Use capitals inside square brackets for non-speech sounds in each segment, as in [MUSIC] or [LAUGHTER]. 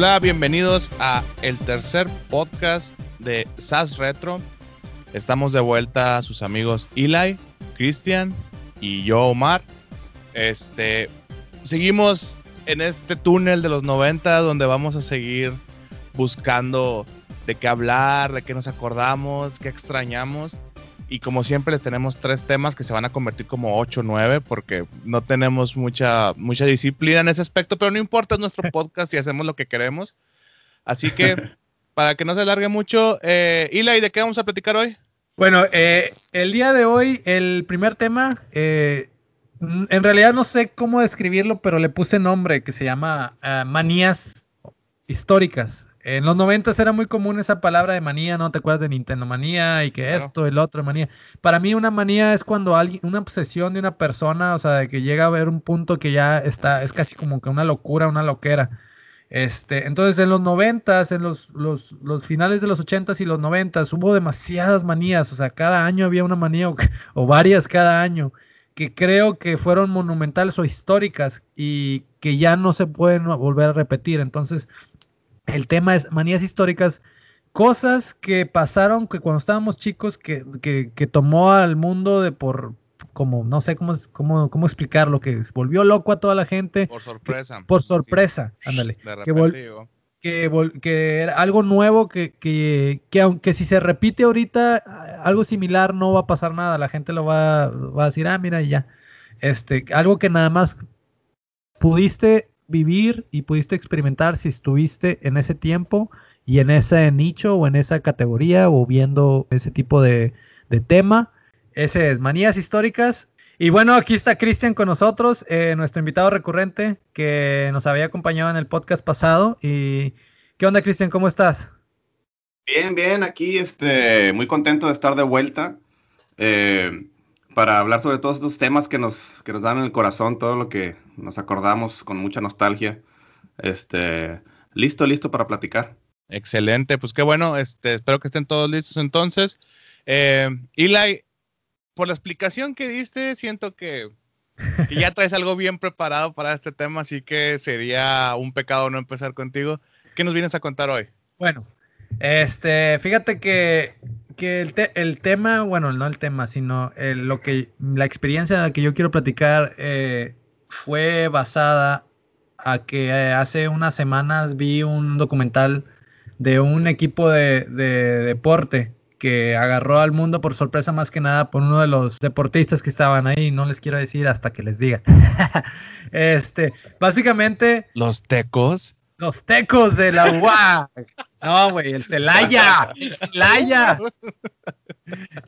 Hola, bienvenidos a el tercer podcast de SAS Retro. Estamos de vuelta a sus amigos Eli, Cristian y yo, Omar. Este, seguimos en este túnel de los 90 donde vamos a seguir buscando de qué hablar, de qué nos acordamos, qué extrañamos. Y como siempre les tenemos tres temas que se van a convertir como 8 o 9 porque no tenemos mucha, mucha disciplina en ese aspecto, pero no importa, es nuestro [LAUGHS] podcast y hacemos lo que queremos. Así que [LAUGHS] para que no se alargue mucho, eh, Eli, ¿de qué vamos a platicar hoy? Bueno, eh, el día de hoy, el primer tema, eh, en realidad no sé cómo describirlo, pero le puse nombre que se llama uh, manías históricas. En los 90 era muy común esa palabra de manía, ¿no? ¿Te acuerdas de Nintendo manía y que claro. esto, el otro, manía? Para mí una manía es cuando alguien, una obsesión de una persona, o sea, de que llega a ver un punto que ya está, es casi como que una locura, una loquera. Este, entonces en los 90, en los, los, los, finales de los 80 y los 90 hubo demasiadas manías, o sea, cada año había una manía o, [LAUGHS] o varias cada año que creo que fueron monumentales o históricas y que ya no se pueden volver a repetir. Entonces, el tema es manías históricas, cosas que pasaron que cuando estábamos chicos, que, que, que tomó al mundo de por, como, no sé cómo, cómo, cómo explicarlo, que volvió loco a toda la gente. Por sorpresa. Que, por sorpresa, sí. ándale. De repente, que, vol que, vol que, era algo nuevo, que, que, que, aunque si se repite ahorita, algo similar no va a pasar nada, la gente lo va, va a decir, ah, mira, y ya. Este, algo que nada más pudiste vivir y pudiste experimentar si estuviste en ese tiempo y en ese nicho o en esa categoría o viendo ese tipo de, de tema. Ese es Manías Históricas. Y bueno, aquí está Cristian con nosotros, eh, nuestro invitado recurrente que nos había acompañado en el podcast pasado. ¿Y qué onda, Cristian? ¿Cómo estás? Bien, bien, aquí este, muy contento de estar de vuelta eh, para hablar sobre todos estos temas que nos, que nos dan en el corazón, todo lo que nos acordamos con mucha nostalgia. Este, listo, listo para platicar. Excelente, pues qué bueno, este, espero que estén todos listos entonces. Eh, Eli, por la explicación que diste, siento que, que, ya traes algo bien preparado para este tema, así que sería un pecado no empezar contigo. ¿Qué nos vienes a contar hoy? Bueno, este, fíjate que, que el, te, el, tema, bueno, no el tema, sino el, lo que la experiencia que yo quiero platicar eh, fue basada a que eh, hace unas semanas vi un documental de un equipo de, de deporte que agarró al mundo por sorpresa más que nada por uno de los deportistas que estaban ahí, no les quiero decir hasta que les diga. [LAUGHS] este, básicamente los tecos, los tecos de la UA. No, güey, el Celaya, el Celaya.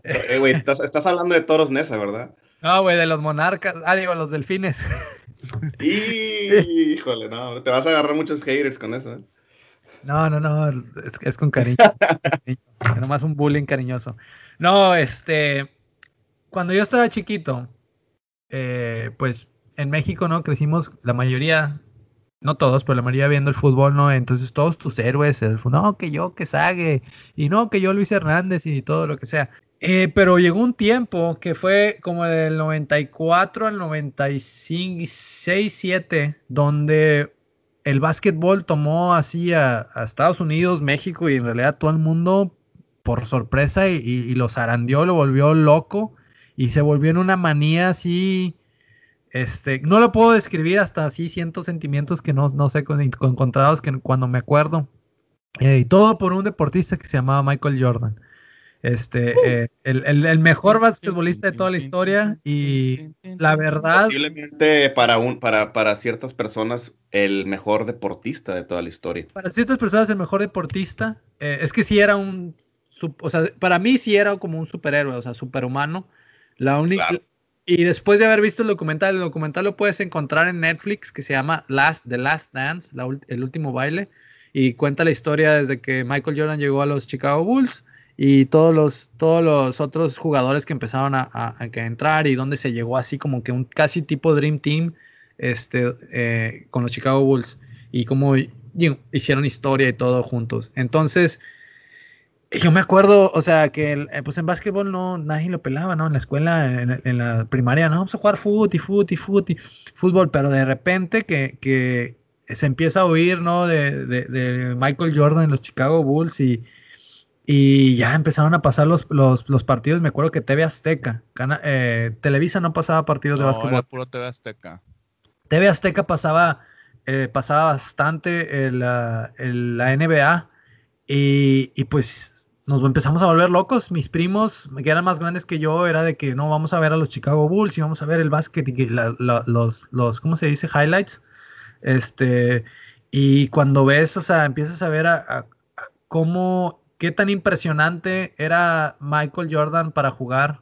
Eh, güey, estás, estás, hablando de toros Nesa, ¿verdad? No, güey, de los monarcas, ah, digo, los delfines. [LAUGHS] Híjole, no, te vas a agarrar muchos haters con eso. ¿eh? No, no, no, es, es con cariño. Nomás un bullying cariñoso. No, este, cuando yo estaba chiquito, eh, pues en México, ¿no? Crecimos la mayoría, no todos, pero la mayoría viendo el fútbol, ¿no? Entonces todos tus héroes, el, no, que yo, que Sague, y no, que yo Luis Hernández y todo lo que sea. Eh, pero llegó un tiempo que fue como del 94 al 95, 6, 7, donde el básquetbol tomó así a, Estados Unidos, México y en realidad todo el mundo por sorpresa y, y, y, lo zarandeó, lo volvió loco y se volvió en una manía así. Este, no lo puedo describir hasta así, siento sentimientos que no, no sé, con, con encontrados que cuando me acuerdo. Eh, y todo por un deportista que se llamaba Michael Jordan. Este, uh, eh, el, el, el, mejor basquetbolista de toda la historia y la verdad... Posiblemente para, un, para, para ciertas personas el mejor deportista de toda la historia. Para ciertas personas el mejor deportista, eh, es que sí era un... O sea, para mí sí era como un superhéroe, o sea, superhumano. La única... Claro. Y después de haber visto el documental, el documental lo puedes encontrar en Netflix, que se llama Last, The Last Dance, la, el último baile, y cuenta la historia desde que Michael Jordan llegó a los Chicago Bulls y todos los, todos los otros jugadores que empezaron a, a, entrar y donde se llegó así como que un casi tipo Dream Team este, eh, con los Chicago Bulls y cómo hicieron historia y todo juntos. Entonces, yo me acuerdo, o sea, que el, pues en básquetbol no, nadie lo pelaba, ¿no? En la escuela, en, la primaria, no, vamos a jugar fútbol fútbol fútbol fútbol, pero de repente que, que se empieza a oír, ¿no? De, de, Michael Jordan en los Chicago Bulls y, y ya empezaron a pasar los, los, partidos. Me acuerdo que TV Azteca, eh, Televisa no pasaba partidos de básquetbol. Era puro TV Azteca. TV Azteca pasaba, eh, pasaba bastante la NBA y, y pues nos empezamos a volver locos. Mis primos, que eran más grandes que yo, era de que no, vamos a ver a los Chicago Bulls y vamos a ver el básquet y los, los, ¿cómo se dice? Highlights. Este, y cuando ves, o sea, empiezas a ver a, cómo, qué tan impresionante era Michael Jordan para jugar,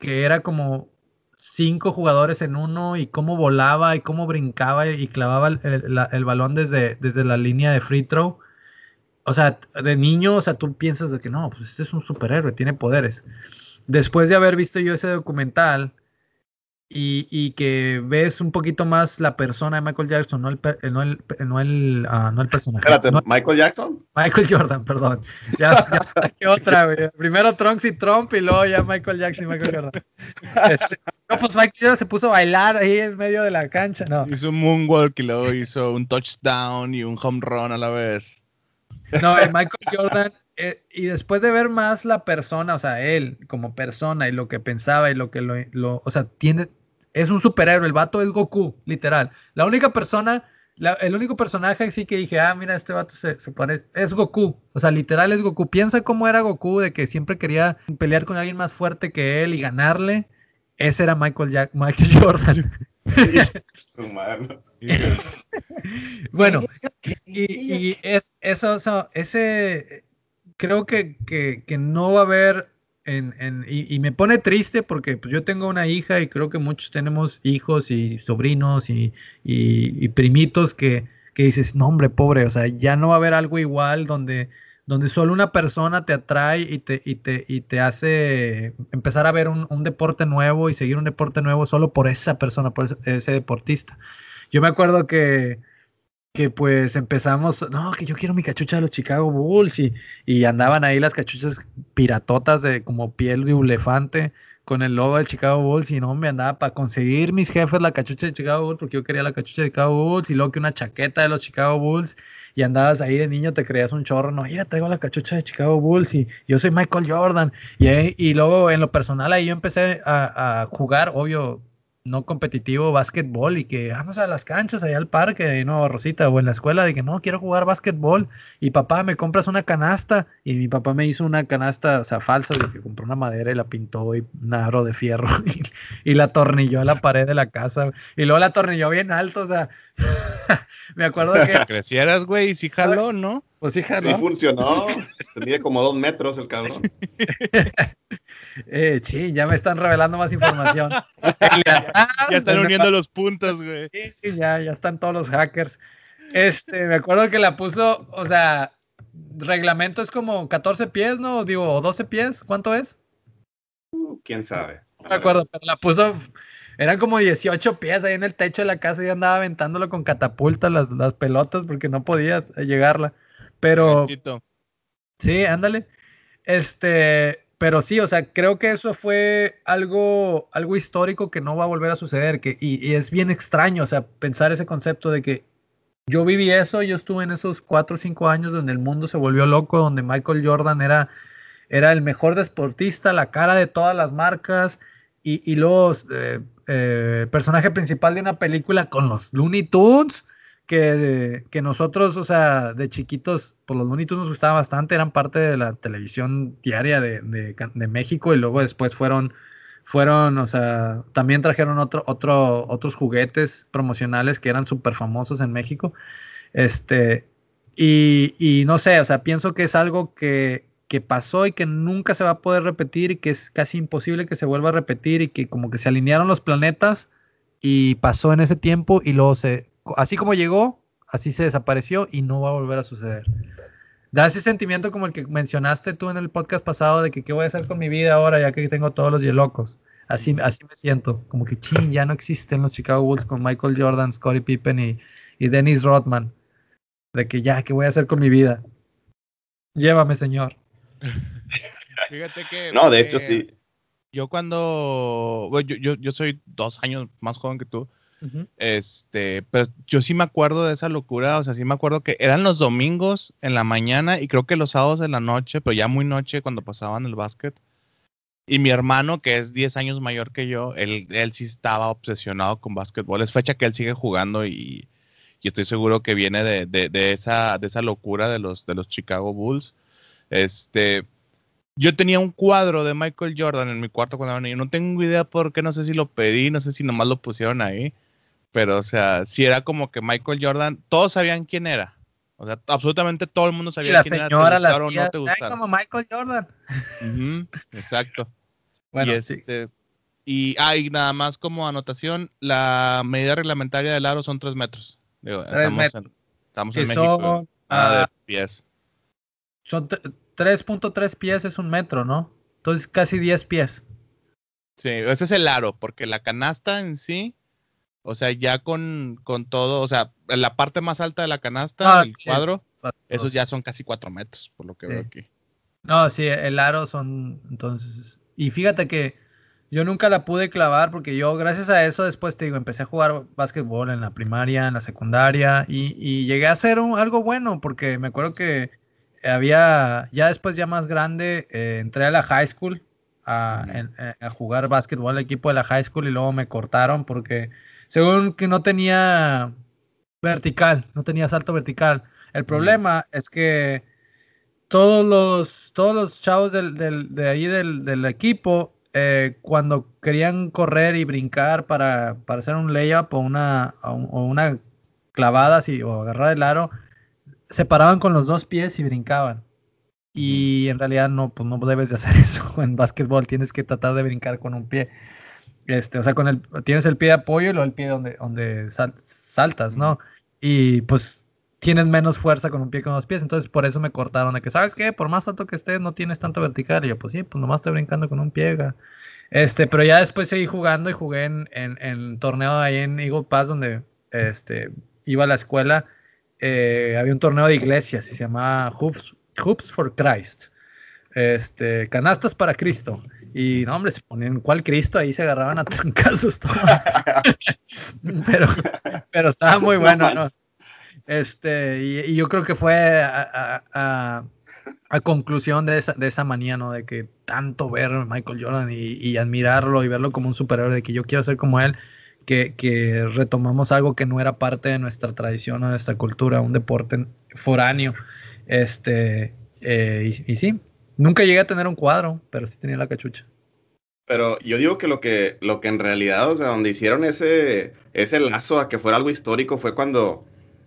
que era como cinco jugadores en uno y cómo volaba y cómo brincaba y clavaba el, balón desde, desde la línea de free throw o sea, de niño, o sea, tú piensas de que no, pues este es un superhéroe, tiene poderes. Después de haber visto yo ese documental y, que ves un poquito más la persona de Michael Jackson, no el, no el, no el, ah, no el personaje. Espérate, ¿Michael Jackson? Michael Jordan, perdón. Ya, ya [LAUGHS] ¿qué otra, güey? Primero Trunks y Trump y luego ya Michael Jackson y Michael Jordan. Este, no, pues Michael Jordan se puso a bailar ahí en medio de la cancha, no. Hizo un moonwalk y luego hizo un touchdown y un home run a la vez. No, el Michael Jordan, eh, y después de ver más la persona, o sea, él como persona y lo que pensaba y lo que lo, o sea, tiene, es un superhéroe, el vato es Goku, literal. La única persona, el único personaje sí que dije, ah, mira, este vato se, parece, es Goku, o sea, literal es Goku. Piensa cómo era Goku, de que siempre quería pelear con alguien más fuerte que él y ganarle. Ese era Michael, Jack, Michael [LAUGHS] Jordan. [LAUGHS] bueno, y, es, eso, ese creo que, no va a haber en, y, me pone triste porque pues, yo tengo una hija y creo que muchos tenemos hijos y sobrinos y, primitos que, que, dices, no hombre, pobre, o sea, ya no va a haber algo igual donde donde solo una persona te atrae y te, y te, y te hace empezar a ver un, deporte nuevo y seguir un deporte nuevo solo por esa persona, por ese, deportista. Yo me acuerdo que, que pues empezamos, no, que yo quiero mi cachucha de los Chicago Bulls y, y andaban ahí las cachuchas piratotas de como piel de un elefante con el logo del Chicago Bulls y no me andaba para conseguir mis jefes la cachucha de Chicago Bulls porque yo quería la cachucha de Chicago Bulls y luego que una chaqueta de los Chicago Bulls y andabas ahí de niño, te creías un chorro, no, mira, traigo la cachucha de Chicago Bulls y yo soy Michael Jordan. Y, y luego en lo personal ahí yo empecé a, a jugar, obvio, no competitivo básquetbol y que vamos a las canchas allá al parque, no, Rosita, o en la escuela, de que no, quiero jugar básquetbol y papá, me compras una canasta y mi papá me hizo una canasta, o sea, falsa, de que compró una madera y la pintó y un aro de fierro [LAUGHS] y, la atornilló a la pared de la casa y luego la atornilló bien alto, o sea, [LAUGHS] me acuerdo que... [LAUGHS] Crecieras, güey, y sí jaló, ¿no? Pues sí jaló. Sí funcionó, tenía como dos metros el cabrón. [LAUGHS] Eh, sí, ya me están revelando más información. ya están uniendo los puntos, güey. Sí, sí, ya, ya están todos los hackers. Este, me acuerdo que la puso, o sea, reglamento es como 14 pies, ¿no? Digo, o 12 pies, ¿cuánto es? Uh, quién sabe. No me acuerdo, pero la puso, eran como 18 pies ahí en el techo de la casa y yo andaba aventándolo con catapulta las, las pelotas porque no podía llegarla. Pero. Sí, ándale. Este, pero sí, o sea, creo que eso fue algo, algo histórico que no va a volver a suceder. Que, y, es bien extraño, o sea, pensar ese concepto de que yo viví eso, yo estuve en esos cuatro o cinco años donde el mundo se volvió loco, donde Michael Jordan era, era el mejor deportista, la cara de todas las marcas, y, y luego eh, eh, personaje principal de una película con los Looney Tunes que, que, nosotros, o sea, de chiquitos, por pues, los Looney nos gustaba bastante, eran parte de la televisión diaria de, de, México y luego después fueron, fueron, o sea, también trajeron otro, otro, otros juguetes promocionales que eran súper famosos en México. Este, y, y, no sé, o sea, pienso que es algo que, que pasó y que nunca se va a poder repetir y que es casi imposible que se vuelva a repetir y que como que se alinearon los planetas y pasó en ese tiempo y luego se así como llegó, así se desapareció y no va a volver a suceder. Da ese sentimiento como el que mencionaste tú en el podcast pasado de que qué voy a hacer con mi vida ahora ya que tengo todos los locos. Así, así me siento, como que ching, ya no existen los Chicago Bulls con Michael Jordan, Scottie Pippen y, y Dennis Rodman. De que ya, ¿qué voy a hacer con mi vida? Llévame, señor. [LAUGHS] Fíjate que. No, de hecho, sí. Yo cuando. yo, yo, yo soy dos años más joven que tú. Este, pero yo sí me acuerdo de esa locura, o sea, sí me acuerdo que eran los domingos en la mañana y creo que los sábados en la noche, pero ya muy noche cuando pasaban el básquet. Y mi hermano, que es 10 años mayor que yo, él, él sí estaba obsesionado con básquetbol. Es fecha que él sigue jugando y, y estoy seguro que viene de, de, de, esa, de esa locura de los, de los Chicago Bulls. Este, yo tenía un cuadro de Michael Jordan en mi cuarto cuando era niño. No tengo idea por qué, no sé si lo pedí, no sé si nomás lo pusieron ahí. Pero, o sea, si era como que Michael Jordan, todos sabían quién era. O sea, absolutamente todo el mundo sabía la quién señora, era. Te o no te como Michael Jordan. Uh -huh, exacto. [LAUGHS] Bueno, y, este, sí. y, ah, y nada más como anotación, la medida reglamentaria del aro son 3 metros. Digo, tres estamos metros. en, estamos en México. Son, ah, de uh, pies. Son 3.3 pies es un metro, ¿no? Entonces casi 10 pies. Sí, ese es el aro, porque la canasta en sí, o sea, ya con, con todo, o sea, la parte más alta de la canasta, Ah, el cuadro, es- esos ya son casi 4 metros, por lo que Sí. veo aquí. No, sí, el aro son entonces. Y fíjate que yo nunca la pude clavar porque yo, gracias a eso, después te digo, empecé a jugar básquetbol en la primaria, en la secundaria y, y llegué a hacer un- algo bueno porque me acuerdo que había, ya después, ya más grande, eh, entré a la high school a, Ujú. en- a jugar básquetbol al equipo de la high school y luego me cortaron porque según que no tenía vertical, no tenía salto vertical. El problema es que todos los, todos los chavos del, del- de ahí del, del equipo, eh, cuando querían correr y brincar para, para hacer un layup o una, o un- o una clavada así, o agarrar el aro, se paraban con los dos pies y brincaban. Y en realidad no, pues no debes de hacer [LAUGHS] eso. En básquetbol tienes que tratar de brincar con un pie. Este, o sea, con el, tienes el pie de apoyo y luego el pie donde, donde sal- saltas, ¿no? Y pues tienes menos fuerza con un pie que con dos pies. Entonces por eso me cortaron de que, ¿sabes qué? Por más alto que estés, no tienes tanto vertical. Y yo, pues sí, pues nomás estoy brincando con un pie. ga". Este, pero ya después seguí jugando y jugué en, en, en torneo ahí en Eagle Pass, donde este, iba a la escuela. Eh, había un torneo de iglesias y se llamaba Hoops, Hoops for Christ. Este, canastas para Cristo. Y no, hombre, se ponían cuál Cristo, ahí se agarraban a [LAUGHS] trancazos todos. [LAUGHS] pero, pero estaba muy bueno, ¿no? Este, y, y yo creo que fue a, a- a- a conclusión de esa, de esa manía, ¿no? De que tanto ver a Michael Jordan y, y admirarlo y verlo como un superhéroe, de que yo quiero ser como él, que, que retomamos algo que no era parte de nuestra tradición o de nuestra cultura, un deporte foráneo. Este, eh, y, y sí, nunca llegué a tener un cuadro, pero sí tenía la cachucha. Pero yo digo que lo que, lo que en realidad, o sea, donde hicieron ese, ese lazo a que fuera algo histórico fue cuando,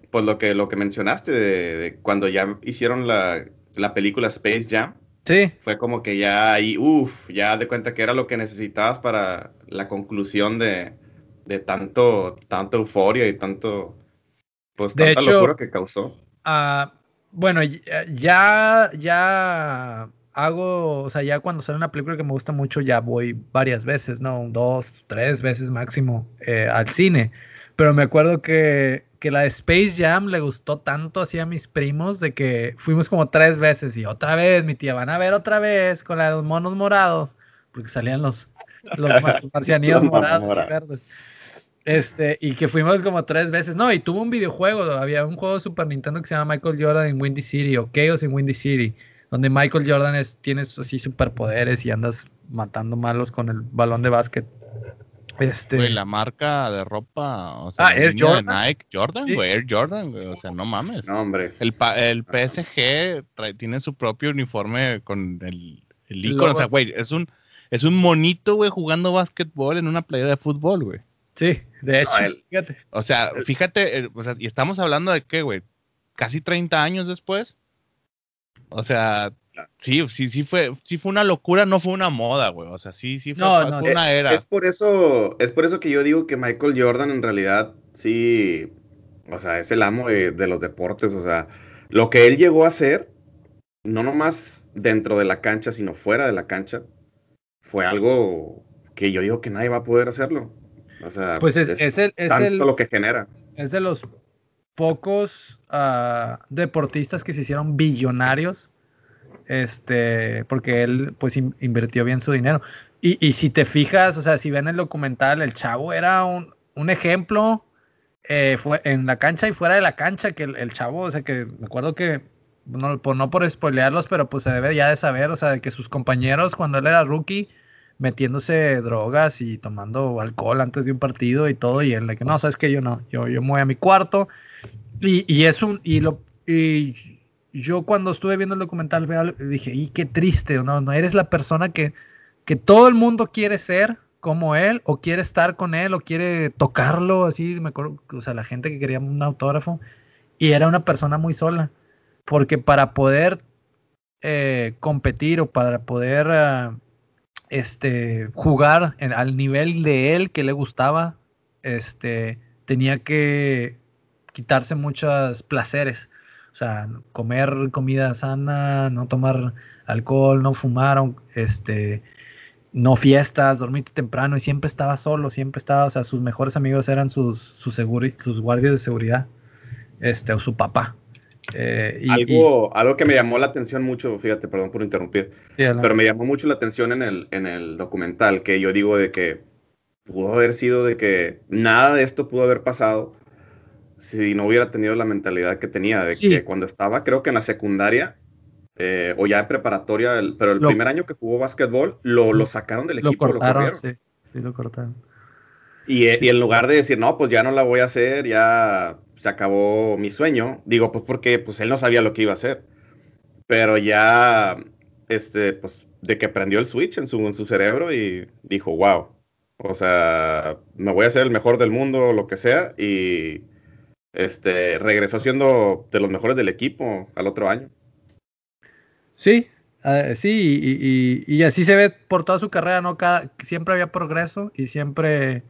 pues lo que, lo que mencionaste, de, de cuando ya hicieron la, la película Space Jam, Sí, fue como que ya ahí, uff, ya de cuenta que era lo que necesitabas para la conclusión de, de tanto, tanto euforia y tanto, pues De tanta hecho- locura que causó. Ah, bueno, y- ya, ya hago, o sea, ya cuando sale una película que me gusta mucho, ya voy varias veces, ¿no? Dos, tres veces máximo eh, al cine. Pero me acuerdo que, que la de Space Jam le gustó tanto así a mis primos de que fuimos como tres veces y otra vez, mi tía, van a ver otra vez con la de los monos morados, porque salían los, los, [LAUGHS] morados y verdes. Este, y que fuimos como tres veces. No, y tuvo un videojuego. Había un juego de Super Nintendo que se llama Michael Jordan en Windy City o Chaos en Windy City, donde Michael Jordan es, tiene así superpoderes y andas matando malos con el balón de básquet. Este, Güey, la marca de ropa, o sea, Ah, Air Jordan. Nike, Jordan, Sí. güey, Air Jordan, güey, o sea, no mames. No, hombre. El, pa- el PSG trae- tiene su propio uniforme con el, el icono, o sea, güey, es un, es un monito, güey, jugando básquetbol en una playera de fútbol, güey. Sí, de hecho, el- fíjate. O sea, fíjate, eh, o sea, y estamos hablando de qué, güey, casi 30 años después. O sea, sí, sí, sí fue, sí fue una locura, no fue una moda, güey. O sea, sí, sí fue, No, fue no, una era. Es por eso, es por eso que yo digo que Michael Jordan en realidad sí, o sea, es el amo de, de los deportes, o sea, lo que él llegó a hacer, no nomás dentro de la cancha, sino fuera de la cancha, fue algo que yo digo que nadie va a poder hacerlo. O sea, Pues es, es el, es tanto el, lo que genera. es de los pocos ah, deportistas que se hicieron billonarios, este, porque él pues in- invirtió bien su dinero. Y, y si te fijas, o sea, si ven el documental, el chavo era un, un ejemplo eh, fue en la cancha y fuera de la cancha, que el, chavo, o sea, que me acuerdo que, no por, no por spoilearlos, pero pues se debe ya de saber, o sea, de que sus compañeros cuando él era rookie, metiéndose drogas y tomando alcohol antes de un partido y todo, y él de que no, sabes que yo no, yo, yo me voy a mi cuarto, y, y es un, y lo, y yo cuando estuve viendo el documental dije, y qué triste, ¿no? No eres la persona que, que todo el mundo quiere ser como él, o quiere estar con él, o quiere tocarlo, así, me acuerdo, o sea, la gente que quería un autógrafo, y era una persona muy sola, porque para poder eh, competir o para poder ah, este, jugar al nivel de él que le gustaba, este, tenía que quitarse muchos placeres. O sea, comer comida sana, no tomar alcohol, no fumar, este, no fiestas, dormirte temprano y siempre estaba solo, siempre estaba, o sea, sus mejores amigos eran sus, sus, sus guardias de seguridad, este, o su papá. Eh, algo, algo que me llamó la atención mucho, fíjate, perdón por interrumpir, pero me llamó mucho la atención en el, en el documental, que yo digo de que pudo haber sido de que nada de esto pudo haber pasado si no hubiera tenido la mentalidad que tenía, de que cuando estaba, creo que en la secundaria, eh, o ya en preparatoria, pero el primer año que jugó básquetbol, lo, lo sacaron del equipo. Lo cortaron, sí, sí, lo cortaron. Y, y, en lugar de decir, no, pues ya no la voy a hacer, ya se acabó mi sueño. Digo, pues porque pues él no sabía lo que iba a hacer. Pero ya, este, pues de que prendió el switch en su, en su cerebro y dijo, wow. O sea, me voy a hacer el mejor del mundo, lo que sea. Y este, regresó siendo de los mejores del equipo al otro año. Sí, ah, sí, y, y, así se ve por toda su carrera, ¿no? Cada, siempre había progreso y siempre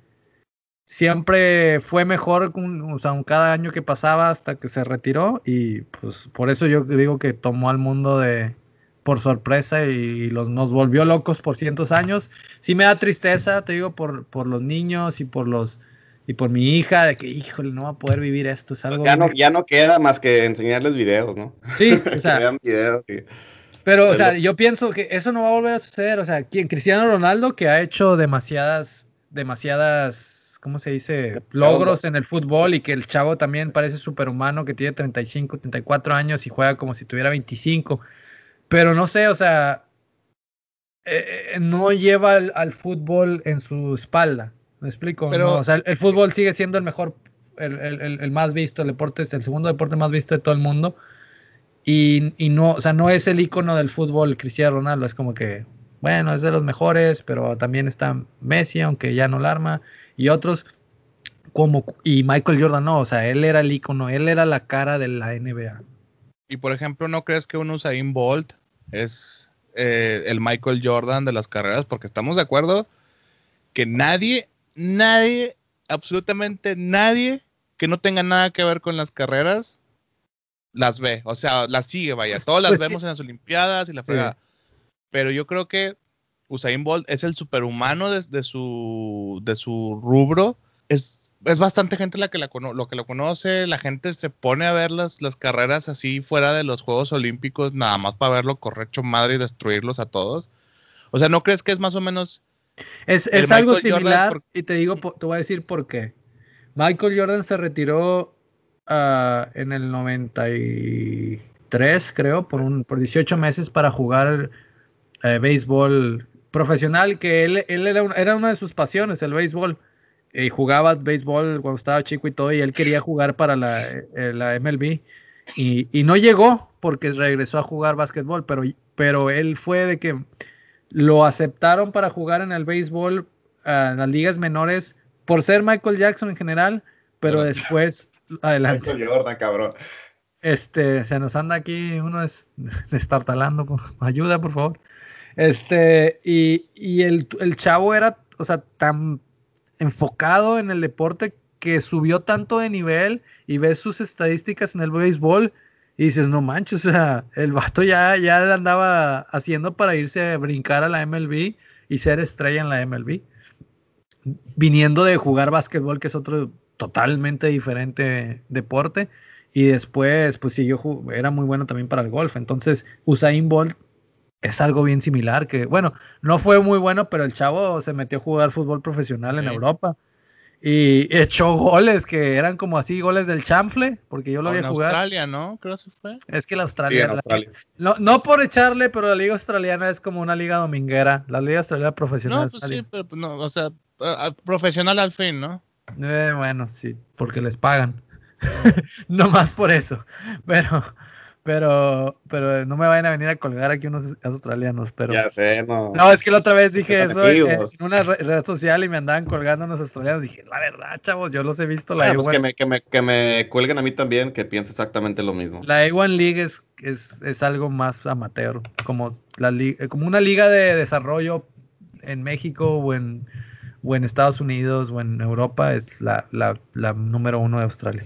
siempre fue mejor, o sea, cada año que pasaba hasta que se retiró y pues por eso yo digo que tomó al mundo de por sorpresa y los, nos volvió locos por cientos años. Sí me da tristeza, te digo, por, por los niños y por los y por mi hija, de que, híjole, no va a poder vivir esto, es algo... Ya no, ya no queda más que enseñarles videos, ¿no? Sí, [LAUGHS] o sea... Pero, o sea, yo pienso que eso no va a volver a suceder, o sea, quien Cristiano Ronaldo, que ha hecho demasiadas, demasiadas ¿cómo se dice? Logros en el fútbol y que el chavo también parece superhumano, que tiene 35, 34 años y juega como si tuviera 25. Pero no sé, o sea, eh, eh, no lleva al, fútbol en su espalda. ¿Me explico? Pero, o sea, el, fútbol sigue siendo el mejor, el, más visto, el deporte es el segundo deporte más visto de todo el mundo. Y, y, no, o sea, no es el icono del fútbol Cristiano Ronaldo, es como que, bueno, es de los mejores, pero también está Messi, aunque ya no la arma y otros como y Michael Jordan no, o sea, él era el icono, él era la cara de la NBA. Y por ejemplo, ¿no crees que un Usain Bolt es eh, el Michael Jordan de las carreras? Porque estamos de acuerdo que nadie, nadie, absolutamente nadie que no tenga nada que ver con las carreras las ve, o sea, las sigue, vaya, pues, todas las pues vemos en las Olimpiadas y la fregada. Pero yo creo que Usain Bolt es el superhumano de, su, de su rubro. Es, es bastante gente la que, la lo que lo conoce. La gente se pone a ver las, las carreras así fuera de los Juegos Olímpicos, nada más para verlo correcto madre y destruirlos a todos. O sea, ¿no crees que es más o menos... Es, algo similar y te digo, te voy a decir por qué. Michael Jordan se retiró ah, en el 93, creo, por, un, por 18 meses para jugar eh, béisbol profesional que él, él era, era, una de sus pasiones, el béisbol. Y jugaba béisbol cuando estaba chico y todo, y él quería jugar para la, eh, la MLB. Y, y, no llegó porque regresó a jugar básquetbol, pero, pero él fue de que lo aceptaron para jugar en el béisbol, en las ligas menores, por ser Michael Jackson en general, pero después, [LAUGHS] adelante. Michael Jordan, cabrón. Este, se nos anda aquí uno es, [LAUGHS] destartalando, ayuda, por favor. Este, y, el, chavo era, o sea, tan enfocado en el deporte que subió tanto de nivel y ves sus estadísticas en el béisbol y dices, no manches, [LAUGHS] o sea, el vato ya, ya andaba haciendo para irse a brincar a la MLB y ser estrella en la MLB. Viniendo de jugar básquetbol, que es otro totalmente diferente deporte. Y después, pues siguió, era muy bueno también para el golf. Entonces, Usain Bolt es algo bien similar, que bueno, no fue muy bueno, pero el chavo se metió a jugar fútbol profesional en Europa Y echó goles que eran como así, goles del chanfle, porque yo lo vi en jugar. Australia, ¿no? Creo que fue. Es que la Sí, Australia, en la- Australia. no, no por echarle, pero la liga australiana es como una liga dominguera. La liga australiana profesional. No, es pues sí, pero pues, no, o sea, profesional al fin, ¿no? Eh, bueno, sí, porque les pagan. [LAUGHS] no más por eso. Pero, pero, pero no me vayan a venir a colgar aquí unos australianos, pero. Ya sé, no. No, es que la otra vez dije eso en, una re- red social y me andaban colgando unos australianos. Dije, la verdad, chavos, yo los he visto. La Ah, pues A1 que, me, que, me, que me cuelguen a mí también, que pienso exactamente lo mismo. La A1 League es, es, es algo más amateur, como, la, eh, como una liga de desarrollo en México o en, o en Estados Unidos o en Europa, es la, la, la número uno de Australia.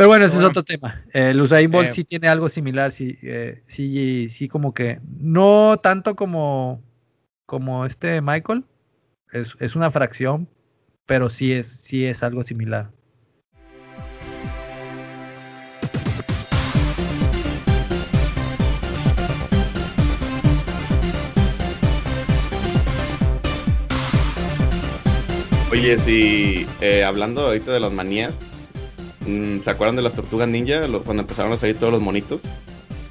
Pero bueno, ese Bueno. es otro tema. El Usain Bolt Eh, sí tiene algo similar, sí, eh, sí, sí, como que no tanto como, como este Michael, es, es una fracción, pero sí es, sí es algo similar. Oye, si eh, hablando ahorita de las manías, ¿se acuerdan de las tortugas ninja? Lo- cuando empezaron a salir todos los monitos.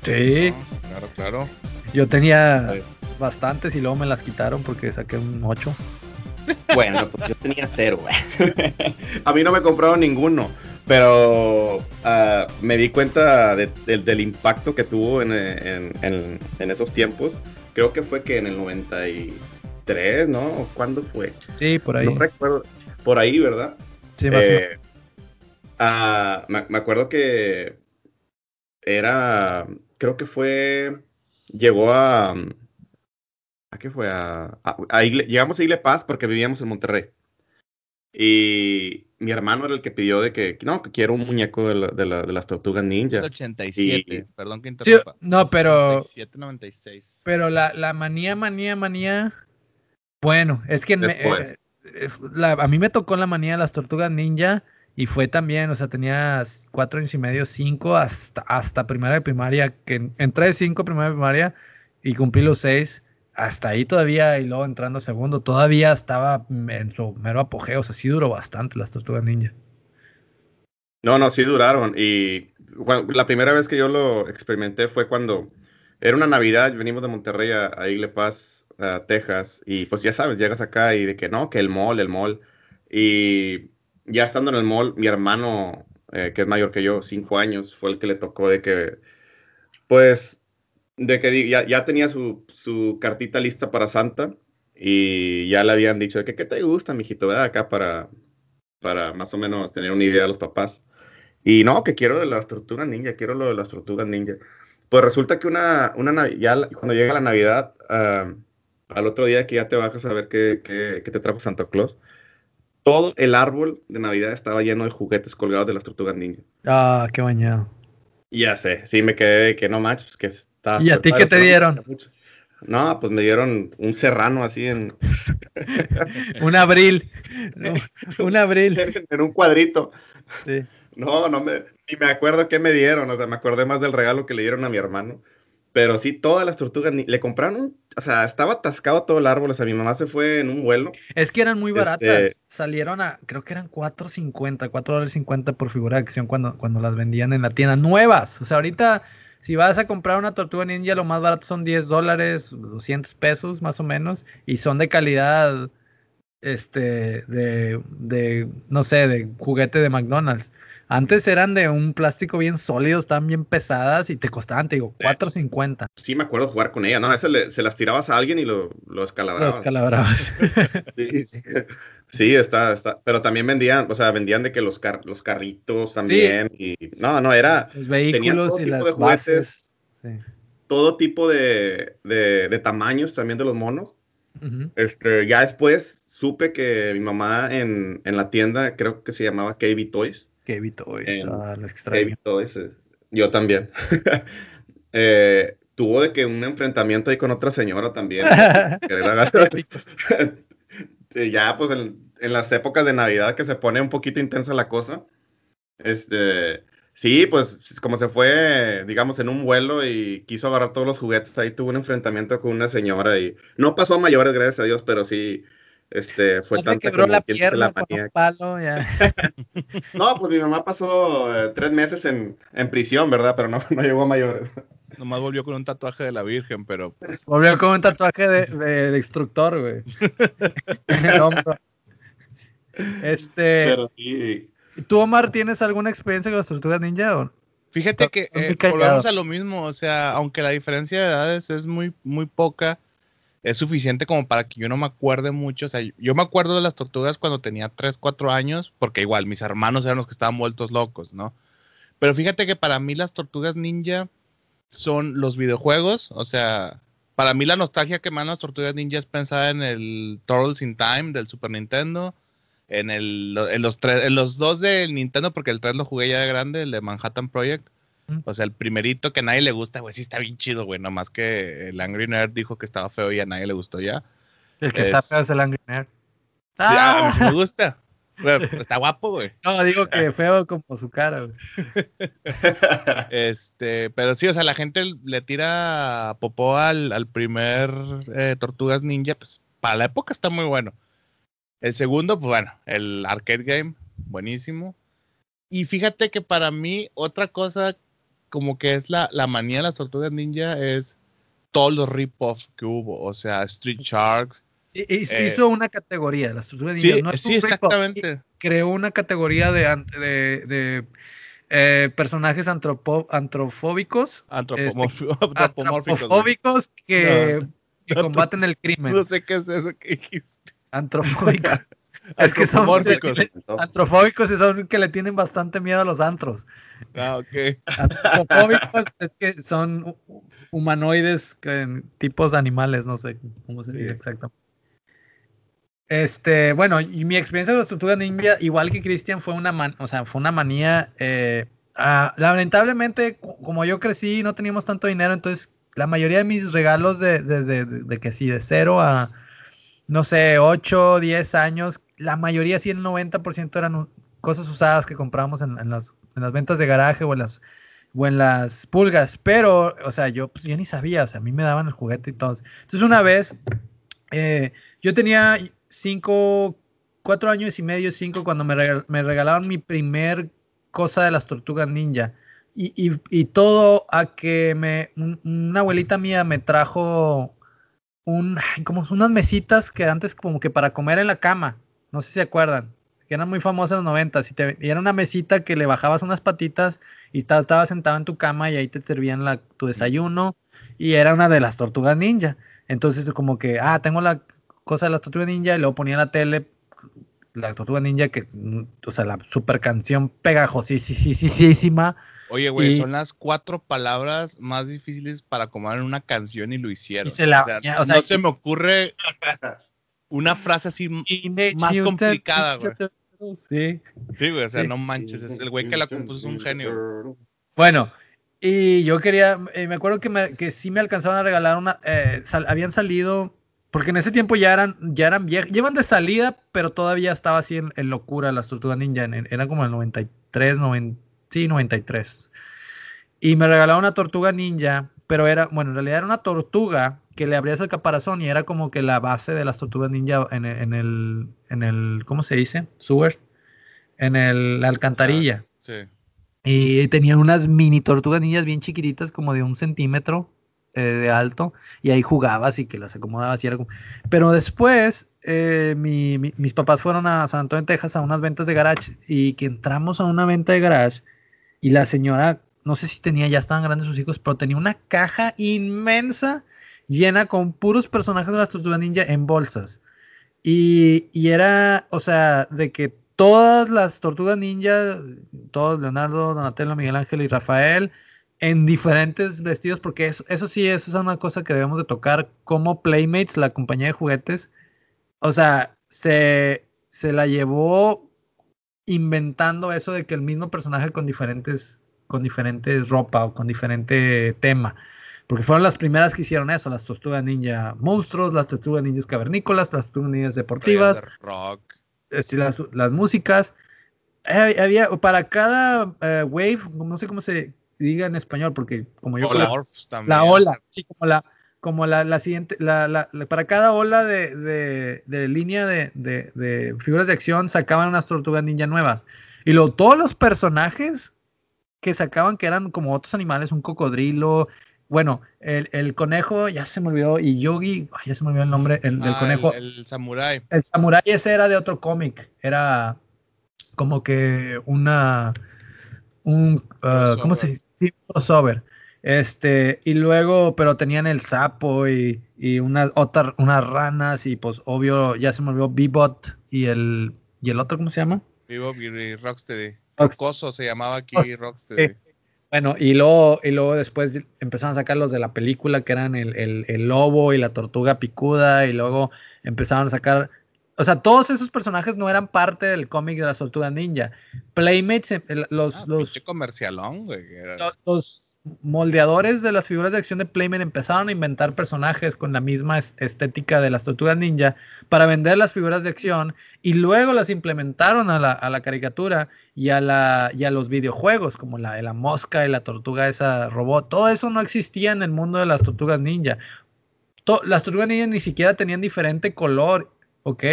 Sí. No, claro, claro. Yo tenía Sí. bastantes y luego me las quitaron porque saqué un 8. [LAUGHS] Bueno, pues yo tenía cero, güey. [LAUGHS] A mí no me compraron ninguno, pero ah, me di cuenta de- del- del impacto que tuvo en, en- en- en esos tiempos. Creo que fue que en el 93, ¿no? ¿O ¿Cuándo fue? Sí, por ahí. No recuerdo. Por ahí, ¿verdad? Sí, más o menos. Eh, ah, me, me acuerdo que era, creo que fue, llegó a, ¿a qué fue? A, a- a Igle- llegamos a Igle Paz porque vivíamos en Monterrey. Y mi hermano era el que pidió de que, no, que quiero un muñeco de, la- de la- de las tortugas ninja. 87, Y- perdón que Sí, interrumpa. no, pero, 97, 96. pero la, la manía, manía, manía. Bueno, es que me- eh, eh, la- a mí me tocó la manía de las tortugas ninja y fue también, o sea, tenía cuatro años y medio, cinco hasta, hasta primera de primaria, que entré de cinco primera de primaria y cumplí los seis. Hasta ahí todavía, y luego entrando segundo, todavía estaba en su mero apogeo, o sea, sí duró bastante las tortugas ninja. No, no, sí duraron. Y la primera vez que yo lo experimenté fue cuando era una Navidad, venimos de Monterrey a, a Igle Paz, a Texas, y pues ya sabes, llegas acá y de que no, que el mall, el mall. Y ya estando en el mall, mi hermano, eh, que es mayor que yo, cinco años, fue el que le tocó de que, pues, de que ya, ya tenía su, su cartita lista para Santa y ya le habían dicho de que, ¿qué te gusta, mijito? ¿verdad? Acá para, para más o menos tener una idea de los papás. Y no, que quiero de las tortugas ninja, quiero lo de las tortugas ninja. Pues resulta que una, una ya cuando llega la Navidad, ah, al otro día que ya te bajas a ver qué, qué- qué te trajo Santa Claus, todo el árbol de Navidad estaba lleno de juguetes colgados de las tortugas ninja. Ah, qué bañado. Ya sé, sí me quedé de que no manches, que está... ¿Y a ti qué te dieron? No, pues me dieron un serrano así en, [LAUGHS] Un abril. No, [LAUGHS] un abril. en un cuadrito. Sí. No, no me, ni me acuerdo qué me dieron, o sea, me acordé más del regalo que le dieron a mi hermano. Pero sí, todas las tortugas, le compraron, o sea, estaba atascado todo el árbol, o sea, mi mamá se fue en un vuelo. Es que eran muy Este- baratas. Salieron a, creo que eran 4.50, 4 dólares 50 por figura de acción cuando, cuando las vendían en la tienda. Nuevas. O sea, ahorita, si vas a comprar una tortuga ninja, lo más barato son 10 dólares, 200 pesos más o menos. Y son de calidad, este, de, de, no sé, de juguete de McDonald's. Antes eran de un plástico bien sólido, estaban bien pesadas y te costaban, te digo, 4.50. Sí, me acuerdo jugar con ella, ¿no? Ese le- se las tirabas a alguien y lo, lo escalabrabas. Los calabrabas. [LAUGHS] Sí, sí. Sí, está, está. Pero también vendían, o sea, vendían de que los, car- los carritos también. Y no, no, era Los vehículos todo y tipo las de juguetes. bases. Sí. todo tipo de, de, de tamaños también de los monos. Este, ya después supe que mi mamá en, en la tienda, creo que se llamaba KB Toys. Qué Toys, En- ah, lo extraño. KB Toys, eh, yo también. [LAUGHS] Eh, tuvo de que un enfrentamiento ahí con otra señora también. [LAUGHS] [LAUGHS] Eh, ya, pues en, en las épocas de Navidad que se pone un poquito intensa la cosa. Este, sí, pues como se fue, digamos, en un vuelo y quiso agarrar todos los juguetes, ahí tuvo un enfrentamiento con una señora y no pasó a mayores, gracias a Dios, pero sí, Este, fue tanta quebró como la pierna la con un palo, ya. [LAUGHS] No, pues mi mamá pasó eh, tres meses en, en prisión, ¿verdad? Pero no, [LAUGHS] no llegó a mayores. Nomás volvió con un tatuaje de la Virgen, pero pues, Volvió con un tatuaje de, de- de instructor, güey. [LAUGHS] en el hombro. Este, Pero sí. ¿tú, Omar, tienes alguna experiencia con las tortugas ninja? O? Fíjate que eh, volvemos a lo mismo, o sea, aunque la diferencia de edades es muy, muy poca, es suficiente como para que yo no me acuerde mucho. O sea, yo me acuerdo de las tortugas cuando tenía 3, 4 años, porque igual mis hermanos eran los que estaban vueltos locos, ¿no? Pero fíjate que para mí las tortugas ninja son los videojuegos, o sea, para mí la nostalgia que me dan las tortugas ninja es pensada en el Turtles in Time del Super Nintendo, en, el, en, los tres, en los dos del Nintendo, porque el 3 lo jugué ya de grande, el de Manhattan Project. O sea, el primerito que a nadie le gusta, güey, sí está bien chido, güey. Nomás que el Angry Nerd dijo que estaba feo y a nadie le gustó ya. El que está Es- feo es el Angry Nerd. Sí, a mí ¡Ah! sí me gusta. Güey, [LAUGHS] está guapo, güey. No, digo que feo como su cara, güey. [LAUGHS] Este, pero sí, o sea, la gente le tira popó al, al primer eh, Tortugas Ninja, pues para la época está muy bueno. El segundo, pues bueno, el arcade game, buenísimo. Y fíjate que para mí, otra cosa como que es la, la manía de las Tortugas Ninja es todos los rip-off que hubo, o sea, Street Sharks. Eh, hizo una categoría, las tortugas ninja. Sí, no es sí, exactamente. creó una categoría de, de, de, eh, personajes antropo- antrofóbicos, Antropomorfo- [LAUGHS] antropomórficos. antropofóbicos que, No. que No, combaten el crimen. [LAUGHS] No sé qué es eso que dijiste. Antrofóbicos. [LAUGHS] Es que son antrofóbicos y son que le tienen bastante miedo a los antros. Ah, ok. Antropofóbicos [LAUGHS] es que son hu- humanoides, que- tipos animales, no sé cómo se dice Sí. exactamente. Este, bueno, y mi experiencia con las tortugas ninja, igual que Cristian, fue una man- o sea, fue una manía. eh, ah, lamentablemente, co- como yo crecí, no teníamos tanto dinero, entonces la mayoría de mis regalos de, de, de- de- de que sí, de cero a, no sé, 8, 10 años, la mayoría, sí, el 90% eran cosas usadas que comprábamos en, en las, en las ventas de garaje o en las, o en las pulgas. Pero, o sea, yo, pues, yo ni sabía, o sea, a mí me daban el juguete y todo. Entonces, una vez, eh, yo tenía 5, 4 años y medio, 5, cuando me, me regalaron mi primer cosa de las tortugas ninja. Y, y- y todo a que me, un- una abuelita mía me trajo un, como unas mesitas que antes como que para comer en la cama, no sé si se acuerdan, que eran muy famosas en los 90 y, te- y era una mesita que le bajabas unas patitas y ta- estabas sentado en tu cama y ahí te servían la, tu desayuno y era una de las tortugas ninja. Entonces como que, ah, tengo la cosa de las tortugas ninja y luego ponía en la tele la tortuga ninja que, mm, o sea, la super canción pegajosísima. Oye, güey, Y- son las cuatro palabras más difíciles para acomodar en una canción y lo hicieron. Y se la- o sea, ya, o sea, no se me ocurre una frase así. Más complicada, Turtles. Sí. Sí, güey, o sea, Sí. no manches. es el güey que la compuso es un genio. Bueno, y yo quería, eh, me acuerdo que, me- que sí me alcanzaban a regalar una, eh, sal- habían salido, porque en ese tiempo ya eran, ya eran viejas, llevan de salida, pero todavía estaba así en, en locura las tortugas ninja, en- en- era como el 93, 90, sí, 93. Y me regalaron una tortuga ninja, pero era, bueno, en realidad era una tortuga que le abrías el caparazón y era como que la base de las tortugas ninja en el, en el, en el ¿cómo se dice? Sewer, en el, la alcantarilla. Sí. Y tenían unas mini tortugas niñas bien chiquititas, como de un centímetro eh, de alto, y ahí jugabas y que las acomodabas y era como... Pero después, eh, mi- mi- mis papás fueron a San Antonio, Texas, a unas ventas de garage, y que entramos a una venta de garage, y la señora, no sé si tenía, ya estaban grandes sus hijos, pero tenía una caja inmensa llena con puros personajes de las tortugas ninja en bolsas. Y, y era, o sea, de que todas las tortugas ninja, todos, Leonardo, Donatello, Miguel Ángel y Rafael, en diferentes vestidos, porque eso, eso sí, eso es una cosa que debemos de tocar, como Playmates, la compañía de juguetes, o sea, se, se la llevó inventando eso de que el mismo personaje con diferentes, con diferentes ropa o con diferente tema. Porque fueron las primeras que hicieron eso, las tortugas ninja monstruos, las tortugas ninjas cavernícolas, las tortugas ninjas deportivas, rock. sí, las, las músicas. Eh, había, para cada eh, wave, no sé cómo se diga en español, porque como yo... O la cole- Orphs también. la ola, sí, como la, como la, la siguiente, la, la, para cada ola de, de, de línea de, de, figuras de acción sacaban unas tortugas ninja nuevas. Y luego todos los personajes que sacaban que eran como otros animales, un cocodrilo, bueno, el, el conejo, ya se me olvidó, y Yogi, ya se me olvidó el nombre el, del ah, conejo. El, samurai. El samurai ese era de otro cómic, era como que una, un, uh, ¿cómo se dice? Crossover. Este, y luego, pero tenían el sapo y, y unas, otras, unas ranas y pues obvio, ya se me olvidó Bebot y el, y el otro, ¿cómo se llama? Bebop y Rocksteady. Rocoso se llamaba aquí Rocksteady. Bueno, y luego, y luego después empezaron a sacar los de la película, que eran el, el, el, lobo y la tortuga picuda, y luego empezaron a sacar. O sea, todos esos personajes no eran parte del cómic de las tortugas ninja. Playmates, los. Ah, los comercialón, güey. los moldeadores de las figuras de acción de Playmen empezaron a inventar personajes con la misma estética de las tortugas ninja para vender las figuras de acción y luego las implementaron a la, caricatura y a, la, y a los videojuegos como la de la mosca y la tortuga esa robot. Todo eso no existía en el mundo de las tortugas ninja. las tortugas ninja ni siquiera tenían diferente color, ¿ok?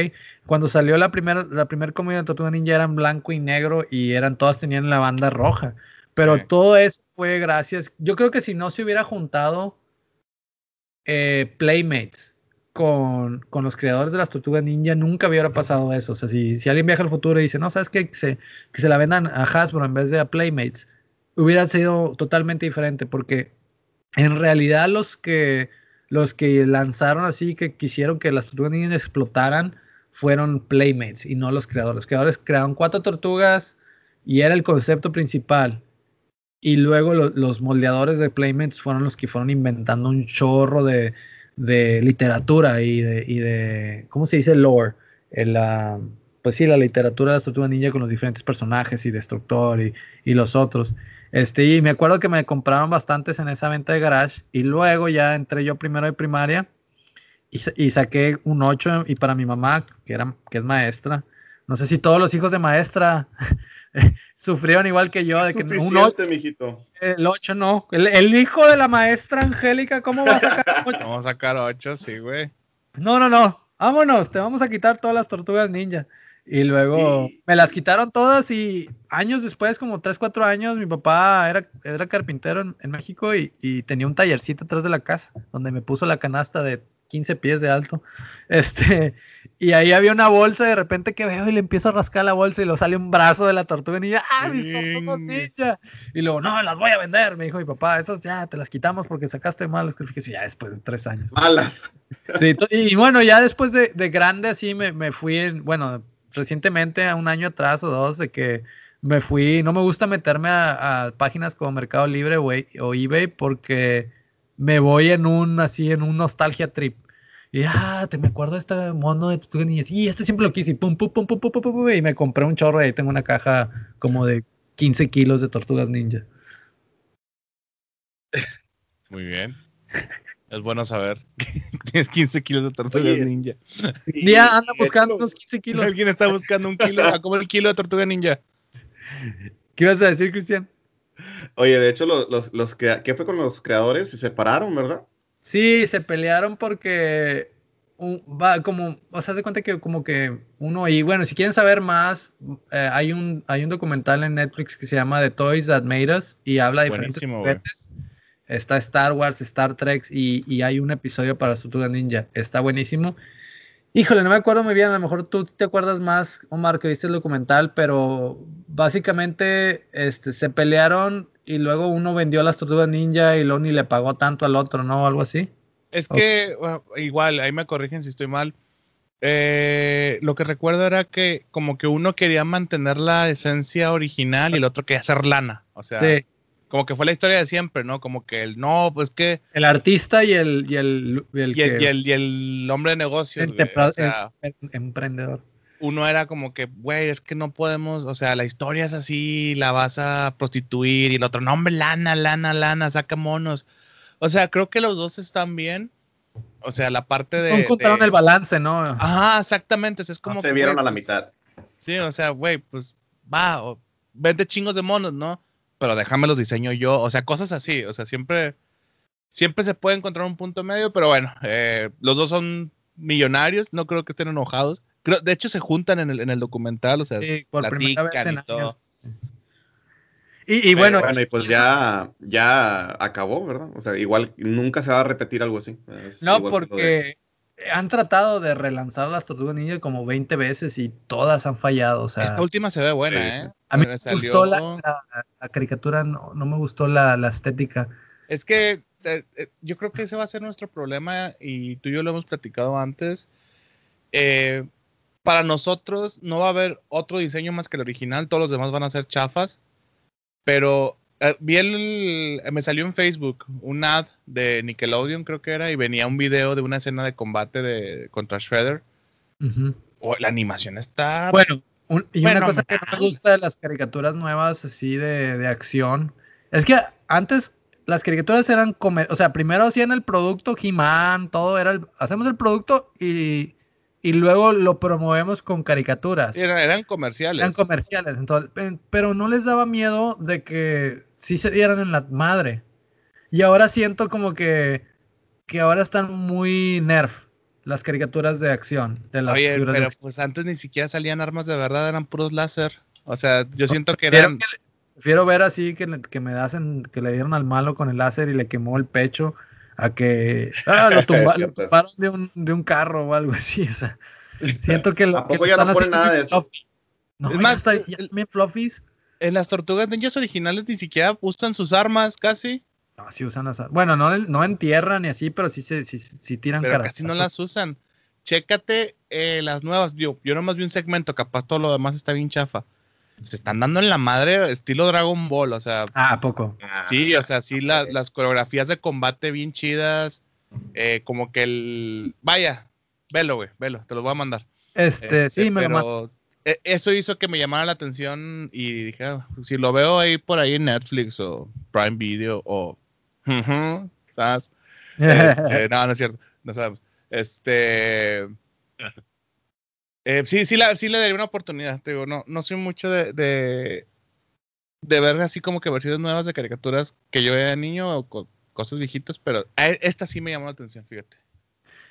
Cuando salió la primera la primer comedia de tortuga ninja eran blanco y negro y eran todas tenían la banda roja. Pero todo eso fue gracias. Yo creo que si no se hubiera juntado eh, Playmates con, con, los creadores de las tortugas ninja, nunca hubiera pasado eso. O sea, si, si alguien viaja al futuro y dice, no, ¿sabes qué? Que se, que se la vendan a Hasbro en vez de a Playmates, hubiera sido totalmente diferente porque en realidad los que, los que lanzaron así, que quisieron que las tortugas ninja explotaran, fueron Playmates y no los creadores. Los creadores crearon cuatro tortugas y era el concepto principal y luego los moldeadores de Playmates fueron los que fueron inventando un chorro de, literatura y de, y de, ¿cómo se dice? Lore. la, pues sí, la literatura de Tortuga Ninja con los diferentes personajes y Destructor y, y, los otros. Este, y me acuerdo que me compraron bastantes en esa venta de garage y luego ya entré yo primero de primaria y, y saqué un 8 y para mi mamá, que, era, que es maestra, no sé si todos los hijos de maestra [LAUGHS] sufrieron igual que yo. De que un 8, mijito. El 8 no. El, hijo de la maestra Angélica, ¿cómo va a sacar [LAUGHS] 8? Vamos a sacar 8, sí, güey. No, no, no. Vámonos, te vamos a quitar todas las tortugas ninja. Y luego me las quitaron todas y años después, como 3, 4 años, mi papá era, era carpintero en, en México y, y, tenía un tallercito atrás de la casa donde me puso la canasta de 15 pies de alto. [LAUGHS] Este, y ahí había una bolsa de repente que veo y le empiezo a rascar la bolsa y lo sale un brazo de la tortuga ninja. ¡Ah, mis tortugas ninja! Y luego, no, las voy a vender, me dijo mi papá. Esas ya te las quitamos porque sacaste malas. Que ya después de tres años. Malas. [LAUGHS] Sí, y bueno, ya después de, de grande así me, me fui, en, bueno, recientemente, a un año atrás o dos, de que me fui, no me gusta meterme a, páginas como Mercado Libre o, o eBay porque me voy en un, así, en un nostalgia trip. Y, ah, te me acuerdo de este mono de tu niña. Y este siempre lo quise. Y pum, pum, pum, pum, pum, pum, pum, y me compré un chorro. Y ahí tengo una caja como de 15 kilos de tortugas ninja. Muy bien. Es bueno saber que tienes 15 kilos de tortugas ninja. Ya anda buscando unos 15 kilos. Alguien está buscando un kilo. ¿A cómo el kilo de tortuga ninja? ¿Qué ibas a decir, Cristian? Oye, de hecho, los, los, que, ¿qué fue con los creadores? Se separaron, ¿verdad? Sí, se pelearon porque va como, o sea, se cuenta que como que uno, y bueno, si quieren saber más, eh, hay, un, hay un documental en Netflix que se llama The Toys That Made Us y habla de diferentes juguetes. Está Star Wars, Star Trek y, y hay un episodio para Tortuga Ninja. Está buenísimo. Híjole, no me acuerdo muy bien, a lo mejor tú te acuerdas más, Omar, que viste el documental, pero básicamente este, se pelearon y luego uno vendió las tortugas ninja y luego ni le pagó tanto al otro, ¿no? Algo así. Es que, igual, ahí me corrigen si estoy mal. Eh, lo que recuerdo era que como que uno quería mantener la esencia original y el otro quería hacer lana. O sea, como que fue la historia de siempre, ¿no? Como que el no, pues que. El artista y el. Y el, y el, y el, hombre de negocios. El, emprendedor. Uno era como que, güey, es que no podemos, o sea, la historia es así, la vas a prostituir, y el otro, no, hombre, lana, lana, lana, saca monos. O sea, creo que los dos están bien. O sea, la parte de. No encontraron el balance, ¿no? Ajá, exactamente. es como. se vieron a la pues, mitad. Sí, o sea, güey, pues va, vende chingos de monos, ¿no? pero déjame los diseño yo, o sea, cosas así, o sea, siempre, siempre se puede encontrar un punto medio, pero bueno, eh, los dos son millonarios, no creo que estén enojados. Creo, de hecho, se juntan en el, en el documental, o sea, Sí, por primera vez en y todo. años. Y, y Pero bueno, bueno, y pues ya, ya acabó, ¿verdad? O sea, igual nunca se va a repetir algo así. Es no, de- porque han tratado de relanzar las Tortugas Ninja como 20 veces y todas han fallado. O sea, Esta última se ve buena, Sí, ¿eh? a mí Me me gustó la, la- la caricatura, no, no me gustó la, la estética. Es que eh, eh, yo creo que ese va a ser nuestro problema y tú y yo lo hemos platicado antes. Eh, para nosotros no va a haber otro diseño más que el original, todos los demás van a ser chafas, pero eh, vi el, me salió en Facebook un ad de Nickelodeon creo que era y venía un video de una escena de combate de contra Shredder. Ujú. Oh, la animación está Bueno, un- y una Bueno, cosa que no me gusta de las caricaturas nuevas así de, de acción es que antes las caricaturas eran come- o sea, primero hacían el producto He-Man, todo era el- hacemos el producto y, y luego lo promovemos con caricaturas. eran, eran comerciales. Eran comerciales, entonces, pe- pero no les daba miedo de que sí se dieran en la madre. Y ahora siento como que, que ahora están muy nerf las caricaturas de acción. De las Oye, figuras de pero pues antes ni siquiera salían armas de verdad, eran puros láser. O sea, yo siento que Prefiero, eran... que prefiero ver así que, que me hacen, que le dieron al malo con el láser y le quemó el pecho a que [LAUGHS] ah, lo, tumbaron de un, de un carro o algo así. [LAUGHS] o sea, siento que lo, ¿A que poco lo ya no están ponen haciendo nada de eso? fluffy. No, Es más, ya fluffies. En las tortugas ninjas originales ni siquiera usan sus armas casi, No, sí usan las ar- Bueno, no, no en tierra ni así, pero sí, se, sí, sí tiran pero caras. casi no las usan. Chécate eh, las nuevas. Yo, yo nomás vi un segmento, capaz todo lo demás está bien chafa. Se están dando en la madre estilo Dragon Ball, o sea, Ah, ¿a poco? sí, o sea, sí, la- las coreografías de combate bien chidas. eh, como que el. Vaya, velo, güey, velo, te lo voy a mandar. Este, Este, sí, me lo eh, eso hizo que me llamara la atención y dije, ah, si lo veo ahí por ahí en Netflix o Prime Video o... ¿Sabes? [LAUGHS] Este, no, no es cierto, no sabemos. Este... eh, sí, sí, la, sí le daría una oportunidad, te digo, no, no soy mucho de, de, ver así como que versiones nuevas de caricaturas que yo era niño o co- cosas viejitas, pero a- esta sí me llamó la atención, fíjate.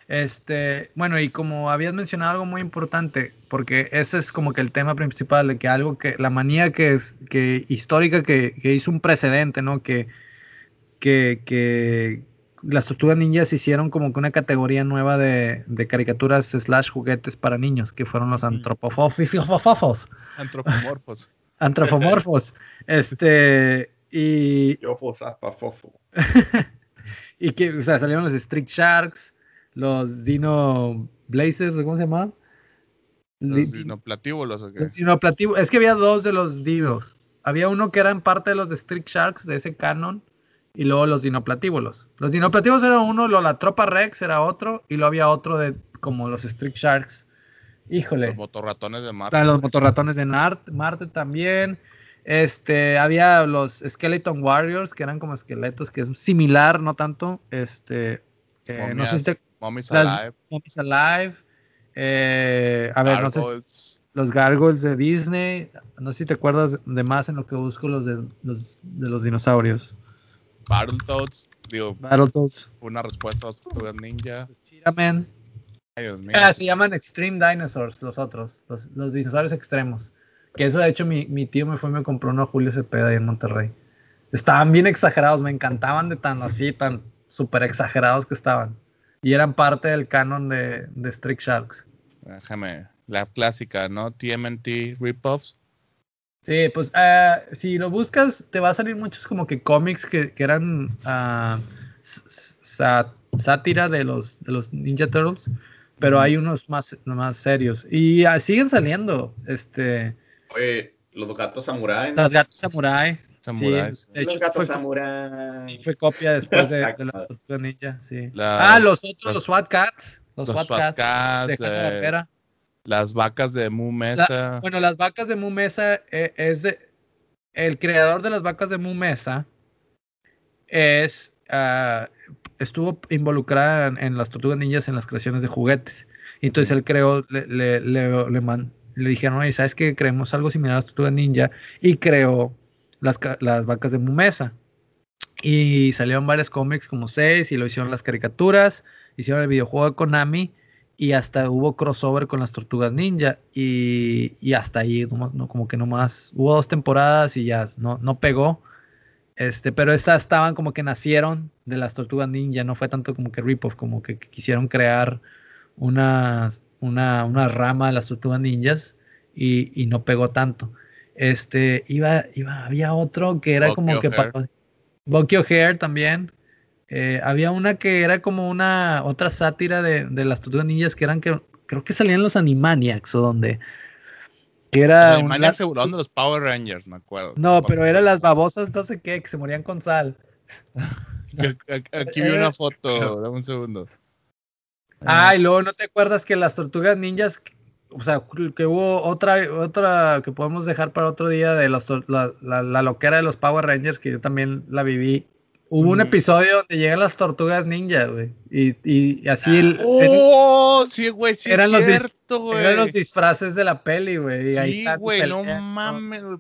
Este, bueno, y como habías mencionado algo muy importante, porque ese es como que el tema principal de que algo que, la manía que es, que histórica que, que hizo un precedente, ¿no? Que, que, que las tortugas ninjas hicieron como que una categoría nueva de, de caricaturas slash juguetes para niños, que fueron los antropofofos, Antropomorfos. [LAUGHS] antropomorfos. Este, y, Yo, [LAUGHS] y que, o sea, salieron los Street Sharks, los Dino Blazers, ¿cómo se llamaban? Los Di- dinoplatíbulos, ¿o qué? los dinoplativos. Es que había dos de los dinos. Había uno que eran parte de los de Street Sharks, de ese canon, y luego los dinoplatíbulos. Los dinoplatíbulos era uno, lo, la tropa Rex era otro, y luego había otro de como los Street Sharks. Híjole. Los motorratones de Marte. Ah, los motorratones de Marte también. Este, había los Skeleton Warriors, que eran como esqueletos, que es similar, no tanto. Este, eh, no sé si te Mommy's Alive. Alive. eh, a ver, no sé si- Gargoyles, los Gargoyles de Disney. No sé si te acuerdas de más en lo que busco los de los, de los dinosaurios. Battletoads. Digo, Battletoads. una respuesta a las tortugas ninja. Cheetah-Man. Ay, Dios mío. Ah, se llaman Extreme Dinosaurs, los otros, los, los dinosaurios extremos. Que eso, de hecho, mi, mi tío me fue y me compró uno a Julio Cepeda ahí en Monterrey. Estaban bien exagerados, me encantaban de tan así, tan súper exagerados que estaban. Y eran parte del canon de, de Street Sharks. Déjame. La clásica, ¿no? TMNT Ripoffs. Sí, pues ah, si lo buscas, te va a salir muchos como que cómics que, que eran sa- sátira de los, de los Ninja Turtles, pero hay unos más, más serios. Y ah, siguen saliendo, este, Oye, los gatos samurai. ¿no? Las Gatos Samurai. Samuráis. Sí, de hecho, los gatos fue, samurai. fue copia después de, de la Tortuga Ninja, sí. Ah, los otros, los- los, SWAT Cats. Los, Los SWAT Cats. Cats, de eh. Las vacas de Mu Mesa. Bueno, las vacas de Mu Mesa eh, es de, el creador de las vacas de Mu Mesa es ah, estuvo involucrada en, en las tortugas ninjas en las creaciones de juguetes. Y entonces él creó, le, le, le, le man- le dijeron, oye, ¿sabes qué? Creemos algo similar a las tortugas ninja y creó las, las vacas de Mu Mesa. Y salieron varios cómics como seis y lo hicieron las caricaturas, hicieron el videojuego de Konami y hasta hubo crossover con las Tortugas Ninja y, y hasta ahí, no, como que nomás hubo dos temporadas y ya no, no pegó. Este, pero esas estaban como que nacieron de las Tortugas Ninja, no fue tanto como que rip-off, como que quisieron crear una, una, una rama de las Tortugas Ninjas y, y, no pegó tanto. Este, iba, iba, había otro que era como que Bucky O'Hare también. Eh, había una que era como una otra sátira de, de las tortugas ninjas que eran que creo que salían los Animaniacs o donde que era los de los Power Rangers, me acuerdo. No, pero eran las babosas no sé qué que se morían con sal. [LAUGHS] Aquí vi una foto, dame un segundo. Ah, y luego no te acuerdas que las tortugas ninjas, o sea, que hubo otra, otra que podemos dejar para otro día de las, la, la, la, loquera de los Power Rangers, que yo también la viví. Hubo un episodio donde llegan las tortugas ninja, güey. Y, y, así. El, ¡Oh! El, sí, güey, sí, eran es los cierto, güey. Eran los disfraces de la peli, güey. Sí, güey, no mames, güey.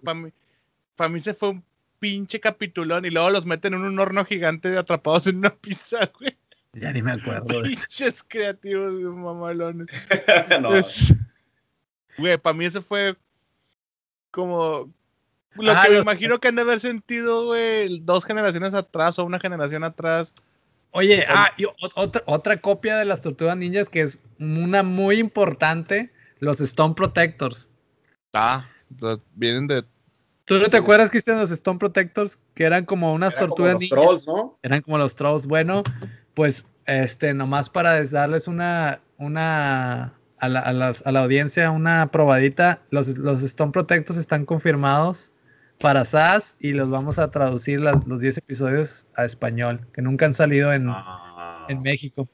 Para mí, se fue un pinche capitulón y luego los meten en un horno gigante atrapados en una pizza, güey. Ya ni me acuerdo. Pinches creativos, mamalones. [LAUGHS] no. Es... Güey, para mí eso fue como lo ah, que me imagino que han de haber sentido, güey, dos generaciones atrás o una generación atrás. Oye, ah, y otra, otra copia de las tortugas ninjas que es una muy importante, los Stone Protectors. Ah, vienen de... ¿Tú no te acuerdas, Cristian, de los Stone Protectors? Que eran como unas Era tortugas como los ninjas. Trolls, ¿no? Eran como los trolls. Bueno, pues, este, nomás para darles una, una, a la, a las, a la audiencia una probadita, los, los Stone Protectors están confirmados para SAS y los vamos a traducir las, los 10 episodios a español, que nunca han salido en, ah. en México.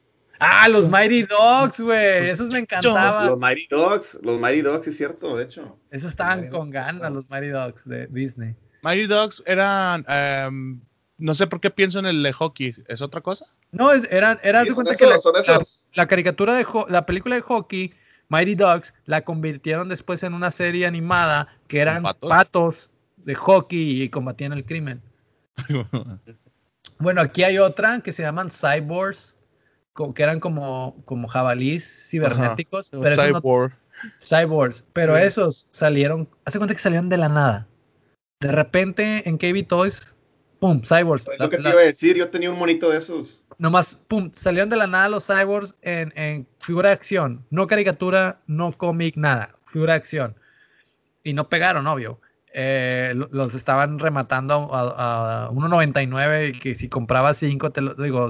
Ah, los Mighty Dogs, güey. Esos me encantaban. Los Mighty Dogs, los Mighty Dogs, es cierto, de hecho. Esos estaban con ganas, los Mighty Dogs de Disney. Mighty Dogs eran. Um, no sé por qué pienso en el de hockey. ¿Es otra cosa? No, es, eran. eran Sí, cuenta que la, caricatura de la película de hockey, Mighty Dogs, la convirtieron después en una serie animada que eran patos? patos de hockey y combatían el crimen. Bueno, aquí hay otra que se llaman cyborgs, que eran como, como jabalís cibernéticos. pero esos no- Cyborg. cyborgs, pero Sí. esos salieron, hace cuenta que salieron de la nada. De repente en KB Toys, pum, cyborgs. Es lo que te iba a decir, yo tenía un monito de esos. nomás, pum, salieron de la nada los cyborgs en, en figura de acción. No caricatura, no cómic, nada. Figura de acción. Y no pegaron, obvio. Eh, lo- los estaban rematando a, a 1.99 y que si comprabas 5, te lo digo,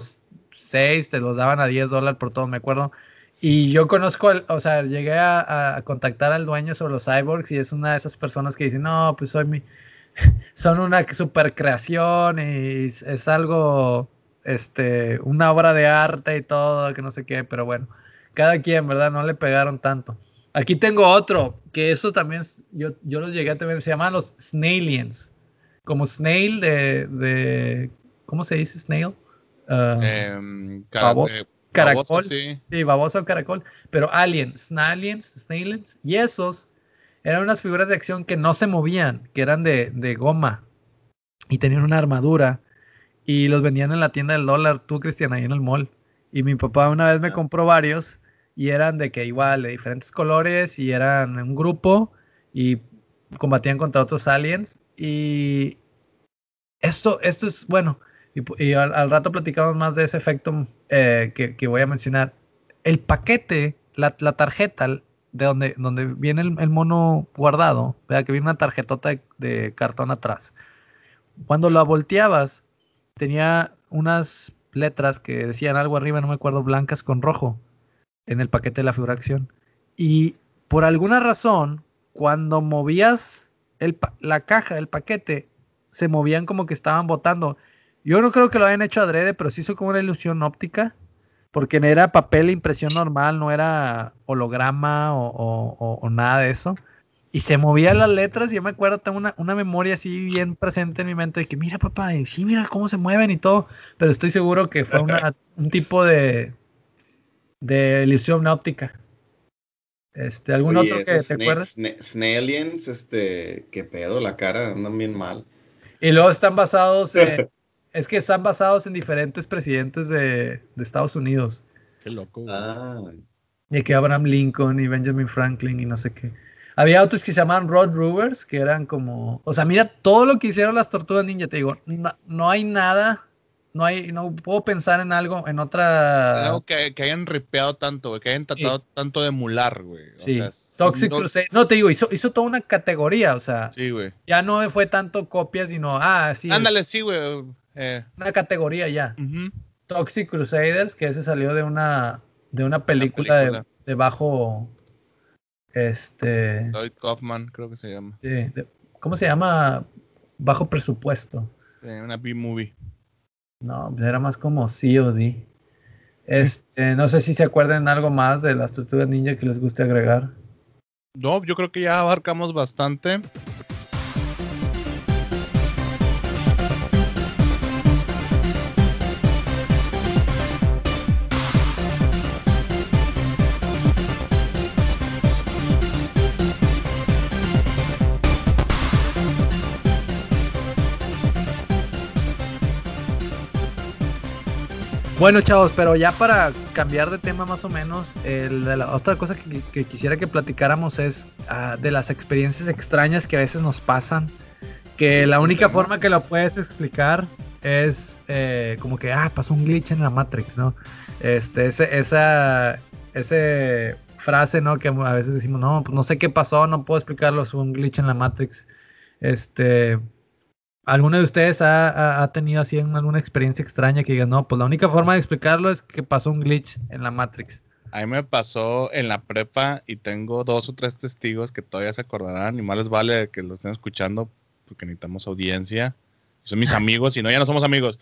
6, te los daban a 10 dólares por todo, me acuerdo. Y yo conozco, al- o sea, llegué a, a contactar al dueño sobre los cyborgs y es una de esas personas que dicen, no, pues soy mi, [LAUGHS] son una super creación y es, es algo, este, una obra de arte y todo, que no sé qué, pero bueno, cada quien, ¿verdad? No le pegaron tanto. Aquí tengo otro, que eso también, es- yo, yo los llegué a tener, se llaman los Snailians, como snail de, de ¿cómo se dice snail? Babo- eh, caracol. baboso, sí. Sí, babosa o caracol, pero alien, snaliens, snailians, y esos eran unas figuras de acción que no se movían, que eran de, de goma y tenían una armadura y los vendían en la tienda del dólar, tú Cristian, ahí en el mall. Y mi papá una vez me Ah. compró varios y eran de que igual, de diferentes colores y eran un grupo y combatían contra otros aliens y esto, esto es bueno. Y, al, rato platicamos más de ese efecto eh, que, que voy a mencionar. El paquete, la, la tarjeta de donde, donde viene el, mono guardado, ¿verdad? que viene una tarjetota de, de cartón atrás. Cuando la volteabas, tenía unas letras que decían algo arriba, no me acuerdo, blancas con rojo, en el paquete de la figura acción. Y por alguna razón, cuando movías el la caja del paquete, se movían como que estaban botando. Yo no creo que lo hayan hecho adrede, pero sí hizo como una ilusión óptica, porque era papel de impresión normal, no era holograma o, o- nada de eso. Y se movían las letras y yo me acuerdo, tengo una, una memoria así bien presente en mi mente de que mira papá, y sí, mira cómo se mueven y todo, pero estoy seguro que fue un tipo de, de ilusión óptica. Este, ¿Algún Oye, otro que te acuerdas? sna- Snailians, este, qué pedo, la cara, andan bien mal. Y luego están basados en, [LAUGHS] Es que están basados en diferentes presidentes de, de Estados Unidos. Qué loco. güey. Ah, De que Abraham Lincoln y Benjamin Franklin y no sé qué. Había otros que se llamaban Rod Rovers, que eran como. O sea, mira todo lo que hicieron las tortugas ninja. Te digo, no, no hay nada. No hay, no puedo pensar en algo, en otra. Algo que, que hayan ripeado tanto, güey, que hayan tratado tanto de emular, güey. O Sí, sea, Toxic no- Crusade. No, te digo, hizo, hizo toda una categoría. O sea, Sí, güey. ya no fue tanto copias, sino. Ah, sí. Ándale, sí, güey. Eh, Una categoría ya. ujú. Toxic Crusaders, que ese salió de una, de una película, de- película. De, bajo. Este. Lloyd Kaufman, creo que se llama. de- ¿Cómo se llama? Bajo presupuesto. Una B-movie. No, pues era más como COD. Este, no sé si se acuerdan algo más de las tortugas ninja que les guste agregar. No, yo creo que ya abarcamos bastante. Bueno, chavos, pero ya para cambiar de tema más o menos, el de la otra cosa que, que quisiera que platicáramos es ah, de las experiencias extrañas que a veces nos pasan. Que la única forma que lo puedes explicar es eh, como que, ah, pasó un glitch en la Matrix, ¿no? Este, ese, esa ese frase, ¿no? Que a veces decimos, no, pues no sé qué pasó, no puedo explicarlo, es un glitch en la Matrix. Este, ¿Alguno de ustedes ha, ha- ha tenido así en alguna experiencia extraña que digan, no, pues la única forma de explicarlo es que pasó un glitch en la Matrix? A mí me pasó en la prepa y tengo dos o tres testigos que todavía se acordarán y más les vale que lo estén escuchando porque necesitamos audiencia. Son mis [LAUGHS] amigos, si no, ya no somos amigos.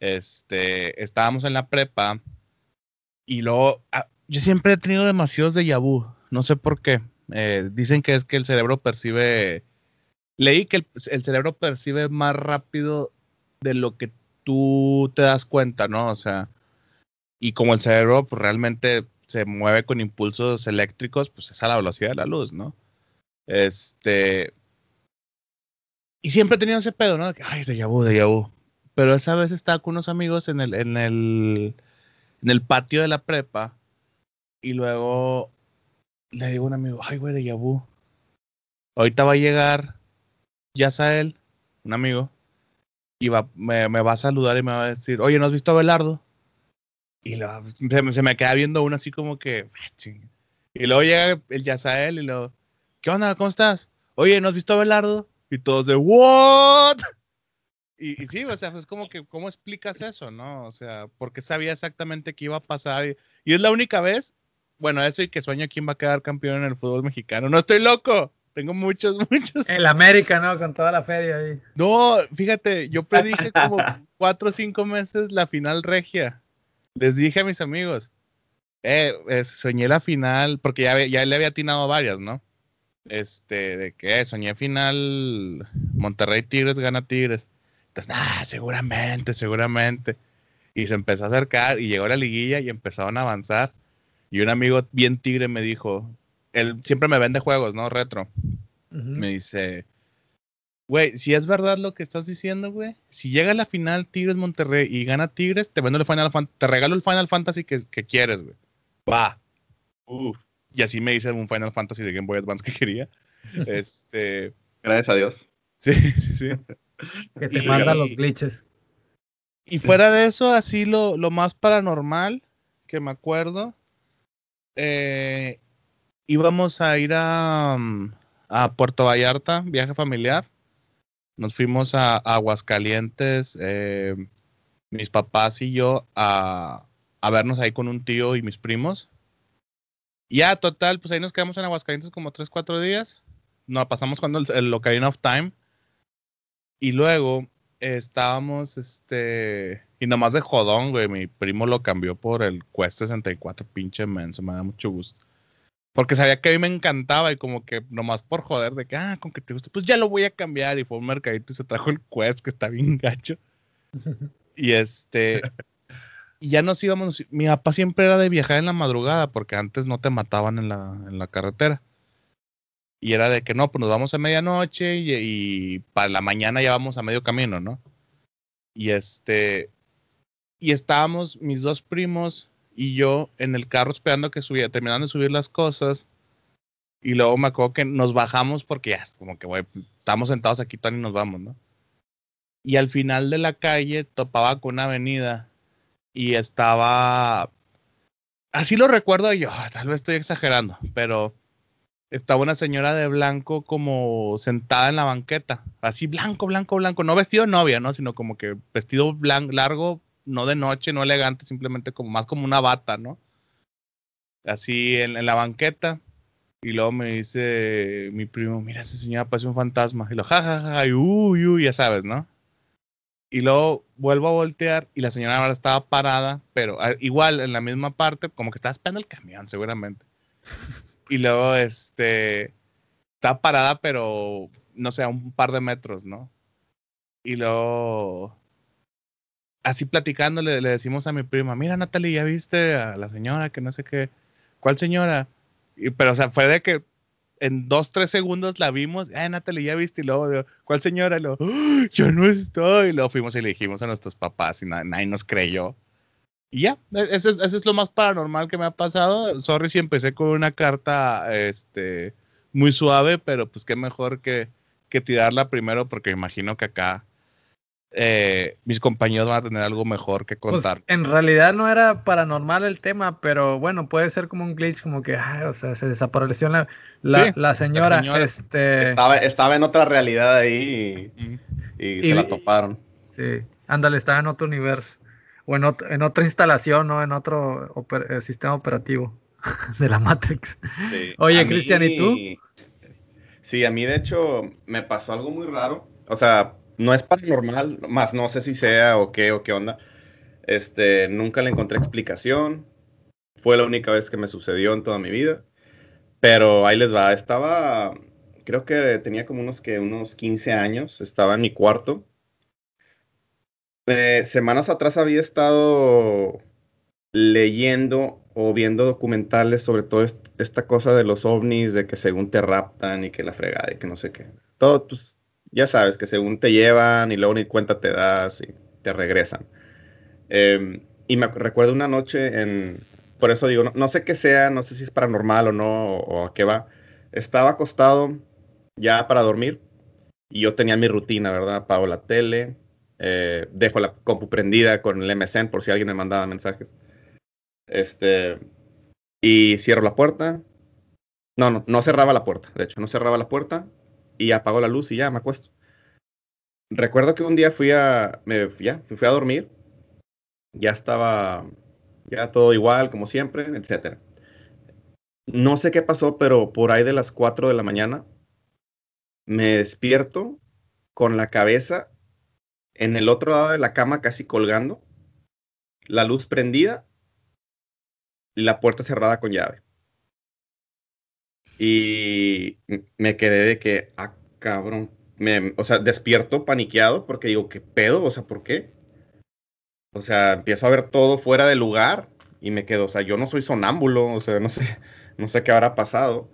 Este, estábamos en la prepa y luego, ah, yo siempre he tenido demasiados de vu, no sé por qué. Eh, dicen que es que el cerebro percibe, leí que el, cerebro percibe más rápido de lo que tú te das cuenta, ¿no? O sea, y como el cerebro pues, realmente se mueve con impulsos eléctricos, pues es a la velocidad de la luz, ¿no? Este. Y siempre he tenido ese pedo, ¿no? Ay, de vu, de vu. Pero esa vez estaba con unos amigos en el, en el, en el patio de la prepa. Y luego le digo a un amigo, ay, güey, de vu. Ahorita va a llegar Yasael, un amigo, y va, me, va a saludar y me va a decir, oye, ¿no has visto a Belardo? Y lo- se, se me queda viendo uno así como que, "Ah, ching". Y luego llega el Yasael y luego, ¿qué onda? ¿Cómo estás? Oye, ¿no has visto a Belardo? Y todos de, ¿what? Y, sí, o sea, es como que, ¿cómo explicas eso, no? O sea, porque sabía exactamente qué iba a pasar. Y, y es la única vez, bueno, eso y que sueño quién va a quedar campeón en el fútbol mexicano. No estoy loco. Tengo muchos, [LAUGHS] muchos. El América, ¿no? Con toda la feria ahí. No, fíjate, yo predije como [LAUGHS] cuatro o cinco meses la final regia. Les dije a mis amigos, eh, eh, soñé la final, porque ya le había atinado varias, ¿no? Este, de que eh, soñé final Monterrey Tigres gana Tigres. Entonces, ah, seguramente, seguramente. Y se empezó a acercar y llegó la liguilla y empezaron a avanzar. Y un amigo bien tigre me dijo, él siempre me vende juegos, ¿no? Retro me dice, güey, si es verdad lo que estás diciendo, güey, si llega a la final Tigres Monterrey y gana Tigres, te vendo el Final Fan- te regalo el Final Fantasy que, que quieres, güey. Va. Uf. Y así me dice un Final Fantasy de Game Boy Advance que quería. [LAUGHS] este, Gracias a Dios. sí, [LAUGHS] sí, sí. Que te Y- manda los glitches. Y fuera de eso, así lo, lo más paranormal que me acuerdo, eh, íbamos a ir a, mm, a Puerto Vallarta, viaje familiar. Nos fuimos a, Aguascalientes, eh, mis papás y yo, a, a vernos ahí con un tío y mis primos. Ya, total, pues ahí nos quedamos en Aguascalientes como 3, 4 días. Nos pasamos cuando el, el Ocarina of Time. Y luego estábamos, este, y nomás de jodón, güey, mi primo lo cambió por el Quest 64, pinche menso, me da mucho gusto. Porque sabía que a mí me encantaba y como que nomás por joder de que, ah, con que te guste, pues ya lo voy a cambiar. Y fue un mercadito y se trajo el Quest, que está bien gacho. [LAUGHS] Y este, y ya nos íbamos, mi papá siempre era de viajar en la madrugada porque antes no te mataban en la, en la carretera. Y era de que no, pues nos vamos a medianoche y, y para la mañana ya vamos a medio camino, ¿no? Y este, y estábamos mis dos primos y yo en el carro esperando que subiera, terminando de subir las cosas. Y luego me acuerdo que nos bajamos porque ya, como que, güey, estamos sentados aquí, Tony, nos vamos, ¿no? Y al final de la calle topaba con una avenida y estaba. Así lo recuerdo yo, tal vez estoy exagerando, pero estaba una señora de blanco como sentada en la banqueta, así blanco, blanco, blanco, no vestido de novia, ¿no? Sino como que vestido blanco, largo, no de noche, no elegante, simplemente como más como una bata, ¿no? Así en, en la banqueta. Y luego me dice mi primo, mira, esa señora parece un fantasma. Y lo, jajaja, y uy, uy, ya sabes, ¿no? Y luego vuelvo a voltear y la señora ahora estaba parada, pero ah, igual en la misma parte, como que estaba esperando el camión, seguramente. [LAUGHS] y luego, este, estaba parada, pero no sé, a un par de metros, ¿no? Y luego, así platicándole, le decimos a mi prima, mira, Natalie, ¿ya viste a la señora que no sé qué? ¿Cuál señora? Y, pero, o sea, fue de que en dos, tres segundos la vimos, ah, Natalie, ya viste, y luego, ¿cuál señora? Y luego, ¡Ah! yo no estoy. Y luego fuimos y le dijimos a nuestros papás y na- nadie nos creyó. Y ya, e- eso es, eso es lo más paranormal que me ha pasado. Sorry si empecé con una carta este, muy suave, pero pues qué mejor que, que tirarla primero, porque imagino que acá eh, mis compañeros van a tener algo mejor que Pues, contar. en realidad no era paranormal el tema, pero bueno, puede ser como un glitch, como que, ay, o sea, se desapareció la, la, Sí, la señora. señora. Este, Estaba, estaba en otra realidad ahí Mm. y, se la toparon. sí, ándale, estaba en otro universo. O en, ot- en otra instalación, ¿no? En otro oper- eh, sistema operativo [LAUGHS] de la Matrix. Sí. Oye, Cristian, ¿y tú? Sí, a mí de hecho me pasó algo muy raro. O sea, no es paranormal, más no sé si sea o qué o qué onda. Este, nunca le encontré explicación. Fue la única vez que me sucedió en toda mi vida. Pero ahí les va. Estaba, creo que tenía como unos que unos 15 años. Estaba en mi cuarto. Eh, semanas atrás había estado leyendo o viendo documentales sobre todo est- esta cosa de los ovnis, de que según te raptan y que la fregada y que no sé qué. Todo, pues, ya sabes, que según te llevan y luego ni cuenta te das y te regresan. Em, y me recuerdo una noche en, por eso digo, no, sé qué sea, no sé si es paranormal o no, o, o a qué va. Estaba acostado ya para dormir y yo tenía mi rutina, ¿verdad? Apago la tele, eh, dejo la compu prendida con el MSN por si alguien me mandaba mensajes. Este, y cierro la puerta. No, no, no cerraba la puerta, de hecho, no cerraba la puerta y apago la luz y ya me acuesto. Recuerdo que un día fui a, me, ya, fui a dormir, ya estaba, ya todo igual, como siempre, etcétera. No sé qué pasó, pero por ahí de las 4 de la mañana me despierto con la cabeza en el otro lado de la cama, casi colgando, la luz prendida y la puerta cerrada con llave. Y me quedé de que, ah, cabrón, me, o sea, despierto paniqueado porque digo, ¿qué pedo? O sea, ¿por qué? O sea, empiezo a ver todo fuera de lugar y me quedo, o sea, yo no soy sonámbulo, o sea, no sé, [LAUGHS] no sé qué habrá pasado.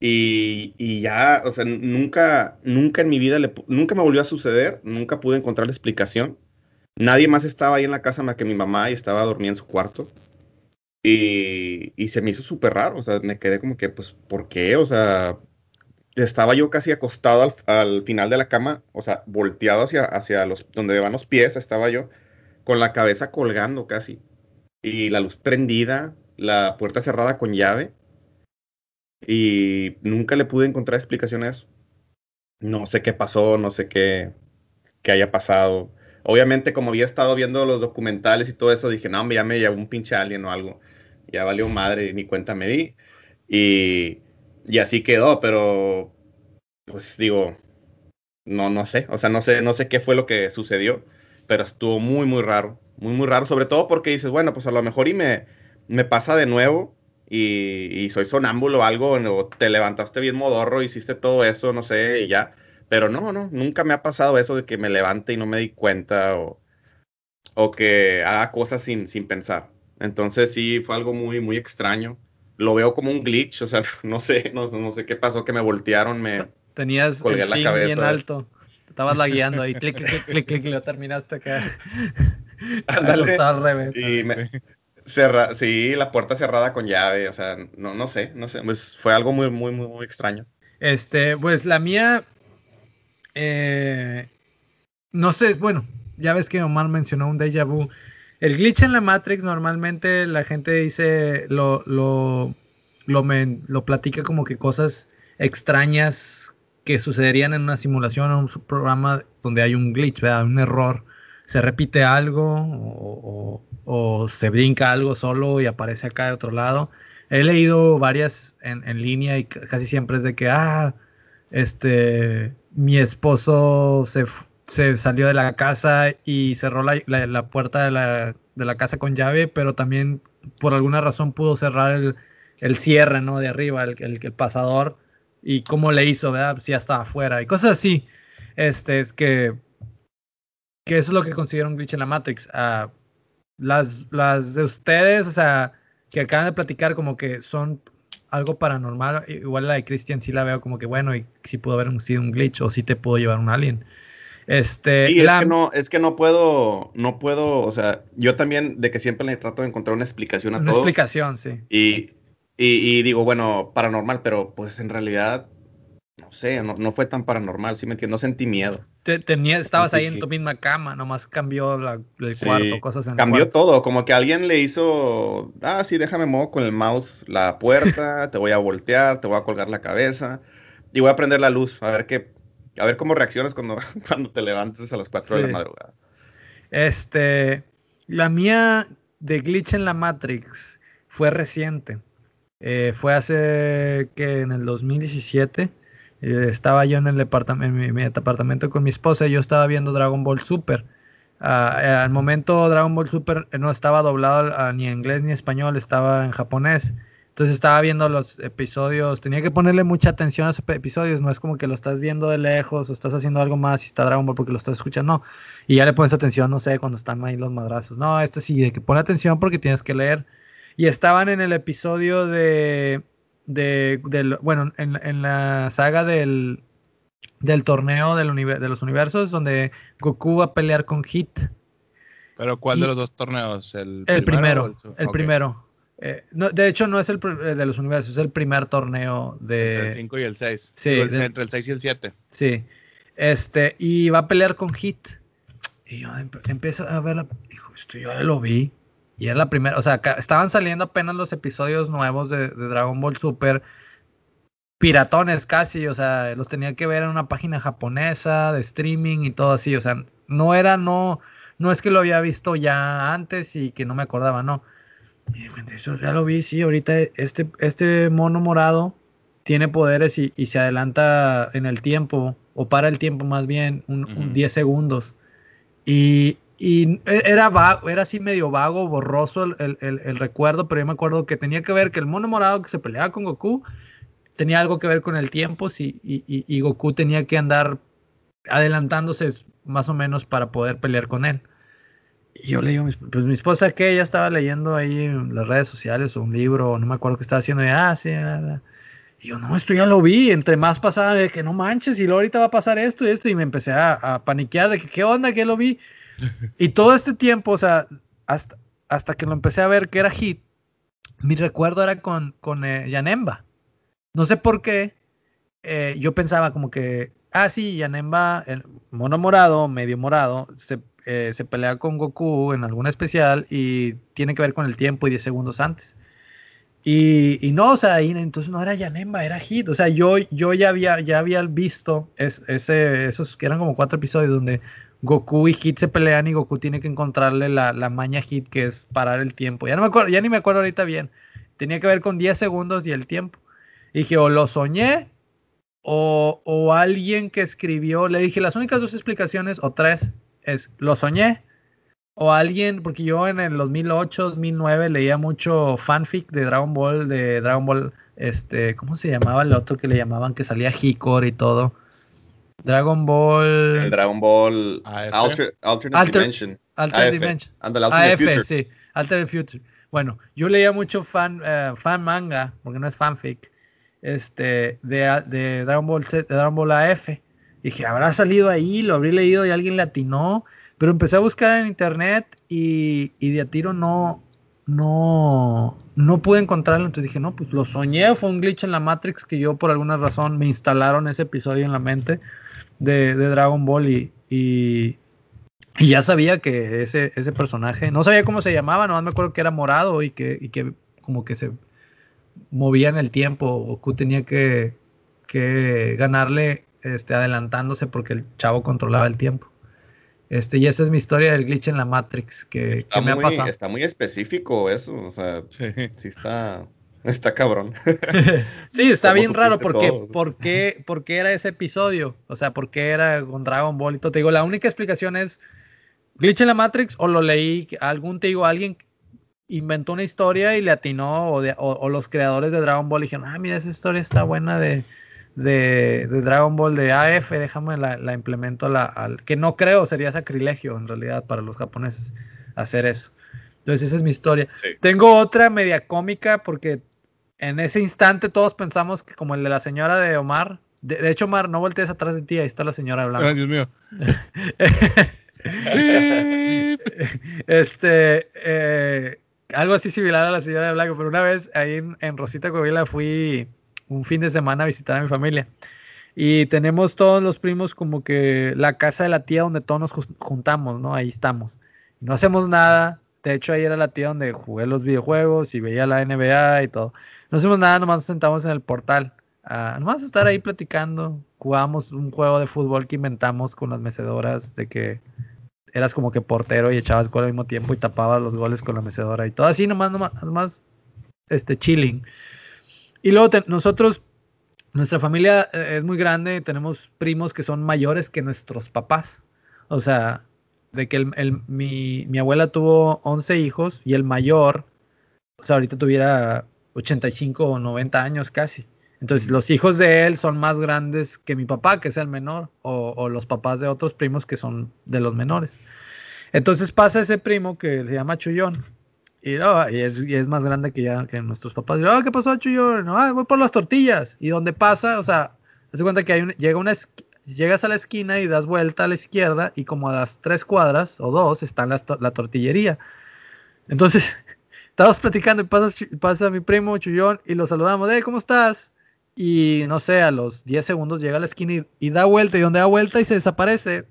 Y, y ya, o sea, nunca, nunca en mi vida, nunca me volvió a suceder, nunca pude encontrar la explicación. Nadie más estaba ahí en la casa más que mi mamá y estaba dormida en su cuarto. Y, y se me hizo súper raro, o sea, me quedé como que, pues, ¿por qué? O sea, estaba yo casi acostado al, al final de la cama, o sea, volteado hacia, hacia donde van los pies, estaba yo, con la cabeza colgando casi. Y la luz prendida, la puerta cerrada con llave. Y nunca le pude encontrar explicación a eso. No sé qué pasó, no sé qué, qué haya pasado. Obviamente, como había estado viendo los documentales y todo eso, dije, no, ya me llevó un pinche alien o algo. Ya valió madre, ni cuenta me di. Y, y así quedó, pero pues digo, no, no sé, o sea, no sé, no sé qué fue lo que sucedió, pero estuvo muy, muy raro, muy, muy raro, sobre todo porque dices, bueno, pues a lo mejor y me, me pasa de nuevo y, soy sonámbulo o algo, o te levantaste bien modorro, hiciste todo eso, no sé, y ya, pero no, no, nunca me ha pasado eso de que me levante y no me di cuenta o, o que haga cosas sin, sin pensar. Entonces sí, fue algo muy, muy extraño. Lo veo como un glitch, o sea, [LAUGHS] no sé, no, no sé qué pasó, que me voltearon, me... Tenías Colgué el la ping bien cabeza. alto. estabas lagueando ahí, clic, clic, clic, clic, y lo terminaste acá. [LAUGHS] Ándale. Estaba al revés. Y me- cerra- sí, la puerta cerrada con llave, o sea, no, no sé, no sé, pues fue algo muy, muy, muy, muy extraño. Este, pues la mía, eh, no sé, bueno, ya ves que Omar mencionó un déjà vu. El glitch en la Matrix normalmente la gente dice, lo, lo, lo, lo platica como que cosas extrañas que sucederían en una simulación o un programa donde hay un glitch, ¿verdad? un error. Se repite algo o, o- se brinca algo solo y aparece acá de otro lado. He leído varias en, en línea y ca- casi siempre es de que, ah, este, mi esposo se, se salió de la casa y cerró la, la- puerta de la, de la casa con llave, pero también por alguna razón pudo cerrar el, el cierre, ¿no? De arriba, el, el, el pasador. Y cómo le hizo, ¿verdad? Si ya estaba afuera y cosas así. Este, es que, que eso es lo que considero un glitch en la Matrix. Ah, las, las de ustedes, o sea, que acaban de platicar como que son algo paranormal, igual la de Christian sí la veo como que bueno, y sí pudo haber sido un glitch o sí te pudo llevar un alien. Este, Sí, es que no, es que no puedo, no puedo, o sea, yo también de que siempre le trato de encontrar una explicación a una todo. explicación, sí. Y, y, y digo, bueno, paranormal, pero pues en realidad, no sé, no, no fue tan paranormal, ¿sí me entiendes? No sentí miedo. Te- tenía, estabas ahí en tu misma cama, nomás cambió la- el Sí, cuarto, cosas en el Cambió cuarto. todo, como que alguien le hizo, ah, sí, déjame mover con el mouse la puerta, [LAUGHS] te voy a voltear, te voy a colgar la cabeza y voy a prender la luz, a ver qué, a ver cómo reaccionas cuando, [LAUGHS] cuando te levantes a las 4 de la madrugada. Este, la mía de glitch en la Matrix fue reciente. Eh, fue hace que en el 2017 eh, estaba yo en el departamento, en mi, mi departamento con mi esposa y yo estaba viendo Dragon Ball Super. Ah, eh, al momento Dragon Ball Super no estaba doblado ni en inglés ni español, estaba en japonés. Entonces estaba viendo los episodios, tenía que ponerle mucha atención a esos episodios, no es como que lo estás viendo de lejos o estás haciendo algo más y está Dragon Ball porque lo estás escuchando, no. Y ya le pones atención, no sé, cuando están ahí los madrazos. No, este sí, de que pone atención porque tienes que leer. Y estaban en el episodio de, de, del- bueno, en, en la saga del, del torneo del de los universos, donde Goku va a pelear con Hit. Pero ¿cuál Y- de los dos torneos? ¿El, El primero, el, primero. Eh, no, de hecho, no es el eh, de los universos, es el primer torneo Entre el de... 5 y el 6. sí, de- entre el 6 y el 7. Sí. Este, y va a pelear con Hit. Y yo empe- empiezo a ver la. Dijo, esto yo ya lo vi. Y era la primera. O sea, estaban saliendo apenas los episodios nuevos de, de Dragon Ball Super. Piratones casi. O sea, los tenía que ver en una página japonesa de streaming y todo así. O sea, no era, no. No es que lo había visto ya antes y que no me acordaba, no. Eso ya lo vi, sí. Ahorita este, este mono morado tiene poderes y, y se adelanta en el tiempo, o para el tiempo más bien, un, un Ujú. 10 segundos. Y, y e- era, vago, era así medio vago, borroso el, el- el- el recuerdo, pero yo me acuerdo que tenía que ver que el mono morado que se peleaba con Goku tenía algo que ver con el tiempo sí, y, y- y Goku tenía que andar adelantándose más o menos para poder pelear con él. Y yo le digo, pues mi esposa que ella estaba leyendo ahí en las redes sociales o un libro, no me acuerdo qué estaba haciendo, y, ah, sí, ah, ah". Y yo, no, esto ya lo vi. Entre más pasaba de que no manches, y luego ahorita va a pasar esto y esto. Y me empecé a, a paniquear de que qué onda, que lo vi. Y todo este tiempo, o sea, hasta, hasta que lo empecé a ver que era hit, mi recuerdo era con, con eh, Yanemba. No sé por qué. eh, yo pensaba como que, ah, sí, Yanemba, el mono morado, medio morado, se, eh, se pelea con Goku en alguna especial y tiene que ver con el tiempo y 10 segundos antes. Y, y no, o sea, entonces no era Yanemba, era Hit. O sea, yo, yo ya, había, ya había visto es- ese, esos que eran como cuatro episodios donde Goku y Hit se pelean y Goku tiene que encontrarle la, la maña Hit que es parar el tiempo. Ya no me acuerdo, ya ni me acuerdo ahorita bien. Tenía que ver con 10 segundos y el tiempo. Y dije, o lo soñé, o, o alguien que escribió, le dije, las únicas dos explicaciones, o tres, es lo soñé, o alguien, porque yo en el 2008, 2009 leía mucho fanfic de Dragon Ball, de Dragon Ball, este, ¿cómo se llamaba el otro que le llamaban, que salía Hikor y todo? Dragon Ball... El Dragon Ball. Alter, Alternate Alter- Dimension. Alternate AF. Dimension. Alternate AF, Future. sí, Alternate Future. Bueno, yo leía mucho fan, eh, fan manga, porque no es fanfic, este, de, de Dragon Ball Z, de Dragon Ball AF. Dije, habrá salido ahí, lo habría leído y alguien le atinó. Pero empecé a buscar en internet y, de a tiro no, no, no pude encontrarlo. Entonces dije, no, pues lo soñé. Fue un glitch en la Matrix que yo por alguna razón me instalaron ese episodio en la mente de, de Dragon Ball y, y, y ya sabía que ese, ese personaje, no sabía cómo se llamaba, nomás me acuerdo que era morado y que, y que como que se movía en el tiempo. Goku tenía que, que ganarle este, adelantándose porque el chavo controlaba el tiempo. Este, y esa es mi historia del glitch en la Matrix que, Está que me muy, ha pasado. está muy específico eso, o sea, Sí. sí está, [LAUGHS] está cabrón. [LAUGHS] Sí, está ¿Cómo bien raro porque todo? ¿por qué, por qué era ese episodio? O sea, ¿por qué era con Dragon Ball y todo? Te digo, la única explicación es glitch en la Matrix o lo leí, algún, te digo, alguien inventó una historia y le atinó o, de- o- o los creadores de Dragon Ball dijeron, ah, mira, esa historia está buena de, de, de Dragon Ball de AF, déjame la, la implemento la, al, que no creo, sería sacrilegio en realidad para los japoneses hacer eso. Entonces esa es mi historia. Sí. Tengo otra media cómica porque en ese instante todos pensamos que como el de la señora de Omar. De, de hecho, Omar, no voltees atrás de ti, ahí está la señora Ay, hablando. Dios mío. [LAUGHS] este, eh, algo así similar a la señora de Blanco, pero una vez ahí en, en Rosita Coahuila fui un fin de semana a visitar a mi familia. Y tenemos todos los primos como que la casa de la tía donde todos nos juntamos, ¿no? Ahí estamos. No hacemos nada. De hecho, ahí era la tía donde jugué los videojuegos y veía la NBA y todo. No hacemos nada, nomás nos sentamos en el portal. a nomás estar ahí platicando. Jugamos un juego de fútbol que inventamos con las mecedoras de que eras como que portero y echabas gol al mismo tiempo y tapabas los goles con la mecedora y todo así nomás, nomás, nomás este, chilling. Y luego nosotros, nuestra familia eh, es muy grande, tenemos primos que son mayores que nuestros papás. O sea, de que el- mi, mi abuela tuvo 11 hijos y el mayor, o sea, ahorita tuviera 85 o 90 años casi. Entonces, los hijos de él son más grandes que mi papá, que es el menor, o, o los papás de otros primos que son de los menores. Entonces pasa ese primo que se llama Chullón. Y, no, y es, más grande que ya que nuestros papás. Y, "Ah, ¿qué pasó, Chullón? No, "Ah, voy por las tortillas. Y donde pasa, o sea, se cuenta que hay llega una llegas a la esquina y das vuelta a la izquierda y como a las tres cuadras o dos están las to- la tortillería. Entonces, [LAUGHS] estábamos platicando y pasa, pasa mi primo Chullón y lo saludamos, hey, ¿cómo estás? Y no sé, a los 10 segundos llega a la esquina y, y da vuelta y donde da vuelta y se desaparece,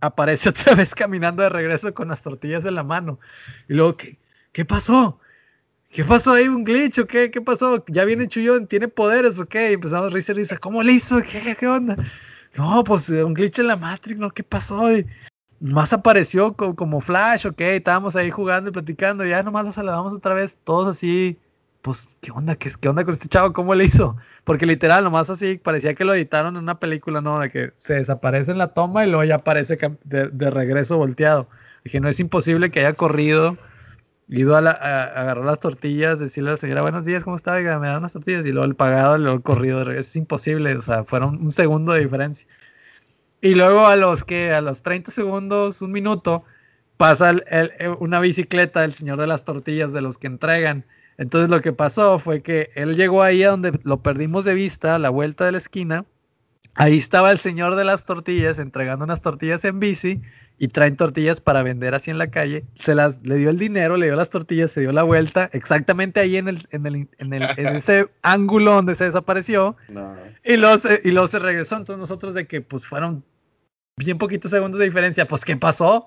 aparece [LAUGHS] otra vez caminando de regreso con las tortillas en la mano. Y luego, ¿qué, qué pasó? ¿Qué pasó ahí? ¿Un glitch o qué? ¿Qué pasó? ¿Ya viene Chullón? ¿Tiene poderes o qué? Y empezamos risa y risa. ¿Cómo le hizo? ¿Qué, qué, onda? No, pues eh, un glitch en la Matrix, ¿no? ¿Qué pasó? Y más apareció co- como Flash, ok. Estábamos ahí jugando y platicando. Y ya nomás nos saludamos otra vez, todos así. Pues, ¿qué onda? ¿Qué, ¿Qué onda con este chavo? ¿Cómo le hizo? Porque literal, nomás así, parecía que lo editaron en una película, ¿no? De que se desaparece en la toma y luego ya aparece de, de regreso volteado. Dije, no es imposible que haya corrido, ido a, la, a, a agarrar las tortillas, decirle a la señora, buenos días, ¿cómo está? Me dan unas tortillas y luego el pagado luego el corrido. Es imposible, o sea, fueron un segundo de diferencia. Y luego a los que, a los 30 segundos, un minuto, pasa el- el- el- una bicicleta del señor de las tortillas de los que entregan. Entonces lo que pasó fue que él llegó ahí a donde lo perdimos de vista, a la vuelta de la esquina. Ahí estaba el señor de las tortillas entregando unas tortillas en bici y traen tortillas para vender así en la calle. Se las le dio el dinero, le dio las tortillas, se dio la vuelta, exactamente ahí en el, en el, en el, en ese [LAUGHS] ángulo donde se desapareció. No. Y luego, se, y luego se regresó. Entonces nosotros de que pues fueron bien poquitos segundos de diferencia, pues ¿qué pasó?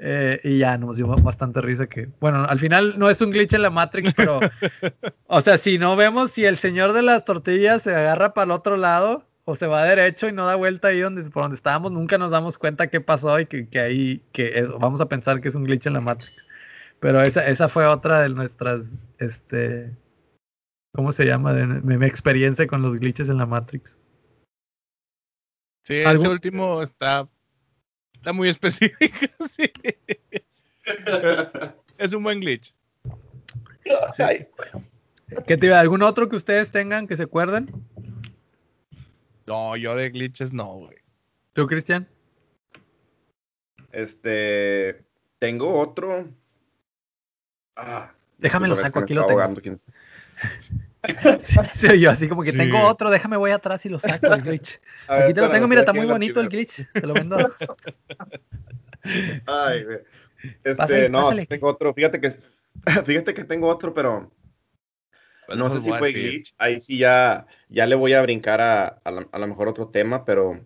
Eh, y ya nos dio bastante risa que, bueno, al final no es un glitch en la Matrix, pero, [LAUGHS] o sea, si no vemos si el señor de las tortillas se agarra para el otro lado o se va derecho y no da vuelta ahí donde, por donde estábamos, nunca nos damos cuenta qué pasó y que, que ahí, que es- vamos a pensar que es un glitch en la Matrix. Pero esa, esa fue otra de nuestras, este, ¿cómo se llama? De mi, mi experiencia con los glitches en la Matrix. Sí, ese ¿Algún- último está, está muy específico. [LAUGHS] sí. Es un buen glitch. Ay, ¿Qué te iba- ¿Algún otro que ustedes tengan que se acuerden? No, yo de glitches no, güey. ¿Tú, Cristian? Este, tengo otro. Ah, Déjame lo saco, aquí lo tengo. ahogando, quién- [LAUGHS] Sí, yo así como que tengo otro, déjame voy atrás y lo saco el glitch. [LAUGHS] Aquí te lo tengo, mira, está muy bonito el glitch. Te lo vendo. [LAUGHS] Ay, güey. Este, no, tengo otro. Fíjate que, fíjate que tengo otro, pero no sé si fue glitch. Ahí sí ya, ya le voy a brincar a, a, lo mejor otro tema, pero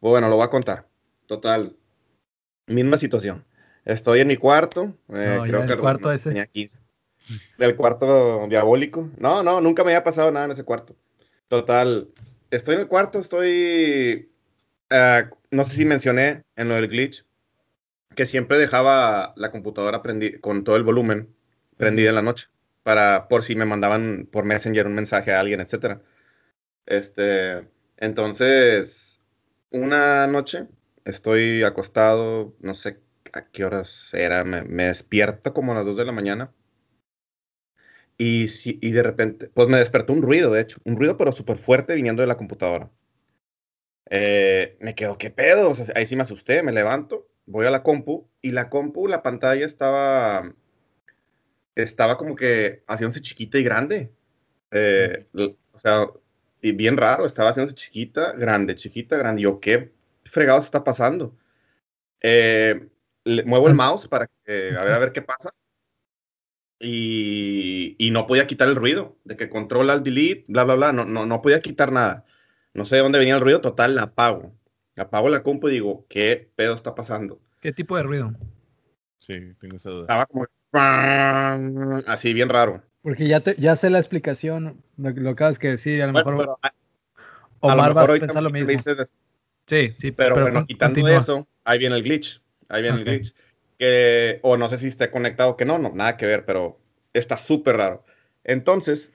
bueno, lo voy a contar. Total, misma situación. Estoy en mi cuarto. Eh, creo que el cuarto ese. Tenía 15. Del cuarto diabólico. No, no, nunca me había pasado nada en ese cuarto. Total, estoy en el cuarto, estoy. Uh, no sé si mencioné en lo del glitch que siempre dejaba la computadora con todo el volumen prendida en la noche para por si me mandaban por Messenger un mensaje a alguien, etcétera. Este, entonces, una noche estoy acostado, no sé a qué horas era, me, despierto como a las 2 de la mañana. Y, y de repente, pues me despertó un ruido, de hecho, un ruido pero súper fuerte viniendo de la computadora. Eh, me quedo, ¿qué pedo? ahí sí me asusté, me levanto, voy a la compu y la compu, la pantalla estaba estaba como que haciéndose chiquita y grande. Eh, o sea, y bien raro, estaba haciéndose chiquita, grande, chiquita, grande. yo, ¿qué fregados está pasando? Eh, muevo el mouse para que, a ver, a ver qué pasa. Y, y, no podía quitar el ruido, de que controla el delete, bla, bla, bla, no, no, no podía quitar nada. No sé de dónde venía el ruido, total, la apago. Apago la compu y digo, ¿qué pedo está pasando? ¿Qué tipo de ruido? Sí, tengo esa duda. Estaba como Así, bien raro. Porque ya, te, ya sé la explicación, lo, lo acabas que decir, a lo mejor Omar va a pensar lo mismo. Sí, sí, pero, bueno, quitando eso, ahí viene el glitch. Ahí viene el glitch. Que, o no sé si está conectado que no, no, nada que ver, pero está súper raro. Entonces,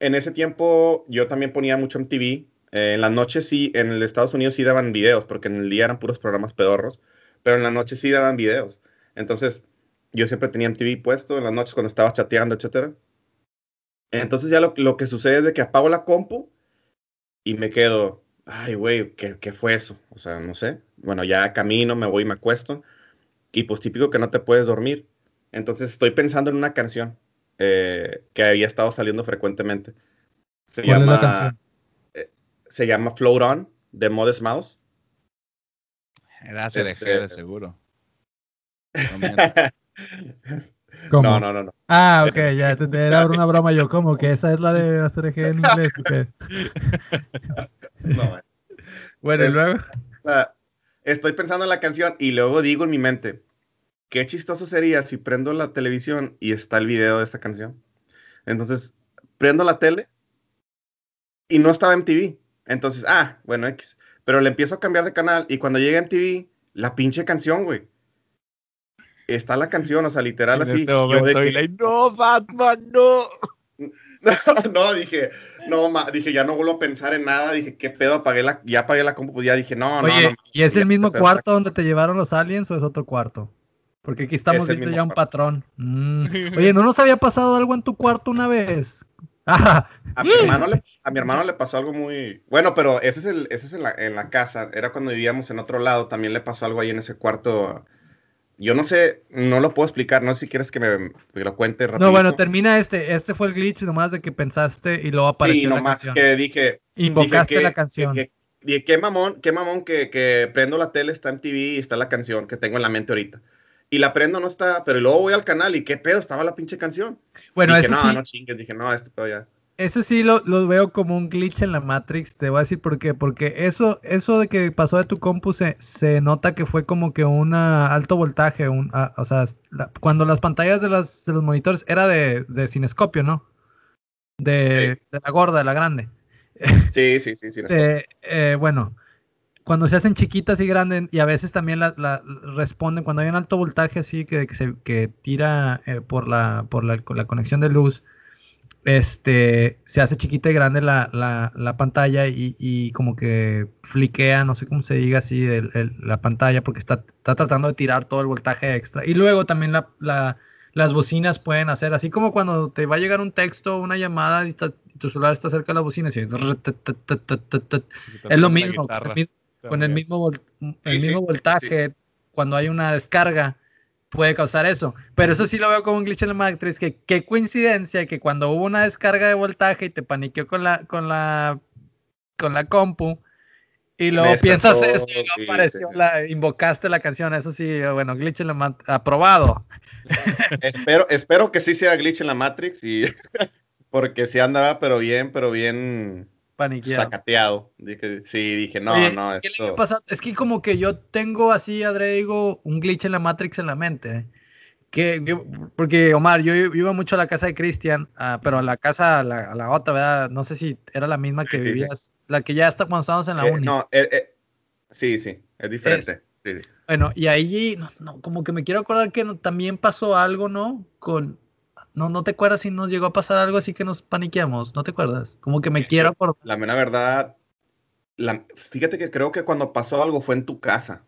en ese tiempo yo también ponía mucho MTV. Eh, en las noches sí, en el Estados Unidos sí daban videos, porque en el día eran puros programas pedorros, pero en la noche sí daban videos. Entonces, yo siempre tenía MTV puesto en las noches cuando estaba chateando, etcétera. Entonces ya lo, lo, que sucede es de que apago la compu y me quedo, ay, güey, ¿qué, ¿qué, fue eso? O sea, no sé. Bueno, ya camino, me voy y me acuesto. Y pues típico que no te puedes dormir. Entonces estoy pensando en una canción eh, que había estado saliendo frecuentemente. Se llama, eh, se llama Float On de Modest Mouse. Era CDG este, de seguro. [LAUGHS] No, [LAUGHS] no, no, no. Ah, ok, ya, te, era una broma yo, como que esa es la de hacer en inglés. [LAUGHS] no, bueno, y luego. Estoy pensando en la canción y luego digo en mi mente, qué chistoso sería si prendo la televisión y está el video de esta canción. Entonces, prendo la tele y no estaba en TV. Entonces, ah, bueno, X. Pero le empiezo a cambiar de canal y cuando llega en TV, la pinche canción, güey está la canción, o sea, literal así. Este momento, no, Batman, no. [LAUGHS] no, dije, no, dije, ya no vuelvo a pensar en nada, dije, qué pedo, apagué la, ya apagué la compu, pues ya dije, no, no, no. ¿y es el mismo cuarto donde te llevaron los aliens o es otro cuarto? Porque aquí estamos viendo ya un patrón. Mm. [LAUGHS] Oye, ¿no nos había pasado algo en tu cuarto una vez? [LAUGHS] a, mi hermano le, a mi hermano le pasó algo muy... Bueno, pero ese es, el, ese es en, la, en la casa. Era cuando vivíamos en otro lado. También le pasó algo ahí en ese cuarto yo no sé, no lo puedo explicar, no sé si quieres que me, lo cuente rápido. No, bueno, termina este, este fue el glitch nomás de que pensaste y luego apareció sí, nomás que dije... Invocaste la canción. Dije, qué mamón, qué mamón que, que, prendo la tele, está en TV y está la canción que tengo en la mente ahorita. Y la prendo, no está, pero luego voy al canal y qué pedo, estaba la pinche canción. Bueno, dije, no, sí. no chingues, dije, no, este pedo ya. Eso sí lo, veo como un glitch en la Matrix, te voy a decir por qué, porque eso, eso de que pasó de tu compu se, nota que fue como que un alto voltaje, un, o sea, cuando las pantallas de, las, de los monitores era de, de cinescopio, ¿no? De, la gorda, de la grande. [LAUGHS] Sí, sí, sí, eh, eh, bueno, cuando se hacen chiquitas y grandes, y a veces también la, responden, cuando hay un alto voltaje así que, que, se, que tira eh, por, la, por la, la conexión de luz, este, se hace chiquita y grande la, la, pantalla y, como que fliquea, no sé cómo se diga así, la pantalla porque está, está, tratando de tirar todo el voltaje extra. Y luego también las bocinas pueden hacer, así como cuando te va a llegar un texto, una llamada y, tu celular está cerca de la bocina, y es lo mismo, con el mismo, el mismo voltaje, cuando hay una descarga puede causar eso. Pero eso sí lo veo como un glitch en la Matrix, que qué coincidencia que cuando hubo una descarga de voltaje y te paniqueó con la, con la, con la compu, y luego piensas eso y apareció la, invocaste la canción, eso sí, bueno, glitch en la Matrix, aprobado. espero, espero que sí sea glitch en la Matrix y [LAUGHS] porque sí andaba, pero bien, pero bien paniqueado. Sacateado. Dije, sí, dije, no, no, esto... Es que como que yo tengo así, Adreigo, un glitch en la Matrix en la mente. Que porque Omar, yo, iba mucho a la casa de Cristian, ah, pero a la casa, a la, otra, ¿verdad? No sé si era la misma que vivías, la que ya está cuando estábamos en la eh, uni. No, eh, eh, sí, sí, es diferente. Bueno, y ahí, como que me quiero acordar que también pasó algo, ¿no? Con, no, no te acuerdas si nos llegó a pasar algo así que nos paniqueamos, ¿no te acuerdas? Como que me quiero por La mera verdad, fíjate que creo que cuando pasó algo fue en tu casa.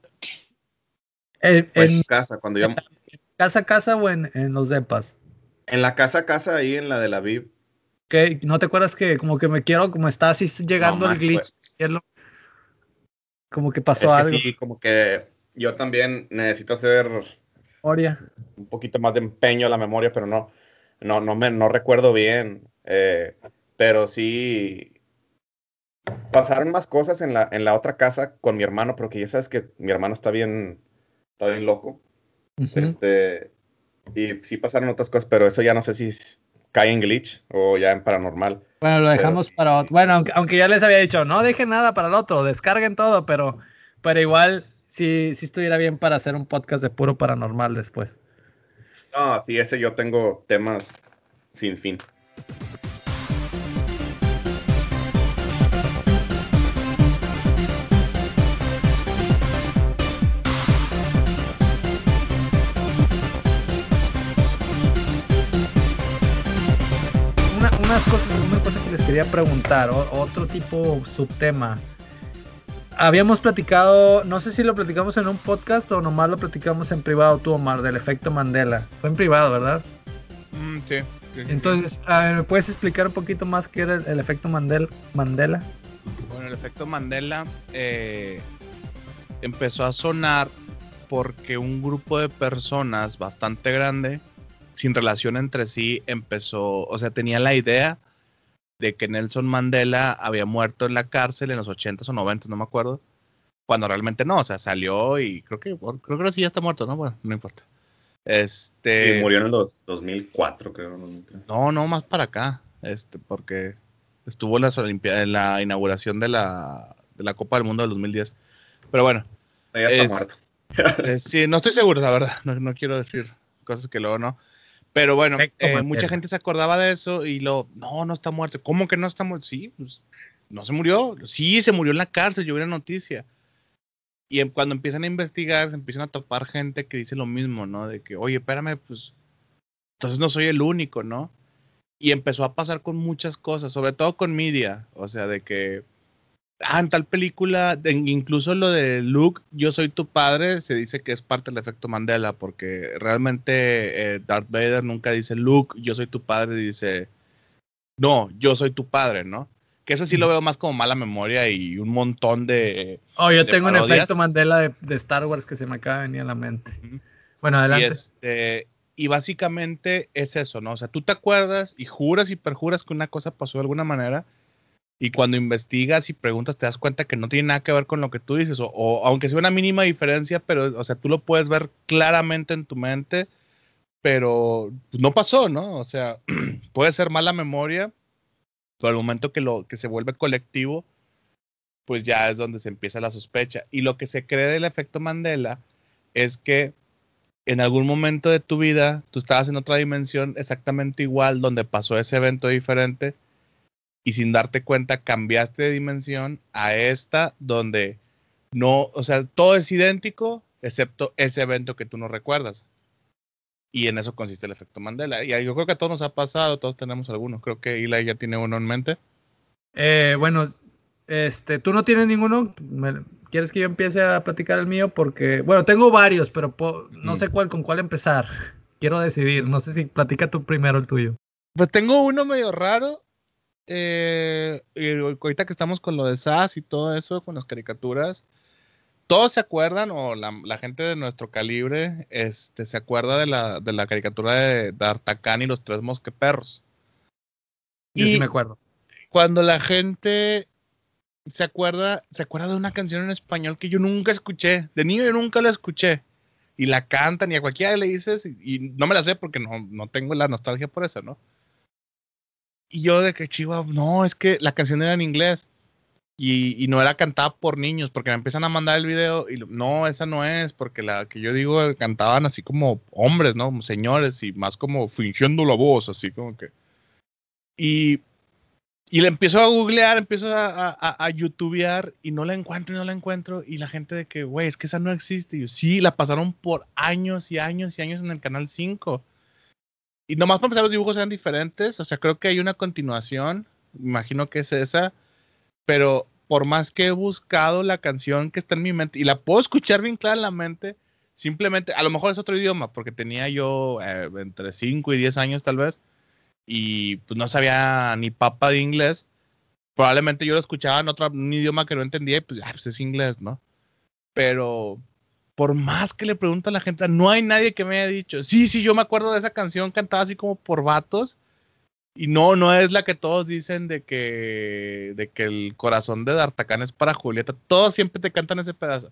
En, en tu casa, cuando ya... ¿Casa casa o en, los depas? En la casa casa, ahí en la de la VIP. ¿Qué? ¿No te acuerdas que como que me quiero, como está así llegando el glitch? Como que pasó algo. Sí, como que yo también necesito hacer memoria. un poquito más de empeño a la memoria, pero no no, no, me, no recuerdo bien, eh, pero sí pasaron más cosas en la, en la otra casa con mi hermano, porque ya sabes que mi hermano está bien, está bien loco. Este, y sí pasaron otras cosas, pero eso ya no sé si cae en glitch o ya en paranormal. Bueno, lo dejamos para otro. Bueno, aunque, ya les había dicho, no dejen nada para el otro, descarguen todo, pero, pero igual sí, sí estuviera bien para hacer un podcast de puro paranormal después. No, sí, ese yo tengo temas sin fin. Una, unas cosas, una cosa que les quería preguntar, otro tipo subtema habíamos platicado, no sé si lo platicamos en un podcast o nomás lo platicamos en privado tú, Omar, del efecto Mandela. Fue en privado, ¿verdad? Mm, sí, Entonces, a ver, ¿me puedes explicar un poquito más qué era el, efecto Mandela? Bueno, el efecto Mandela eh, empezó a sonar porque un grupo de personas bastante grande, sin relación entre sí, empezó, o sea, tenía la idea de que Nelson Mandela había muerto en la cárcel en los 80s o 90s, no me acuerdo. Cuando realmente no, o sea, salió y creo que creo que sí ya está muerto, ¿no? Bueno, no importa. Este. Y murió en el 2004, creo. No, no, más para acá. Este, porque estuvo en, las en la inauguración de la, de la Copa del Mundo del 2010. Pero bueno. Ya está muerto. [LAUGHS] sí, no estoy seguro, la verdad. No, no quiero decir cosas que luego no. Pero bueno, eh, mucha gente se acordaba de eso y lo, no, no está muerto. ¿Cómo que no está muerto? Sí, pues no se murió. Sí, se murió en la cárcel, yo vi la noticia. Y cuando empiezan a investigar, se empiezan a topar gente que dice lo mismo, ¿no? De que, oye, espérame, pues, entonces no soy el único, ¿no? Y empezó a pasar con muchas cosas, sobre todo con media, o sea, de que ah, en tal película, incluso lo de Luke, yo soy tu padre, se dice que es parte del efecto Mandela, porque realmente eh, Darth Vader nunca dice Luke, yo soy tu padre, dice, no, yo soy tu padre, ¿no? Que eso sí lo veo más como mala memoria y un montón de... Oh, yo tengo un efecto Mandela de, Star Wars que se me acaba de venir a la mente. Bueno, adelante. Y, este, y básicamente es eso, ¿no? O sea, tú te acuerdas y juras y perjuras que una cosa pasó de alguna manera, y cuando investigas y preguntas te das cuenta que no tiene nada que ver con lo que tú dices, o, aunque sea una mínima diferencia, pero, o sea, tú lo puedes ver claramente en tu mente, pero no pasó, ¿no? O sea, [CLEARS THROAT] puede ser mala memoria, pero al momento que, lo, que se vuelve colectivo, pues ya es donde se empieza la sospecha. Y lo que se cree del efecto Mandela es que en algún momento de tu vida tú estabas en otra dimensión exactamente igual, donde pasó ese evento diferente y sin darte cuenta cambiaste de dimensión a esta donde no, o sea, todo es idéntico excepto ese evento que tú no recuerdas. Y en eso consiste el efecto Mandela. Y yo creo que a todos nos ha pasado, todos tenemos algunos. Creo que Eli ya tiene uno en mente. Eh, bueno, este, tú no tienes ninguno. ¿Quieres que yo empiece a platicar el mío? Porque, bueno, tengo varios, pero no sé cuál con cuál empezar. Quiero decidir. No sé si platica tú primero el tuyo. Pues tengo uno medio raro eh, y ahorita que estamos con lo de SAS y todo eso, con las caricaturas, todos se acuerdan, o la, la gente de nuestro calibre, este, se acuerda de la, de la caricatura de D'Artagnan y los tres mosqueperros. Yo sí Y- me acuerdo. Cuando la gente se acuerda, se acuerda de una canción en español que yo nunca escuché. De niño yo nunca la escuché. Y la cantan y a cualquiera le dices, y, y no me la sé porque no, no tengo la nostalgia por eso, ¿no? Y yo de que chiva, no, es que la canción era en inglés. Y, y no era cantada por niños, porque me empiezan a mandar el video y no, esa no es, porque la que yo digo cantaban así como hombres, ¿no? Como señores y más como fingiendo la voz, así como que. Y, y le empiezo a googlear, empiezo a, a- a youtubear y no la encuentro y no la encuentro. Y la gente de que, güey, es que esa no existe. Y yo, sí, la pasaron por años y años y años en el canal 5. Y nomás para empezar, los dibujos eran diferentes. O sea, creo que hay una continuación. Imagino que es esa. Pero por más que he buscado la canción que está en mi mente y la puedo escuchar bien clara en la mente, simplemente, a lo mejor es otro idioma, porque tenía yo eh, entre 5 y 10 años tal vez, y pues no sabía ni papa de inglés. Probablemente yo lo escuchaba en otro un idioma que no entendía y pues, ah, pues es inglés, ¿no? Pero por más que le pregunto a la gente, no hay nadie que me haya dicho, sí, sí, yo me acuerdo de esa canción cantada así como por vatos. Y no, no es la que todos dicen de que, de que el corazón de D'Artagnan es para Julieta. Todos siempre te cantan ese pedazo.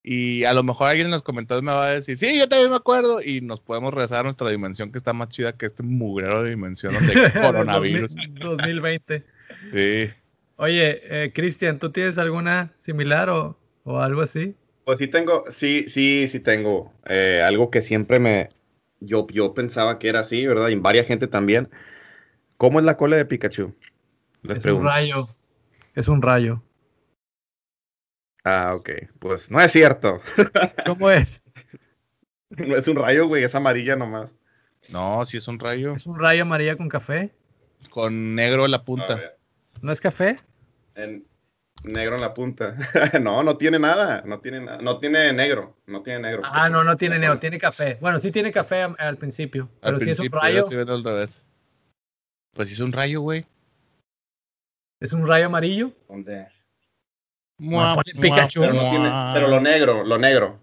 Y a lo mejor alguien en los comentarios me va a decir, sí, yo también me acuerdo. Y nos podemos regresar a nuestra dimensión que está más chida que este mugrero de dimensión donde hay [LAUGHS] coronavirus. 2000 2020. Sí. Oye, eh, Cristian, ¿tú tienes alguna similar o, o algo así? Pues sí tengo, sí, sí, sí tengo. eh, algo que siempre me, yo, yo pensaba que era así, ¿verdad? Y varias gente también. ¿Cómo es la cola de Pikachu? Les es pregunto. un rayo. Es un rayo. Ah, ok. Pues no es cierto. [LAUGHS] ¿Cómo es? No es un rayo, güey, es amarilla nomás. No, sí es un rayo ¿Es un rayo amarilla con café? con negro en la punta. ver, ¿No es café? en negro en la punta. [LAUGHS] no, no tiene nada. No tiene nada. No tiene negro. No tiene negro. Ah, no, no tiene neo, tiene café. Bueno, sí tiene café al principio, Al pero si es un principio, yo rayo, estoy viendo al revés. Pues sí es un rayo, güey. es un rayo amarillo. ¿Dónde? Mua, Pikachu. Pero, no tiene, mua. pero lo negro, lo negro.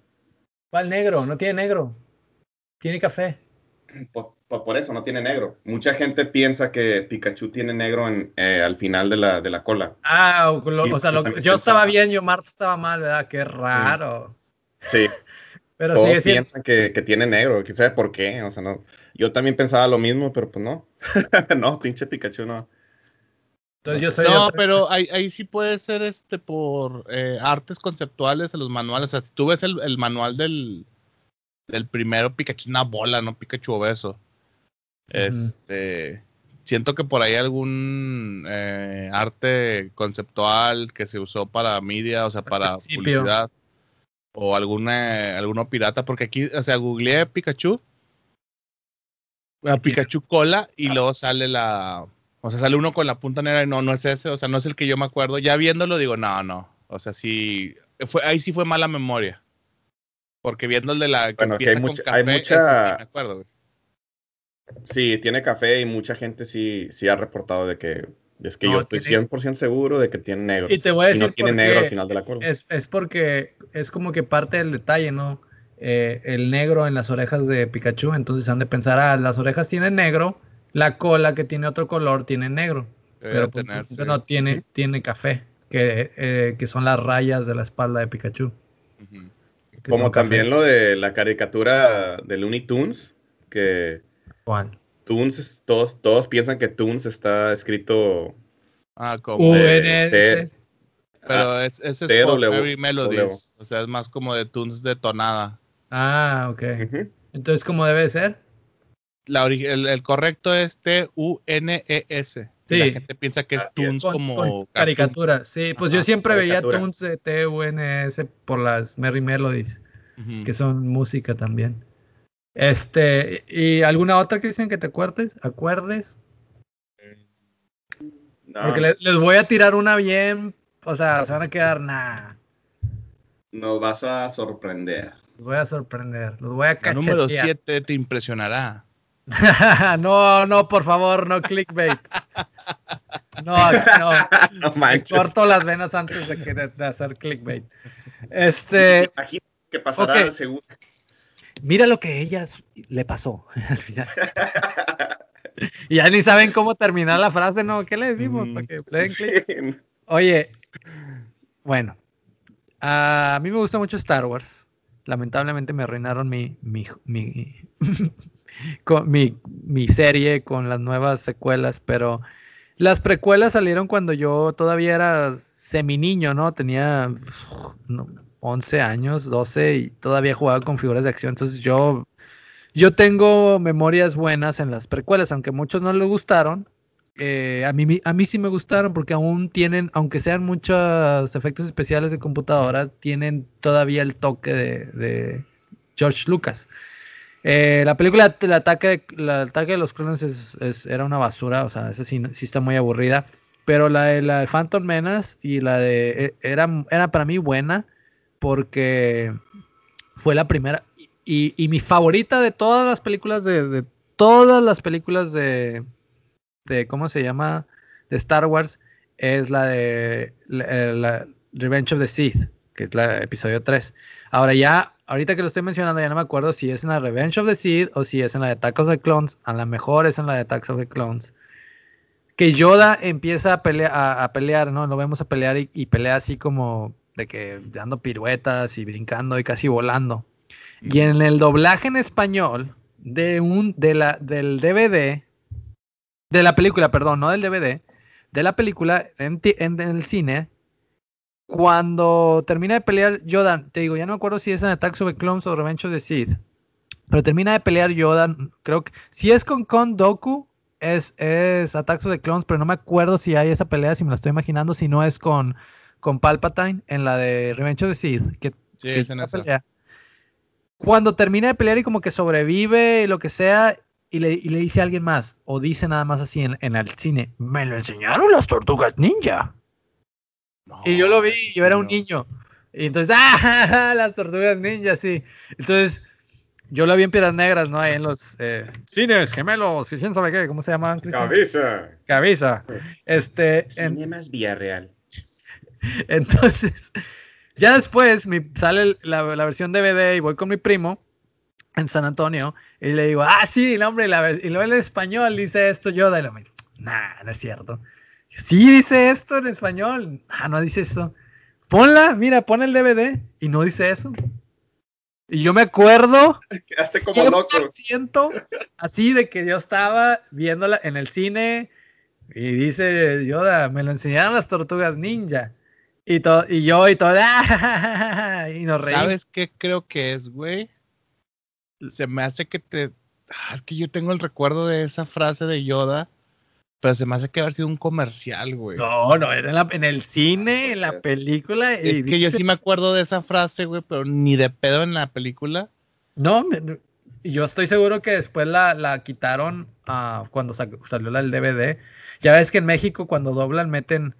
¿Cuál negro? No tiene negro. Tiene café. Por, por- por eso no tiene negro. Mucha gente piensa que Pikachu tiene negro en, eh, al final de la, de la cola. Ah, o, lo- Sí, o sea, yo lo- también yo estaba bien, yo Marta estaba mal, ¿verdad? Qué raro. Sí, [LAUGHS] Pero todos sigue siendo. piensan que, que tiene negro. ¿Quién sabe por qué? O sea, no. Yo también pensaba lo mismo, pero pues no. [LAUGHS] no, pinche Pikachu no. Entonces yo soy No, otro- pero ahí, ahí sí puede ser este por eh, artes conceptuales en los manuales. O sea, si tú ves el, el manual del, del primero, Pikachu es una bola, no Pikachu obeso. Este. Siento que por ahí algún eh, arte conceptual que se usó para media, o sea, para publicidad. O alguna, alguno pirata, porque aquí, o sea, googleé Pikachu. A Pikachu cola y luego sale la, o sea, sale uno con la punta negra y no, no es ese, o sea, no es el que yo me acuerdo. Ya viéndolo digo, no, no. O sea, sí, fue, ahí sí fue mala memoria. Porque viendo el de la que Bueno, empieza hay con mucha- hay café, mucha- ese sí me acuerdo. güey. Sí, tiene café y mucha gente sí, sí ha reportado de que es que No, yo estoy tiene- 100% seguro de que tiene negro. Y te voy a Y decir no tiene negro al final de la cola. Es, es porque es como que parte del detalle, ¿no? Eh, el negro en las orejas de Pikachu, entonces han de pensar, ah, las orejas tienen negro, la cola que tiene otro color tiene negro, Debe pero pues, tener, sí. no tiene, tiene café, que, eh, que son las rayas de la espalda de Pikachu. Como también cafés. lo de la caricatura de Looney Tunes, que ¿Cuál? Toons, es- todos, todos piensan que Toons está escrito Ah, como. UNS. pero es, ese es por Merry Melodies. W. O sea, es más como de tunes de tonada. Ah, ok. Entonces, ¿cómo debe ser? La el, el correcto es T-U-N-E-S. Y La gente piensa que es tunes Con, como. con caricatura. Sí, pues yo siempre veía tunes de TUNS por las Merry Melodies. Que son música también. Este, ¿y alguna otra, Cristian, que te acuerdes? ¿Acuerdes? No, Porque le- les voy a tirar una bien, o sea, se van a quedar, nah, nos vas a sorprender. los voy a sorprender, los voy a La número cachetear. 7 te impresionará. [LAUGHS] no, no, por favor, no clickbait. No, no. [LAUGHS] no manches. Corto las venas antes de, que, de, de hacer clickbait. Este. Imagino que pasará Ok. al segundo. Mira lo que ella le pasó [LAUGHS] al final. Y ya ni saben cómo terminar la frase, ¿no? ¿Qué le decimos? Mm. Que le den. Oye, bueno, a mí me gusta mucho Star Wars. Lamentablemente me arruinaron mi, mi, mi, [LAUGHS] con- mi, mi serie con las nuevas secuelas, pero las precuelas salieron cuando yo todavía era semi niño, ¿no? Tenía no, 11 años, 12 y todavía jugaba con figuras de acción. Entonces yo, yo tengo memorias buenas en las precuelas, aunque muchos no les gustaron. eh, a, mí, a mí sí me gustaron porque aún tienen, aunque sean muchos efectos especiales de computadora, tienen todavía el toque de, George Lucas. Eh, la película El ataque, el ataque de los clones es- era una basura, o sea, esa sí, sí está muy aburrida. Pero la de, la de Phantom Menace y la de. e- Era, era para mí buena porque fue la primera. Y, y mi favorita de todas las películas de. de todas las películas de. de ¿Cómo se llama? De Star Wars es la de. la- eh, Revenge of the Sith, que es la episodio 3. Ahora ya, ahorita que lo estoy mencionando, ya no me acuerdo si es en la Revenge of the Sith o si es en la de Attack of the Clones. A lo mejor es en la de Attack of the Clones. Que Yoda empieza a, pelea- a, a pelear, ¿no? Lo vemos a pelear y pelea así como de que dando piruetas y brincando y casi volando. Y en el doblaje en español de un, de la, del DVD, de la película, perdón, no del DVD, de la película en, en- en el cine, cuando termina de pelear Yoda, te digo, ya no me acuerdo si es en Attack of the Clones o Revenge of the Sith, pero termina de pelear Yoda, creo que si es con Con Doku, es, es Attack of the Clones, pero no me acuerdo si hay esa pelea, si me la estoy imaginando, si no es con, con Palpatine en la de Revenge of the Sith, que Sí, que es en esa pelea. Cuando termina de pelear y como que sobrevive y lo que sea, y le, y le dice a alguien más, o dice nada más así en, en el cine, me lo enseñaron las tortugas ninja. Y yo lo vi, yo era un niño. Y entonces, ¡ah! Las tortugas ninja, sí. Entonces, yo lo vi en Piedras Negras, ¿no? Ahí en los eh, cines gemelos, quién sabe qué, ¿cómo se llamaban? Cristian? Cabeza. Cabeza. [LAUGHS] Este, en- Cinemas Villarreal. [LAUGHS] entonces, ya después me sale el- la, la versión DVD y voy con mi primo en San Antonio y le digo, ah, sí, no, hombre, y, la y luego en español dice esto Yoda y lo me dice, nah, no es cierto. Sí dice esto en español. Ah, no dice eso. Ponla, mira, pon el DVD y no dice eso. Y yo me acuerdo Quedaste como loco. 100% así de que yo estaba viéndola en el cine y dice Yoda, me lo enseñaron las tortugas ninja. Y, to- y yo y todo, ¡ah! [LAUGHS] y nos reímos. ¿Sabes qué creo que es, güey? Se me hace que te. Ah, es que yo tengo el recuerdo de esa frase de Yoda, pero se me hace que haber sido un comercial, güey. No, no, era en, la- en el cine, en la película. y es que yo sí me acuerdo de esa frase, güey, pero ni de pedo en la película. No, yo estoy seguro que después la, la quitaron ah, cuando sa- salió la del DVD. Ya ves que en México cuando doblan meten,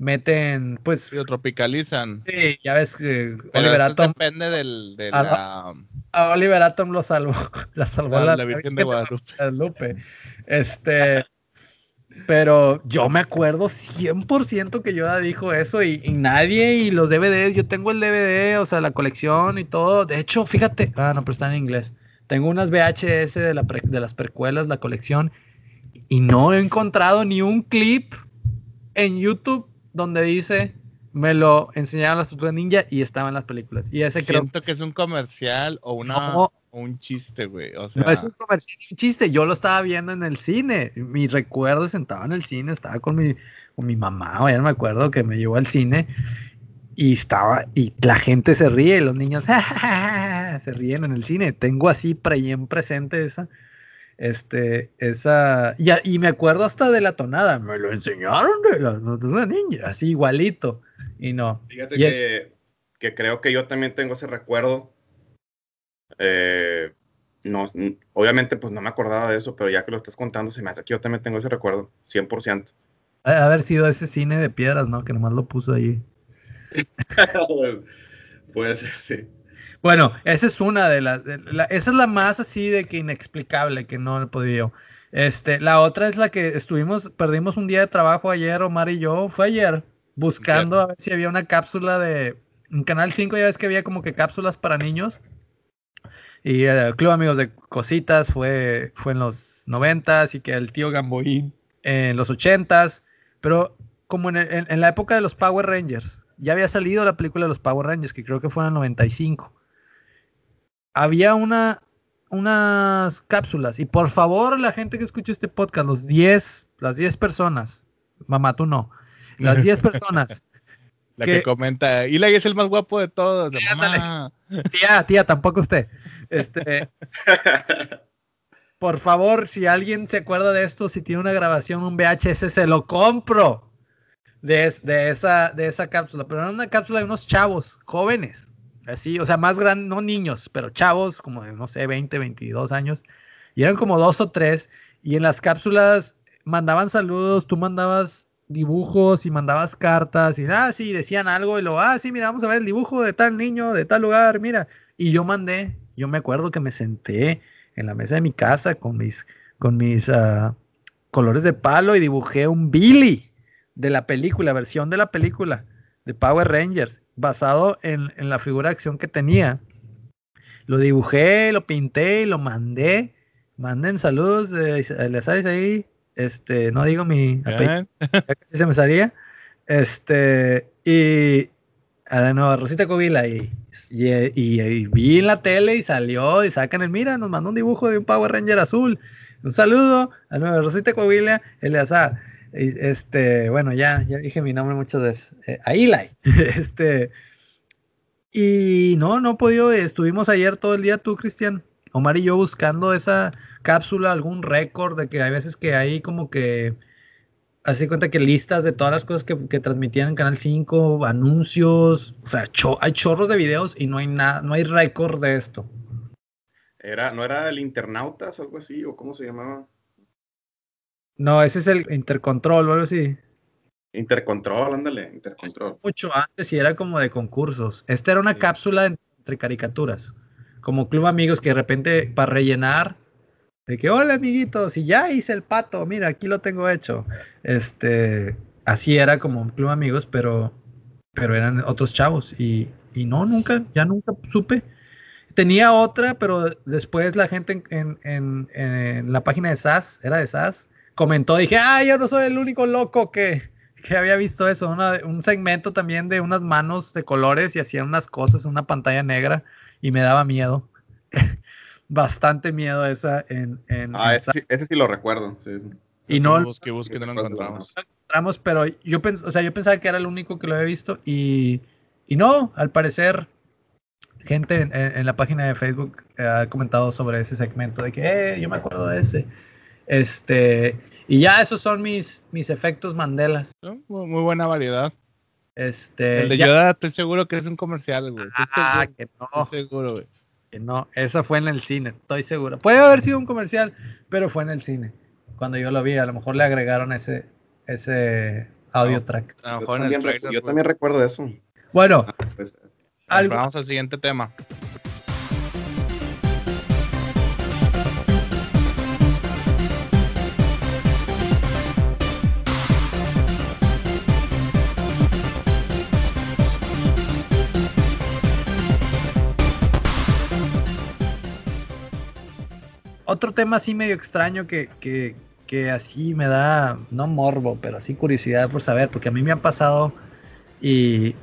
meten, pues, lo tropicalizan. sí, ya ves que Pero Oliver eso Atom, depende del, de Ah, la, a Oliver Atom lo salvó, [LAUGHS] la salvó la- la, la Virgen de Guadalupe. Guadalupe. Este, pero yo me acuerdo 100% que Yoda dijo eso y, y nadie y los DVDs, yo tengo el DVD, o sea, la colección y todo. De hecho, fíjate, ah, no, pero está en inglés. Tengo unas VHS de, la pre- de las precuelas, la colección, y no he encontrado ni un clip en YouTube donde dice me lo enseñaron las tortugas ninja y estaba en las películas. Y ese creo Siento que es un comercial o una No. o un chiste, güey. O sea, No es un comercial un chiste, yo lo estaba viendo en el cine. Mi recuerdo sentado en el cine, estaba con mi, con mi mamá, o ya no me acuerdo que me llevó al cine y estaba, y la gente se ríe, los niños [LAUGHS] se ríen en el cine. Tengo así pre- bien presente esa, este, esa, y, a- y me acuerdo hasta de la tonada, me lo enseñaron de las tortugas ninja, así igualito, y no. Fíjate Y es- que, que creo que yo también tengo ese recuerdo. Eh, no, obviamente, pues no me acordaba de eso, pero ya que lo estás contando, se me hace que yo también tengo ese recuerdo, 100%. Ha de haber sido ese cine de piedras, ¿no? Que nomás lo puso ahí. [LAUGHS] Puede ser, sí. Bueno, esa es una de las. de la- esa es la más así de que inexplicable que no he podido. Este, la otra es la que estuvimos, perdimos un día de trabajo ayer, Omar y yo, fue ayer, buscando a ver si había una cápsula de, en Canal 5 ya ves que había como que cápsulas para niños. Y el Club Amigos de Cositas fue, fue en los 90 y que el tío Gamboín en los 80s. Pero como en, en, la época de los Power Rangers, ya había salido la película de los Power Rangers, que creo que fue en el 95. Había una, unas cápsulas. Y por favor, la gente que escucha este podcast, los 10, las 10 personas, mamá, tú no, las 10 [LAUGHS] personas. la que, comenta, Eli es el más guapo de todos. Tía, tía, tampoco usted. Este, [LAUGHS] por favor, si alguien se acuerda de esto, si tiene una grabación, un VHS, se lo compro de, de, esa, de esa cápsula. Pero era una cápsula de unos chavos jóvenes Así, o sea, más grandes, no niños, pero chavos, como de, no sé, 20, 22 años. Y eran como dos o tres. Y en las cápsulas mandaban saludos, tú mandabas dibujos y mandabas cartas y ah, sí, decían algo y luego, ah, sí, mira, vamos a ver el dibujo de tal niño, de tal lugar, mira. Y yo mandé, yo me acuerdo que me senté en la mesa de mi casa con mis, con mis uh, colores de palo y dibujé un Billy de la película, versión de la película de Power Rangers basado en, la figura de acción que tenía. Lo dibujé, lo pinté y lo mandé. Manden saludos de sabes ahí. Este, no digo mi apellido, se me salía. Este, y a la nueva Rosita Covila y, y, vi en la tele y salió y sacan el mira, nos mandó un dibujo de un Power Ranger azul. Un saludo a nueva Rosita Covila, Eleazar. Este, bueno, ya, ya dije mi nombre muchas veces. Eh, a Eli. [LAUGHS] este, y no, no he podido. Estuvimos ayer todo el día tú, Cristian, Omar y yo buscando esa cápsula, algún récord de que hay veces que hay como que. Así cuenta que listas de todas las cosas que, transmitían en Canal 5, anuncios, o sea, hay chorros de videos y no hay nada, no hay récord de esto. Era, ¿No era el Internautas o algo así? ¿O cómo se llamaba? No, ese es el Intercontrol o algo así. Intercontrol, ándale, Intercontrol. Mucho antes y era como de concursos. Esta era una cápsula entre caricaturas. Como Club Amigos que de repente para rellenar de que hola amiguitos y ya hice el pato, mira, aquí lo tengo hecho. Este, así era como Club Amigos, pero pero eran otros chavos y, y no, nunca, ya nunca supe. Tenía otra, pero después la gente en, en, en la página de SAS, era de SAS, comentó, dije, ah, yo no soy el único loco que, que había visto eso, un segmento también de unas manos de colores y hacían unas cosas en una pantalla negra y me daba miedo. [LAUGHS] Bastante miedo esa en... en ah, ese, sí, lo recuerdo. Y no, busqué, busqué, no lo encontramos. No lo encontramos, pero yo, pens o sea, yo pensaba que era el único que lo había visto y, y no, al parecer gente en, en, la página de Facebook ha comentado sobre ese segmento de que, eh, yo me acuerdo de ese. Este, y ya esos son mis, mis efectos Mandelas. Muy buena variedad. Este, el de Yoda, estoy seguro que es un comercial, güey. ah, que no. Estoy seguro, güey. Que no, esa fue en el cine, estoy seguro. Puede haber sido un comercial, pero fue en el cine. Cuando yo lo vi, a lo mejor le agregaron ese, ese audio track. yo, también, recuerdo eso. Bueno, ah, pues, vamos al siguiente tema. Otro tema así medio extraño que, que, que, así me da, no morbo, pero así curiosidad por saber, porque a mí me ha pasado y,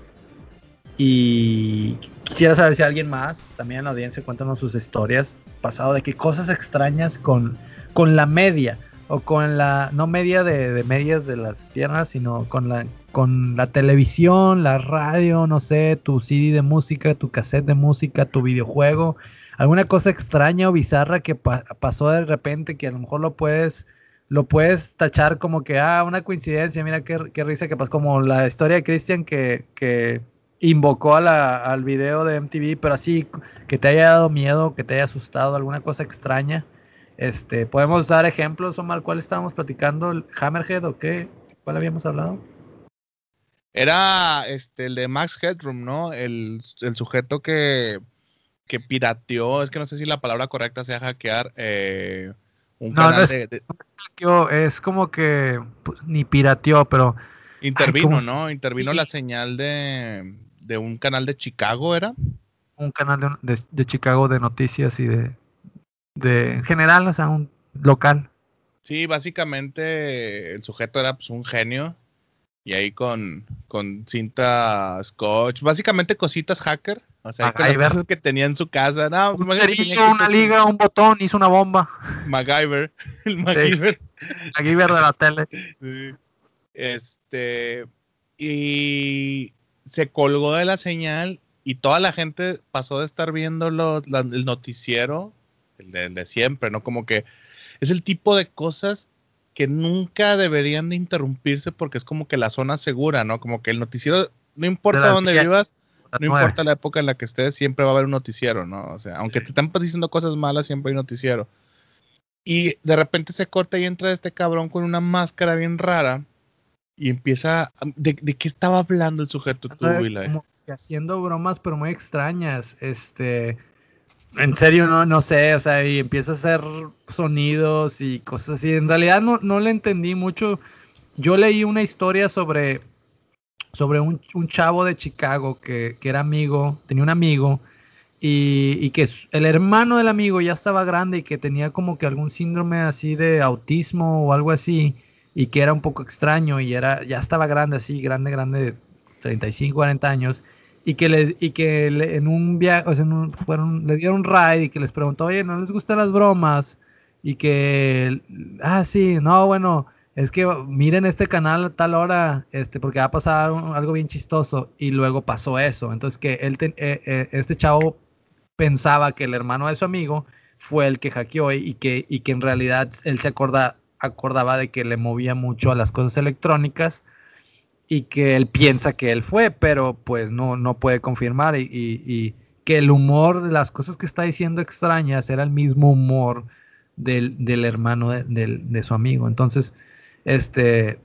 y quisiera saber si alguien más, también en la audiencia, cuéntanos sus historias, pasado de que cosas extrañas con, con la media, o con la, no media de, de, medias de las piernas, sino con la, con la televisión, la radio, no sé, tu CD de música, tu cassette de música, tu videojuego, alguna cosa extraña o bizarra que pasó de repente que a lo mejor lo puedes lo puedes tachar como que ah una coincidencia mira qué, risa que pasó como la historia de Christian que, que invocó a al video de MTV pero así que te haya dado miedo que te haya asustado alguna cosa extraña. Este podemos dar ejemplos Omar cuál estábamos platicando el Hammerhead o qué cuál habíamos hablado era este el de Max Headroom no el, el sujeto que que pirateó, es que no sé si la palabra correcta sea hackear, eh, Un No, canal no es- de, de- Hackeó, Es como que pues, ni pirateó, pero intervino. ¿no? Intervino la señal de, de un canal de Chicago, ¿era? un canal de, de- de Chicago de noticias y de, de en general, o sea, un local. Sí, básicamente el sujeto era pues, un genio y ahí con, con cinta scotch, básicamente cositas hacker, o sea, con las MacGyver. cosas que tenía en su casa, no, Un cerillo, una liga, un botón, hizo una bomba. MacGyver, [LAUGHS] el MacGyver. Verde de la tele. Sí. Este, y se colgó de la señal y toda la gente pasó de estar viendo los, la- el noticiero, el de, el de siempre, ¿no? Como que es el tipo de cosas que nunca deberían de interrumpirse porque es como que la zona segura, ¿no? Como que el noticiero, no importa dónde vivas, no importa la época en la que estés, siempre va a haber un noticiero, ¿no? O sea, aunque te están diciendo cosas malas, siempre hay un noticiero. Y de repente se corta y entra este cabrón con una máscara bien rara y empieza... ¿De, de qué estaba hablando el sujeto tú, como que haciendo bromas, pero muy extrañas. Este, en serio, no, no sé, o sea, y empieza a hacer sonidos y cosas así. En realidad no, no le entendí mucho. Yo leí una historia sobre, sobre un, un chavo de Chicago que, que era amigo, tenía un amigo, y, y que el hermano del amigo ya estaba grande y que tenía como que algún síndrome así de autismo o algo así, y que era un poco extraño y era, ya estaba grande así, grande, grande, 35, 40 años, y que, le, y que le- en un viaje, o fueron, le dieron un ride y que les preguntó, oye, ¿no les gustan las bromas? Y que, ah, sí, no, bueno, es que miren este canal a tal hora, este, porque va a pasar algo bien chistoso, y luego pasó eso. Entonces que él, ten- eh, eh, este chavo pensaba que el hermano de su amigo fue el que hackeó y que, y que en realidad él se acorda, acordaba de que le movía mucho a las cosas electrónicas y que él piensa que él fue, pero pues no, no puede confirmar y, y- que el humor de las cosas que está diciendo extrañas era el mismo humor del, del hermano de, de su amigo. Entonces, este,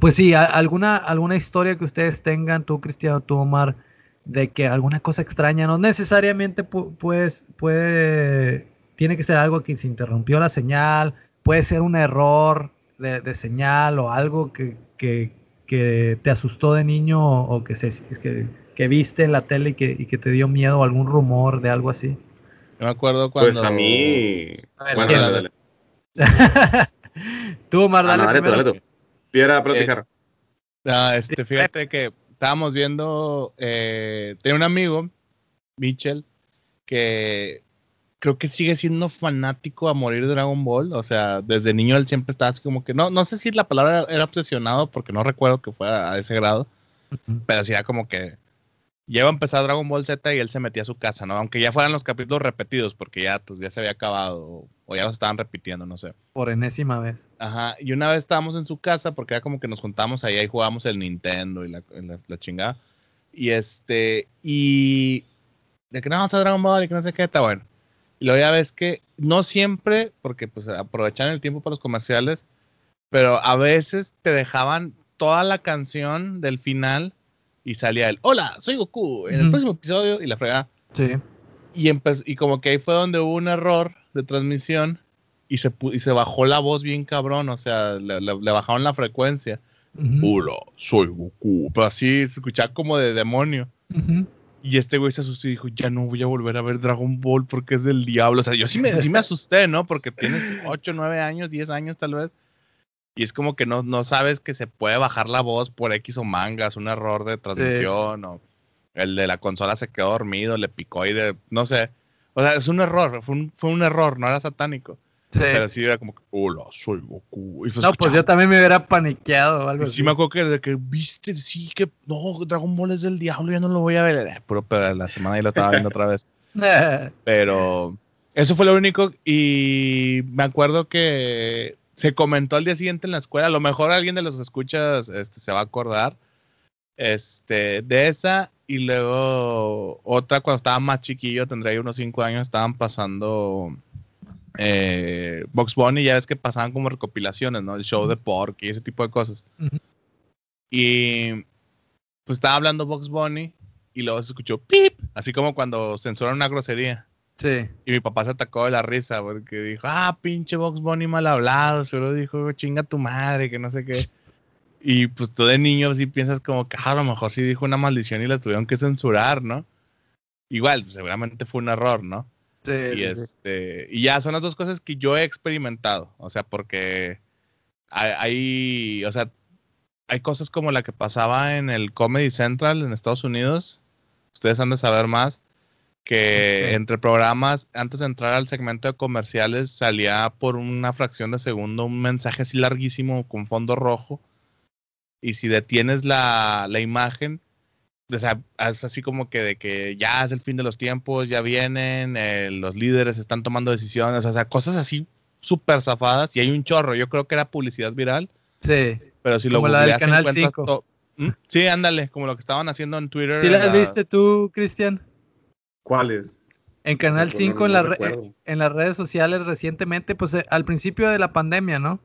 pues sí, a- alguna, alguna historia que ustedes tengan, tú Cristiano, tú Omar, de que alguna cosa extraña, no necesariamente pu- pues, puede, tiene que ser algo que se interrumpió la señal, puede ser un error de, de señal o algo que, que- que te asustó de niño o, o que, se, que, que viste en la tele y que, y que te dio miedo o algún rumor de algo así. Yo me acuerdo cuando... Pues a mí. [LAUGHS] [LAUGHS] tú, Omar, Ah, dale, no, dale tú, primero. dale tú. Piedra, Eh. Ah, este, fíjate que estábamos viendo, eh, tenía un amigo, Mitchell, que creo que sigue siendo fanático a morir de Dragon Ball. O sea, desde niño él siempre estaba así como que, no, no sé si la palabra era, era obsesionado, porque no recuerdo que fuera a ese grado, pero sí era como que lleva a empezar Dragon Ball Z y él se metía a su casa, ¿no? Aunque ya fueran los capítulos repetidos, porque ya, pues, ya se había acabado, o, ya los estaban repitiendo, no sé. Por enésima vez. Ajá, y una vez estábamos en su casa porque era como que nos juntamos ahí y jugábamos el Nintendo y la, la, la chingada. Y este, y de que no vamos a Dragon Ball y que no sé qué, está bueno. Y luego ya ves que no siempre, porque pues aprovechan el tiempo para los comerciales, pero a veces te dejaban toda la canción del final y salía el Hola, soy Goku en el Ujú. próximo episodio y la fregada. Sí. Y, y como que ahí fue donde hubo un error de transmisión y se, y se bajó la voz bien cabrón, o sea, le, le- le bajaron la frecuencia. Ujú. Hola, soy Goku. Pero así se escuchaba como de demonio. Ujú. Y este güey se asustó y dijo, ya no voy a volver a ver Dragon Ball porque es del diablo. O sea, yo sí me, sí me asusté, ¿no? Porque tienes 8, 9 años, 10 años tal vez. Y es como que no, no sabes que se puede bajar la voz por X o mangas, un error de transmisión, o el de la consola se quedó dormido, le picó y de, no sé. O sea, es un error, fue un, fue un error, no era satánico. Sí. Pero sí era como, hola, soy Goku. Y No, pues yo también me hubiera paniqueado o algo y así. sí me acuerdo que de que viste, sí que no, Dragon Ball es del diablo, ya no lo voy a ver. Eh, Puro pero la semana y lo estaba viendo otra vez. [LAUGHS] Pero eso fue lo único y me acuerdo que se comentó al día siguiente en la escuela, a lo mejor alguien de los escuchas este, se va a acordar este, de esa y luego otra cuando estaba más chiquillo, tendría unos 5 años, estaban pasando eh, Box Bunny, ya ves que pasaban como recopilaciones, ¿no? El show de Porky y ese tipo de cosas. Ujú. Y pues estaba hablando Box Bunny y luego se escuchó pip, así como cuando censuran una grosería. Sí. Y mi papá se atacó de la risa porque dijo, ah, pinche Box Bunny mal hablado. Solo dijo, chinga tu madre, que no sé qué. Y pues tú de niño sí piensas como que ah, a lo mejor sí dijo una maldición y la tuvieron que censurar, ¿no? Igual, pues, seguramente fue un error, ¿no? Sí, y, sí. este, y ya son las dos cosas que yo he experimentado. O sea, porque hay, hay, o sea, hay cosas como la que pasaba en el Comedy Central en Estados Unidos. Ustedes han de saber más. Que entre programas, antes de entrar al segmento de comerciales, salía por una fracción de segundo un mensaje así larguísimo con fondo rojo. Y si detienes la, la imagen, o sea, es así como que de que ya es el fin de los tiempos, ya vienen, eh, los líderes están tomando decisiones, o sea, cosas así súper zafadas y hay un chorro. Yo creo que era publicidad viral, Sí. pero si Como lo la del Canal encuentras 5. to- ¿Mm? Sí, ándale, como lo que estaban haciendo en Twitter. ¿Sí las la- viste tú, Cristian? ¿Cuáles? En Canal Pues, 5 no- en, no la en las redes sociales recientemente, pues eh, al principio de la pandemia, ¿no?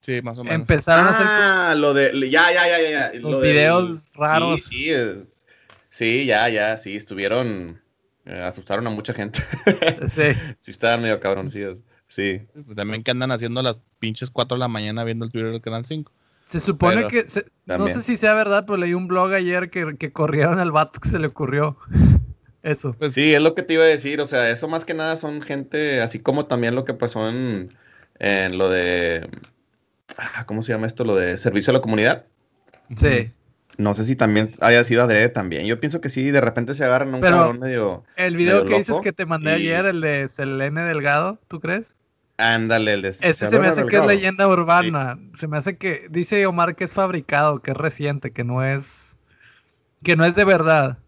Sí, más o menos. Empezaron a hacer Ah, lo de. Ya, ya, ya, ya. Los lo videos raros. Sí, sí, es- sí, ya, ya, sí, estuvieron. eh, asustaron a mucha gente. [LAUGHS] Sí. sí, estaban medio cabroncillos. Sí. También que andan haciendo las pinches 4 de la mañana viendo el Twitter del Canal 5. Se supone Pero que, se- no sé si sea verdad, pero leí un blog ayer que, que corrieron al vato que se le ocurrió. Eso. Pues, Sí, es lo que te iba a decir. O sea, eso más que nada son gente, así como también lo que pasó en, en lo de. ah, ¿Cómo se llama esto? Lo de servicio a la comunidad. Sí. No sé si también haya sido adrede también. Yo pienso que sí, de repente se agarran a un Pero- cabrón medio. El video Medio que dices que te mandé y- ayer, el de Selene Delgado, ¿tú crees? Ándale, el de. Ese se me hace que es leyenda urbana. Se me hace que dice Omar que es fabricado, que es reciente, que no es que no es de verdad.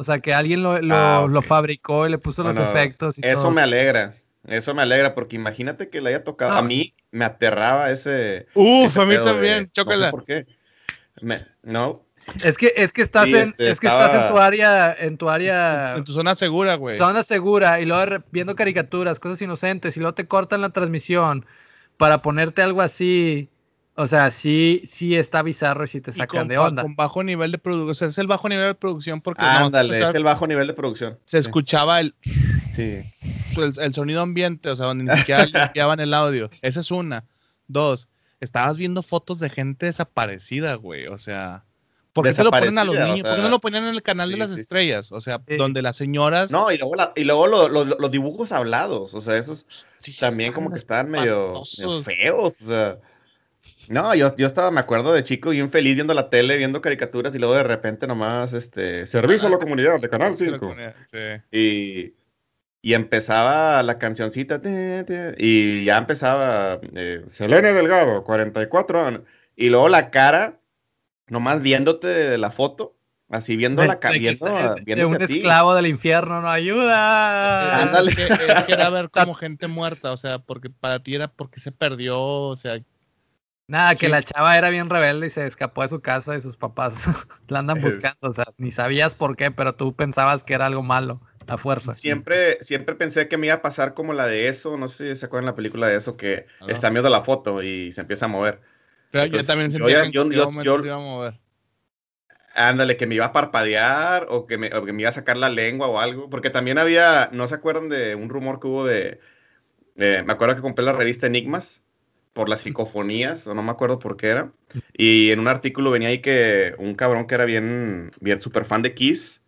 O sea, que alguien lo, lo, Ah, lo fabricó y le puso los efectos y Eso todo. me alegra. Eso me alegra porque imagínate que le haya tocado. Ah. A mí me aterraba ese. Uf, ese a mí pedo de- también, No sé por qué. Me- no, Es que es que estás Sí, en este, es que estás en tu área en tu área En tu zona segura, güey. zona segura y luego viendo caricaturas, cosas inocentes y luego te cortan la transmisión para ponerte algo así. O sea, sí sí está bizarro y sí te Y sacan con, de onda. con bajo nivel de producción. O sea, es el bajo nivel de producción porque no, ándale, o sea, es el bajo nivel de producción. se escuchaba el, Sí. el, el sonido ambiente, o sea, donde ni siquiera [LAUGHS] limpiaban el audio. Esa es una. Dos, estabas viendo fotos de gente desaparecida, güey. O sea, ¿por qué te lo ponen a los Desaparecida, o niños? ¿Por qué no lo ponían en el canal de las sí, estrellas? O sea, Sí. donde las señoras. No, y luego, la- y luego lo- lo- los dibujos hablados, o sea, esos Sí, también como que están medio, medio feos, o sea. No, yo, yo estaba, me acuerdo de chico bien feliz viendo la tele, viendo caricaturas y luego de repente nomás, este, servicio a la comunidad de Canal Sí, lo 5. ponía, sí. Y, y empezaba la cancioncita y ya empezaba eh, Selene Delgado, 44 años. Y luego la cara, nomás viéndote de la foto, así viendo De- la cara, de viendo, un a ti. esclavo del infierno, no ayuda. Ándale. Es que, es que era ver como gente muerta, o sea, porque para ti era porque se perdió, o sea, Nada, que Sí. la chava era bien rebelde y se escapó de su casa y sus papás [LAUGHS] la andan buscando. O sea, ni sabías por qué, pero tú pensabas que era algo malo, a fuerza. Siempre, siempre pensé que me iba a pasar como la de eso, no sé si se acuerdan la película de eso, que está viendo la foto y se empieza a mover. pero Entonces, yo también sentía que yo- momento yo- se iba a mover. Ándale, que me iba a parpadear o que, me, o que me iba a sacar la lengua o algo. Porque también había, ¿no se acuerdan de un rumor que hubo de... eh, me acuerdo que compré la revista Enigmas por las psicofonías, o no me acuerdo por qué era. Y en un artículo venía ahí que un cabrón que era bien, bien super fan de Kiss,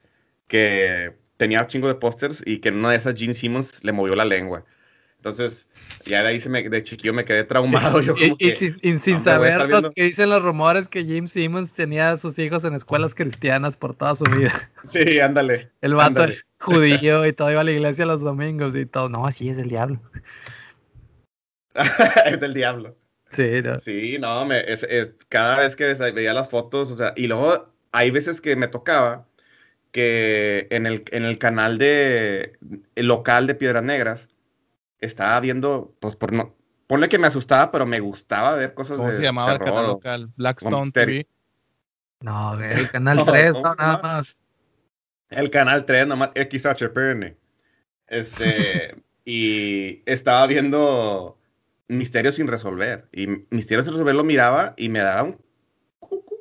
que tenía un chingo de pósters y que en una de esas Gene Simmons le movió la lengua. Entonces, ya de ahí se me, de chiquillo me quedé traumado. [LAUGHS] Yo Y, como y que, sin, y sin estar saber los viendo- que dicen los rumores que Jim Simmons tenía a sus hijos en escuelas cristianas por toda su vida. [LAUGHS] sí, ándale. El vato Ándale. judío y todo iba a la iglesia los domingos y todo. No, así es el diablo. [LAUGHS] es del diablo. Sí, no. Sí, no, me, es, es- cada vez que veía las fotos, o sea, y luego hay veces que me tocaba que en el, en el canal de el local de Piedras Negras estaba viendo, pues por no, ponle que me asustaba, pero me gustaba ver cosas ¿Cómo de se llamaba el canal local? Blackstone. TV. No, güey, el [LAUGHS] canal No, 3, ¿cómo no, nada más. El canal 3, nomás XHPN. Este, [LAUGHS] y estaba viendo Misterios sin resolver. Y Misterios sin resolver lo miraba y me daba un cucu,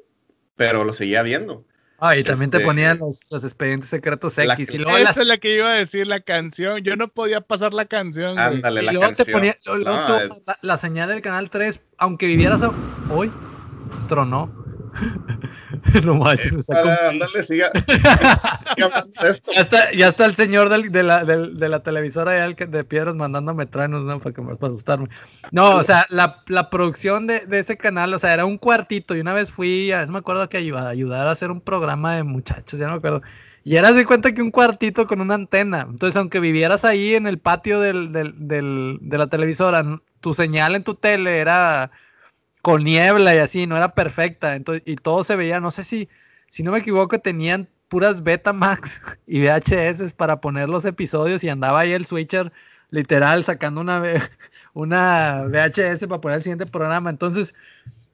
pero lo seguía viendo. Ah, y también te Este, ponían los, los expedientes secretos X. Y luego, Esa las- es la que iba a decir la canción. Yo no podía pasar la canción. Ándale, y la luego te canción. ponía luego- No, tú- es- la, la señal del canal 3, aunque vivieras hoy, tronó. [LAUGHS] no manches, me sacó un Para, siga. [LAUGHS] De. Ya está, ya está el señor del- de, la, del- de la televisora que- de piedras mandándome tranos, ¿no? Para, que, para asustarme. No, o sea, la, la producción de, de ese canal, o sea, era un cuartito. Y una vez fui, a, no me acuerdo que ayudar, ayudar a hacer un programa de muchachos, ya no me acuerdo. Y eras de cuenta que un cuartito con una antena. Entonces, aunque vivieras ahí en el patio del, del- de la televisora, tu señal en tu tele era con niebla y así, no era perfecta. Entonces, y todo se veía, no sé si, si no me equivoco, tenían puras Betamax [LAUGHS] y VHS para poner los episodios y andaba ahí el switcher literal sacando una, [LAUGHS] una VHS para poner el siguiente programa. Entonces,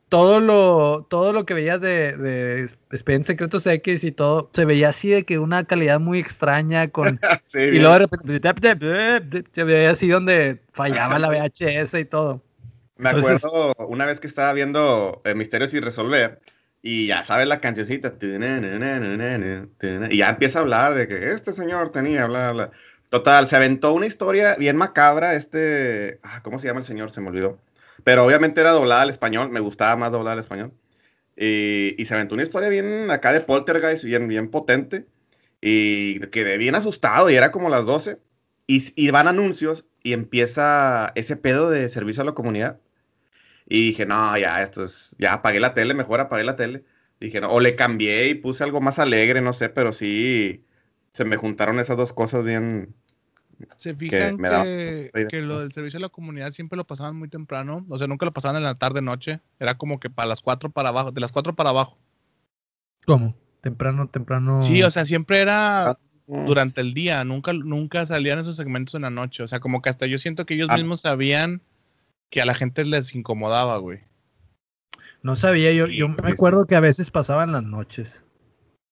todo lo, todo lo que veías de, de Expedientes Secretos X y todo, se veía así de que una calidad muy extraña con... [LAUGHS] Sí, y luego de repente se veía así donde fallaba la VHS y todo. Me Entonces- acuerdo una vez que estaba viendo eh, Misterios sin resolver y ya sabes la cancioncita y ya empieza a hablar de que este señor tenía, bla, bla. Total, se aventó una historia bien macabra, este, ah, ¿cómo se llama el señor? Se me olvidó. Pero obviamente era doblada al español, me gustaba más doblada al español. Y, y se aventó una historia bien acá de poltergeist, bien, bien potente. Y quedé bien asustado y era como las 12. Y, y van anuncios y empieza ese pedo de servicio a la comunidad. Y dije, no, ya, esto es, ya apagué la tele, mejor apagué la tele. Dije, no, o le cambié y puse algo más alegre, no sé, pero sí se me juntaron esas dos cosas bien. Se fijan me da- que, que lo del servicio a la comunidad siempre lo pasaban muy temprano. O sea, nunca lo pasaban en la tarde noche. Era como que para las 4 para abajo, de las 4 para abajo. ¿Cómo? Temprano, temprano. Sí, o sea, siempre era Ah. durante el día. Nunca, nunca salían esos segmentos en la noche. O sea, como que hasta yo siento que ellos Ah. mismos sabían que a la gente les incomodaba, güey. No sabía, yo, yo me pues. acuerdo que a veces pasaban las noches.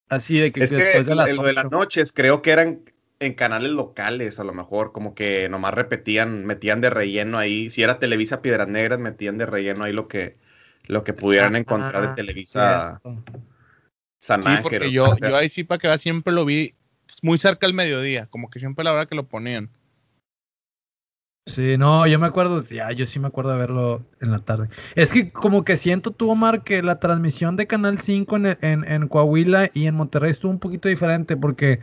Así de que Es que después de las el- lo de las noches creo que eran en canales locales, a lo mejor, como que nomás repetían, metían de relleno ahí. Si era Televisa Piedras Negras, metían de relleno ahí lo que, lo que pudieran encontrar de Ah, Televisa cierto. San Sí, Ángel. porque o yo, sea, yo ahí sí para que veas, siempre lo vi muy cerca al mediodía. Como que siempre a la hora que lo ponían. Sí, no, yo me acuerdo, ya, yo sí me acuerdo de verlo en la tarde. Es que como que siento tú, Omar, que la transmisión de Canal 5 en, en, en Coahuila y en Monterrey estuvo un poquito diferente porque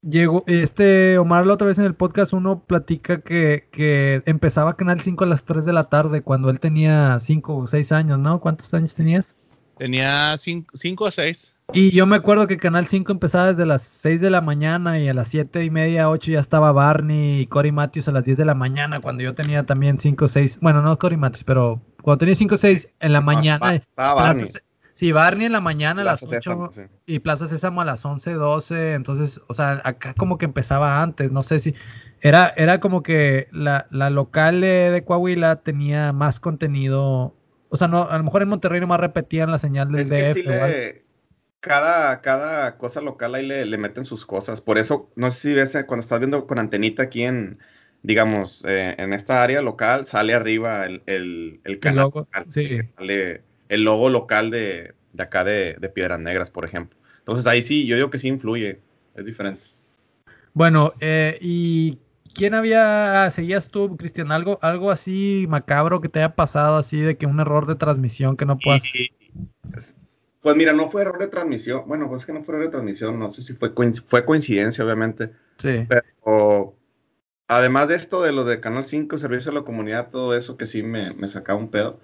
llegó, este, Omar la otra vez en el podcast uno platica que, que empezaba Canal 5 a las 3 de la tarde cuando él tenía 5 o 6 años, ¿no? ¿Cuántos años tenías? Tenía 5 o 6. Y yo me acuerdo que Canal 5 empezaba desde las 6 de la mañana y a las 7 y media, 8 ya estaba Barney y Cory Matthews a las 10 de la mañana cuando yo tenía también 5 o 6, bueno, no Cory Matthews, pero cuando tenía 5 o 6 en la mañana. Estaba Barney. Sí, Barney en la mañana a las Plaza 8 Sésamo, sí. y Plaza Sésamo a las 11, 12, entonces, o sea, acá como que empezaba antes, no sé si era, era como que la, la local de, de Coahuila tenía más contenido, o sea, no, a lo mejor en Monterrey nomás repetían la señal del Es que DF. sí o algo. le, cada, cada cosa local ahí le, le meten sus cosas. Por eso, no sé si ves eh, cuando estás viendo con antenita aquí en, digamos, eh, en esta área local, sale arriba el, el, el El canal. logo, local, sí. sale el logo local de, de acá de, de Piedras Negras, por ejemplo. Entonces ahí sí, yo digo que sí influye, es diferente. Bueno, eh, ¿y quién había, ah, seguías tú, Cristian, algo, algo así macabro que te haya pasado, así de que un error de transmisión que no puedas... Y- pues, mira, no fue error de transmisión. Bueno, pues es que no fue error de transmisión, no sé si fue, coinc- fue coincidencia, obviamente. Sí. Pero además de esto, de lo de Canal 5, Servicio a la Comunidad, todo eso que sí me, me sacaba un pedo.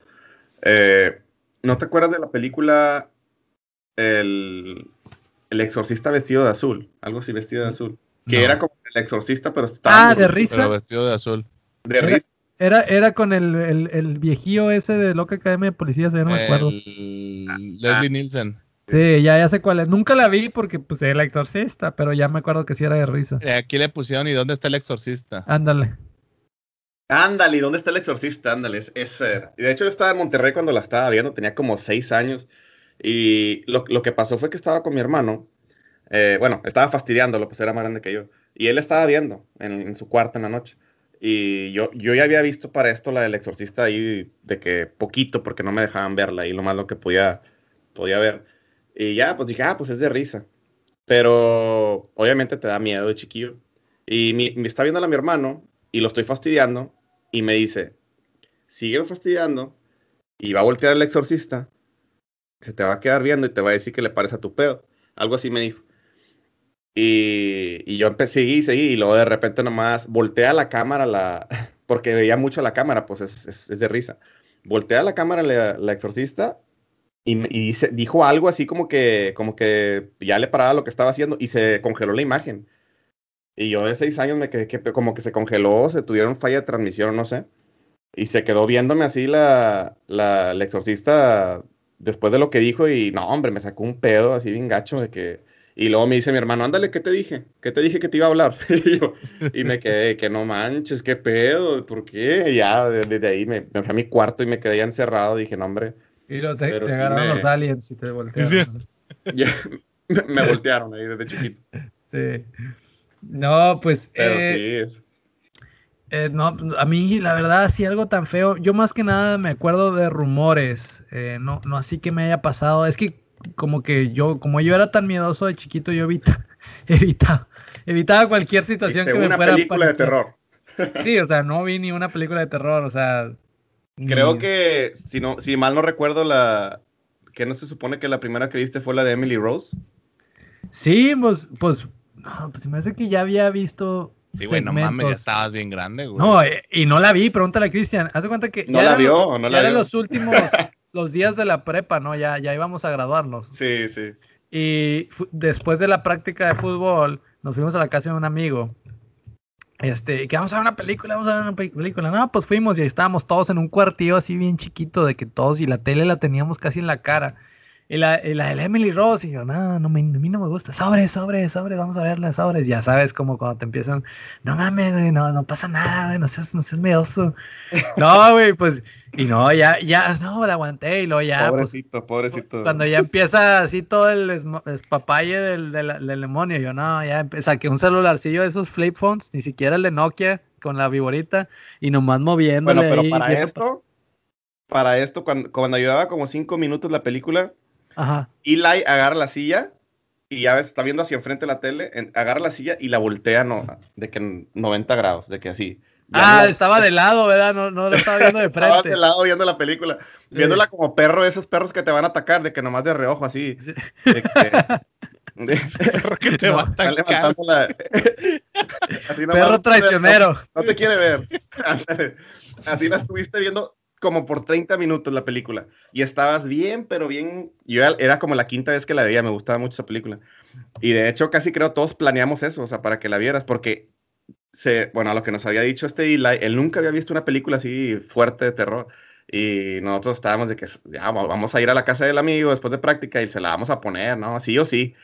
eh, ¿No te acuerdas de la película El, el Exorcista vestido de azul? Algo así vestido de azul. Que No. era como el exorcista, pero estaba Ah, de risa. Pero vestido de azul. de risa. Era, era con el, el, el viejío ese de Loca Academia de Policías, ya no me acuerdo. El Leslie Nielsen. Sí, ya, ya sé cuál es. Nunca la vi porque pues era el exorcista, pero ya me acuerdo que sí era de risa. Eh, Aquí le pusieron, ¿y dónde está el exorcista? Ándale. Ándale, ¿y ¿dónde está el exorcista? Ándale, es-. Y de hecho yo estaba en Monterrey cuando la estaba viendo, tenía como seis años. Y lo, lo que pasó fue que estaba con mi hermano. eh, bueno, estaba fastidiándolo, pues era más grande que yo. Y él estaba viendo en, en su cuarto en la noche. Y yo, yo ya había visto para esto la del exorcista ahí, de que poquito, porque no me dejaban verla, y lo más lo que podía, podía ver. Y ya, pues dije, ah, pues es de risa. Pero obviamente te da miedo de chiquillo. Y me está viendo a mi hermano y lo estoy fastidiando y me dice, sigue fastidiando y va a voltear el exorcista, se te va a quedar viendo y te va a decir que le parece a tu pedo. Algo así me dijo. Y, y yo empecé, seguí, seguí, y luego de repente nomás voltea la cámara, la, [LAUGHS] porque veía mucho la cámara, pues es, es, de risa. Voltea la cámara la, la exorcista y, y dijo algo así como que, como que ya le paraba lo que estaba haciendo y se congeló la imagen. Y yo de seis años me quedé que como que se congeló, se tuvieron falla de transmisión, no sé. Y se quedó viéndome así la, la, exorcista después de lo que dijo y no, hombre, me sacó un pedo así bien gacho de que... Y luego me dice mi hermano, ándale, ¿qué te dije? ¿Qué te dije que te iba a hablar? [LAUGHS] y, me quedé, que no manches, ¿qué pedo? ¿Por qué? Y ya desde ahí me, me, fui a mi cuarto y me quedé ya encerrado. Dije, no, hombre. Y te, agarraron los aliens y te voltearon. [LAUGHS] me voltearon ahí desde chiquito. Sí. No, pues. Eh, eh, no, a mí la verdad, sí, algo tan feo. Yo más que nada me acuerdo de rumores. Eh, no, no así que me haya pasado. Es que como que yo, como yo era tan miedoso de chiquito, yo evita, [LAUGHS] evitaba, evitaba cualquier situación que me una fuera. película de terror. [LAUGHS] Sí, o sea, no vi ni una película de terror, o sea. Creo que, si, no, si mal no recuerdo, la. que no se supone que la primera que viste fue la de Emily Rose. Sí, pues, pues no, pues me hace que ya había visto. Sí, güey, no mames, ya estabas bien grande, güey. No, eh, y no la vi, pregúntale a Cristian. Hace cuenta que. No la vio, no la eran los últimos, [LAUGHS] los días de la prepa, ¿no? Ya, ya íbamos a graduarnos. Sí, sí. Y después de la práctica de fútbol, nos fuimos a la casa de un amigo. Este, que vamos a ver una película, vamos a ver una película. No, pues fuimos y estábamos todos en un cuartillo así bien chiquito de que todos y la tele la teníamos casi en la cara. Y la, y la de Emily Rose, y yo, no, no, a mí no me gusta. Sobres, sobres, sobres, vamos a verla, sobres. Ya sabes, como cuando te empiezan, no mames, güey, no, no pasa nada, güey, no seas, no seas medoso. [LAUGHS] no, güey, pues, y no, ya, ya, no, la aguanté, y luego ya. Pues, pobrecito, pobrecito. Cuando ya empieza así todo el espapalle del, del, del, demonio, yo, no, ya saqué un celularcillo de esos flip phones, ni siquiera el de Nokia, con la viborita, y nomás moviéndole. Bueno, pero para esto, para esto, cuando, cuando ayudaba como cinco minutos la película Ajá. Eli agarra la silla y ya ves, está viendo hacia enfrente la tele, agarra la silla y la voltea no, de que 90 grados, de que así. Ah, estaba de lado, ¿verdad? No, no lo estaba viendo de frente. [LAUGHS] estaba de lado viendo la película, viéndola como perro, esos perros que te van a atacar, de que nomás de reojo así. De que, [LAUGHS] te va a atacar. [LAUGHS] perro traicionero. no, te quiere ver. así la estuviste viendo como por 30 minutos la película y estabas bien, pero bien. Yo era como la quinta vez que la veía, me gustaba mucho esa película. Y de hecho, casi creo todos planeamos eso, o sea, para que la vieras, porque, se, bueno, a lo que nos había dicho este Eli, él nunca había visto una película así fuerte de terror. Y nosotros estábamos de que ya vamos a ir a la casa del amigo después de práctica y se la vamos a poner, ¿no? Sí o sí.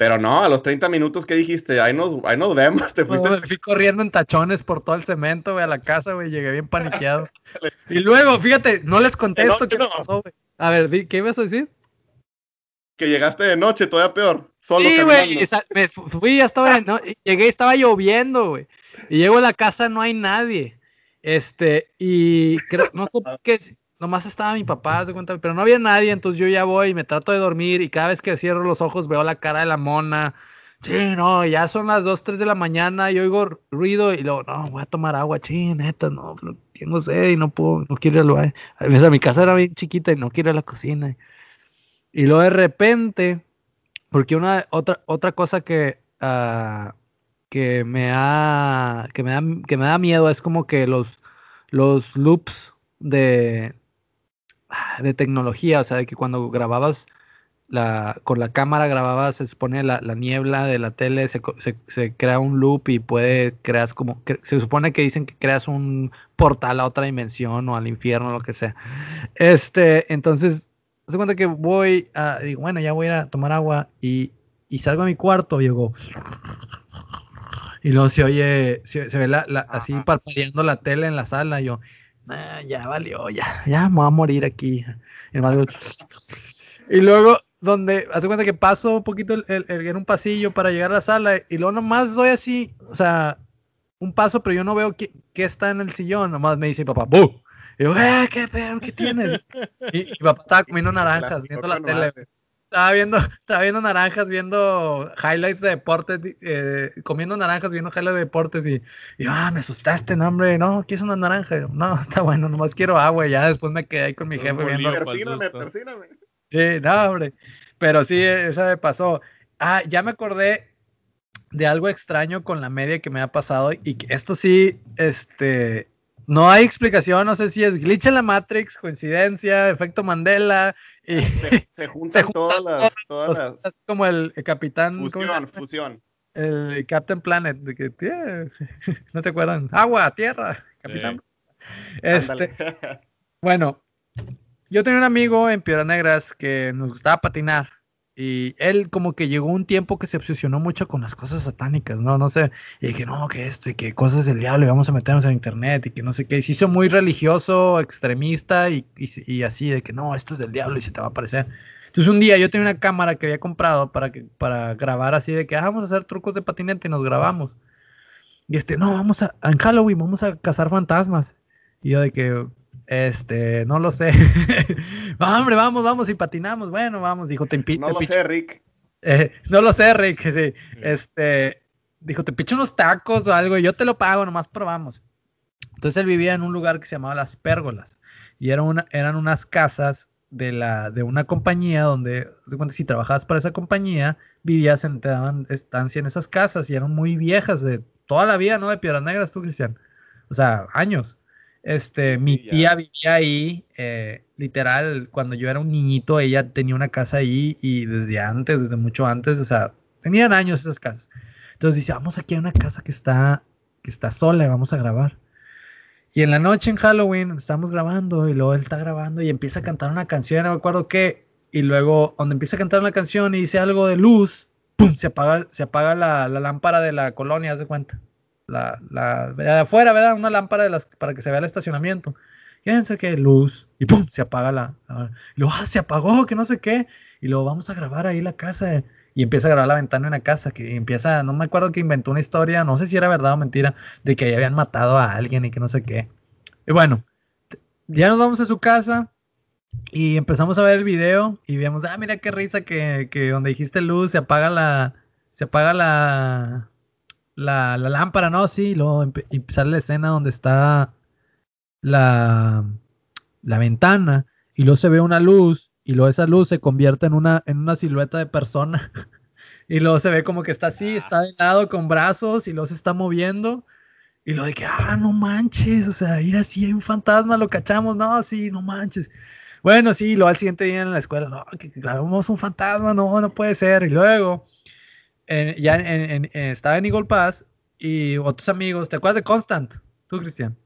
Pero no, a los 30 minutos que dijiste, ahí nos, ahí nos vemos, te fuiste. fui corriendo en tachones por todo el cemento, güey, a la casa, güey, llegué bien paniqueado. [LAUGHS] y luego, fíjate, no les contesto qué pasó, güey. A ver, ¿qué ibas a decir? Que llegaste de noche, todavía peor. Solo sí, güey, me fui, ya estaba, no, llegué, estaba lloviendo, güey. Y llego a la casa, no hay nadie. Este, y creo, no sé [LAUGHS] qué, nomás estaba mi papá, se cuenta, pero no había nadie, entonces yo ya voy y me trato de dormir y cada vez que cierro los ojos veo la cara de la mona. Sí, no, ya son las 2, 3 de la mañana y oigo ruido y luego, no, voy a tomar agua, sí, neta, no, tengo sed y no puedo, no quiero ir al. A mi casa era bien chiquita y no quiero ir a la cocina. Y luego de repente, porque una otra, otra cosa que, uh, que, me ha, que, me da, que me da miedo es como que los, los loops de, de tecnología, o sea, de que cuando grababas la, con la cámara grababas, se expone la, la niebla de la tele, se, se, crea un loop y puede, creas como, se supone que dicen que creas un portal a otra dimensión o al infierno, lo que sea. Este, entonces, se cuenta que voy a, digo, bueno, ya voy a ir a tomar agua y, y salgo a mi cuarto y digo, y luego se oye, se, ve la, así parpadeando la tele en la sala y yo, ya valió, ya, ya me voy a morir aquí. Y luego, donde, hace cuenta que paso un poquito en un pasillo para llegar a la sala y luego nomás doy así, o sea, un paso, pero yo no veo qué, está en el sillón, nomás me dice papá, ¡bu! Y yo, eh, ¿qué pedo? ¿Qué tienes? Y, papá estaba comiendo [LAUGHS] naranjas, viendo la tele. Estaba viendo, [LAUGHS] estaba viendo naranjas, viendo highlights de deportes, eh, comiendo naranjas, viendo highlights de deportes y, y ah, me asustaste, no, hombre, no, ¿quieres una naranja? No, [LAUGHS] está bueno, nomás quiero agua y ya después me quedé ahí con mi jefe viendo. Persíname, persíname. Sí, no, hombre. Pero sí, esa me pasó. Ah, ya me acordé de algo extraño con la media que me ha pasado y que esto sí, este, no hay explicación, no sé si es glitch en la Matrix, coincidencia, efecto Mandela. Y se, [LAUGHS] juntan todas las. Todas las... Como el, capitán. Fusión, fusión. El Captain Planet, de que, [LAUGHS] no te acuerdan. Agua, tierra, capitán. Este, [LAUGHS] bueno, yo tenía un amigo en Piedras Negras que nos gustaba patinar y él como que llegó un tiempo que se obsesionó mucho con las cosas satánicas, ¿no? No sé, y que no, que esto, y que cosas del diablo, y vamos a meternos en internet, y que no sé qué, y se hizo muy religioso, extremista, y, y, así, de que no, esto es del diablo y se te va a aparecer. Entonces un día yo tenía una cámara que había comprado para, que, para grabar así, de que ah, vamos a hacer trucos de patinete y nos grabamos. Y este, no, vamos a, en Halloween vamos a cazar fantasmas. Y yo de que, este, no lo sé. [LAUGHS] hombre, vamos, vamos y patinamos. Bueno, vamos, dijo, te No lo sé, Rick. Eh, no lo sé, Rick, [LAUGHS] sí. Este, dijo, te picho unos tacos o algo y yo te lo pago, nomás probamos. Entonces él vivía en un lugar que se llamaba Las Pérgolas y era una, eran unas casas de, la, de una compañía donde, si trabajabas para esa compañía, vivías, en, te daban estancia en esas casas y eran muy viejas de toda la vida, ¿no? De Piedras Negras, tú, Cristian. O sea, años. Este, mi tía vivía ahí, eh, literal, cuando yo era un niñito, ella tenía una casa ahí y desde antes, desde mucho antes, o sea, tenían años esas casas. Entonces dice, vamos aquí a una casa que está, que está sola y vamos a grabar. Y en la noche en Halloween estamos grabando y luego él está grabando y empieza a cantar una canción, no me acuerdo qué, y luego donde empieza a cantar una canción y dice algo de luz, ¡pum! se apaga, se apaga la, la lámpara de la colonia, haz de cuenta la, la, de afuera, ¿verdad? Una lámpara de las, para que se vea el estacionamiento. Fíjense que luz, y pum, se apaga la. y luego, ah, se apagó, que no sé qué. Y luego vamos a grabar ahí la casa. Y empieza a grabar la ventana en la casa. Que empieza, no me acuerdo que inventó una historia, no sé si era verdad o mentira, de que habían matado a alguien y que no sé qué. Y bueno, ya nos vamos a su casa. Y empezamos a ver el video y vemos, ah, mira qué risa que, que donde dijiste luz se apaga la, se apaga la, la, lámpara, ¿no? Sí, y luego y sale la escena donde está la, la ventana y luego se ve una luz y luego esa luz se convierte en una, en una silueta de persona [LAUGHS] y luego se ve como que está así, está de lado con brazos y luego se está moviendo y luego de que, ah, no manches, o sea, ir así, hay un fantasma, lo cachamos, no, sí, no manches. Bueno, sí, luego al siguiente día en la escuela, no, que grabamos un fantasma, no, no puede ser. Y luego ya estaba en Eagle Pass y otros amigos, ¿te acuerdas de Constant? ¿Tú, Cristian?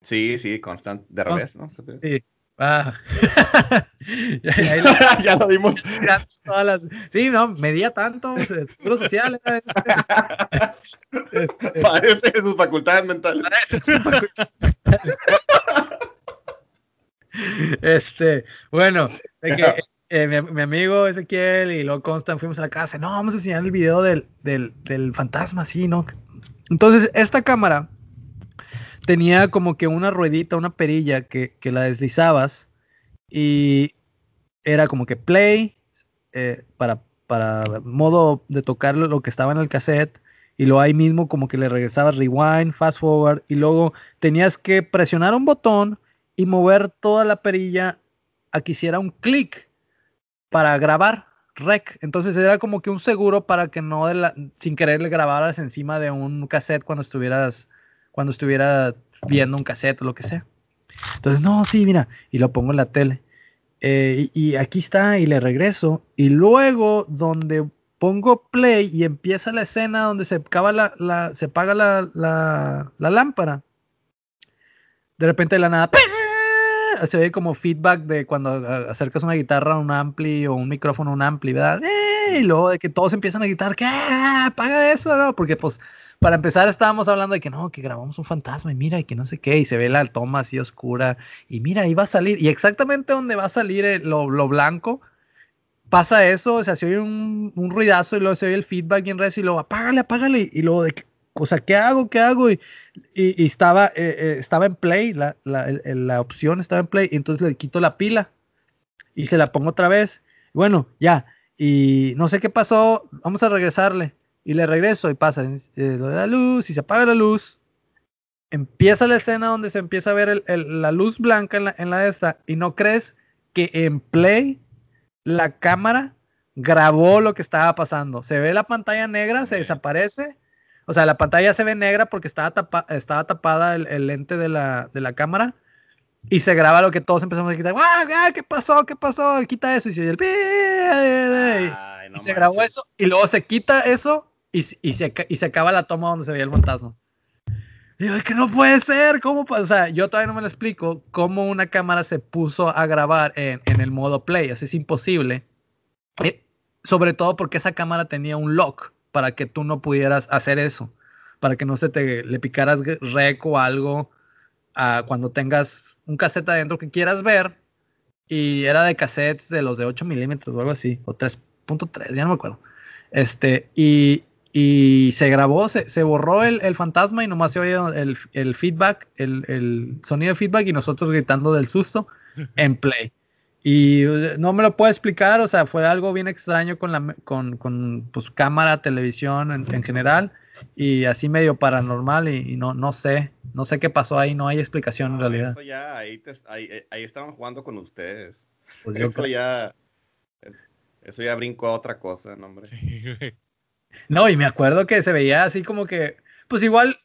Sí, sí, Constant, de revés, ¿no? Sí. Ah. [LAUGHS] [LAUGHS] ya, lo, vimos. [LAUGHS] Sí, no, medía tanto, seguro social. Era este... este Parece sus facultades mentales. Parece sus facultades mentales. este, bueno, de que eh, mi, amigo Ezequiel y luego Constant fuimos a la casa. No, vamos a enseñar el video del, fantasma, sí, ¿no? Entonces, esta cámara tenía como que una ruedita, una perilla que, la deslizabas y era como que play eh, para, para modo de tocar lo que estaba en el cassette y luego ahí mismo como que le regresabas rewind, fast forward y luego tenías que presionar un botón y mover toda la perilla a que hiciera un clic para grabar rec. Entonces era como que un seguro para que no sin querer le grabaras encima de un cassette cuando estuvieras cuando estuviera viendo un cassette o lo que sea. Entonces, no, sí, mira, y lo pongo en la tele. Eh, y, aquí está, y le regreso. Y luego, donde pongo play y empieza la escena donde se, acaba la, se apaga la, la, la lámpara, de repente de la nada, se ve como feedback de cuando acercas una guitarra a un ampli o un micrófono a un ampli, ¿verdad? ¡Eh! Y luego de que todos empiezan a gritar, ¿qué? Paga eso, ¿no? Porque pues para empezar estábamos hablando de que no, que grabamos un fantasma y mira, y que no sé qué, y se ve la toma así oscura, y mira, ahí va a salir, y exactamente donde va a salir lo, blanco, pasa eso, o sea, se oye un, un, ruidazo y luego se oye el feedback y en redes y luego apágale, apágale, y luego de que, o sea, ¿qué hago? ¿Qué hago? Y, y, estaba, eh, eh, estaba en play, la, la, la, opción estaba en play, y entonces le quito la pila y se la pongo otra vez. Bueno, ya. Y no sé qué pasó, vamos a regresarle. Y le regreso y pasa eh, lo de la luz y se apaga la luz. Empieza la escena donde se empieza a ver la luz blanca en la, en la esta y no crees que en play la cámara grabó lo que estaba pasando. Se ve la pantalla negra, se desaparece. O sea, la pantalla se ve negra porque estaba, estaba tapada el, lente de la, de la, cámara. Y se graba lo que todos empezamos a quitar. ¡Ah, ¿Qué pasó? ¿Qué pasó? Quita eso. Y se, y se grabó eso. Y luego se quita eso y, y, se, y se acaba la toma donde se veía el fantasma. Y yo, que no puede ser, ¿cómo? O sea, yo todavía no me lo explico cómo una cámara se puso a grabar en, en el modo play. Eso es imposible. Eh, sobre todo porque esa cámara tenía un lock para que tú no pudieras hacer eso. Para que no se te le picaras rec o algo uh, cuando tengas un cassette adentro que quieras ver. Y era de cassettes de los de 8 milímetros o algo así, o 3.3, ya no me acuerdo. Este, y, y se grabó, se, se borró el, el, fantasma y nomás se oye el, el feedback, el, el, sonido de feedback y nosotros gritando del susto [LAUGHS] en play. Y no me lo puedo explicar, o sea, fue algo bien extraño con la con, con pues, cámara, televisión en, en, general y así medio paranormal y, y, no, no sé, no sé qué pasó ahí, no hay explicación en realidad. Eso ya, ahí, te, ahí, eh, ahí, estaban jugando con ustedes. Pues eso creo. ya, eso ya brincó a otra cosa, no, hombre. Sí, no, y me acuerdo que se veía así como que, pues igual,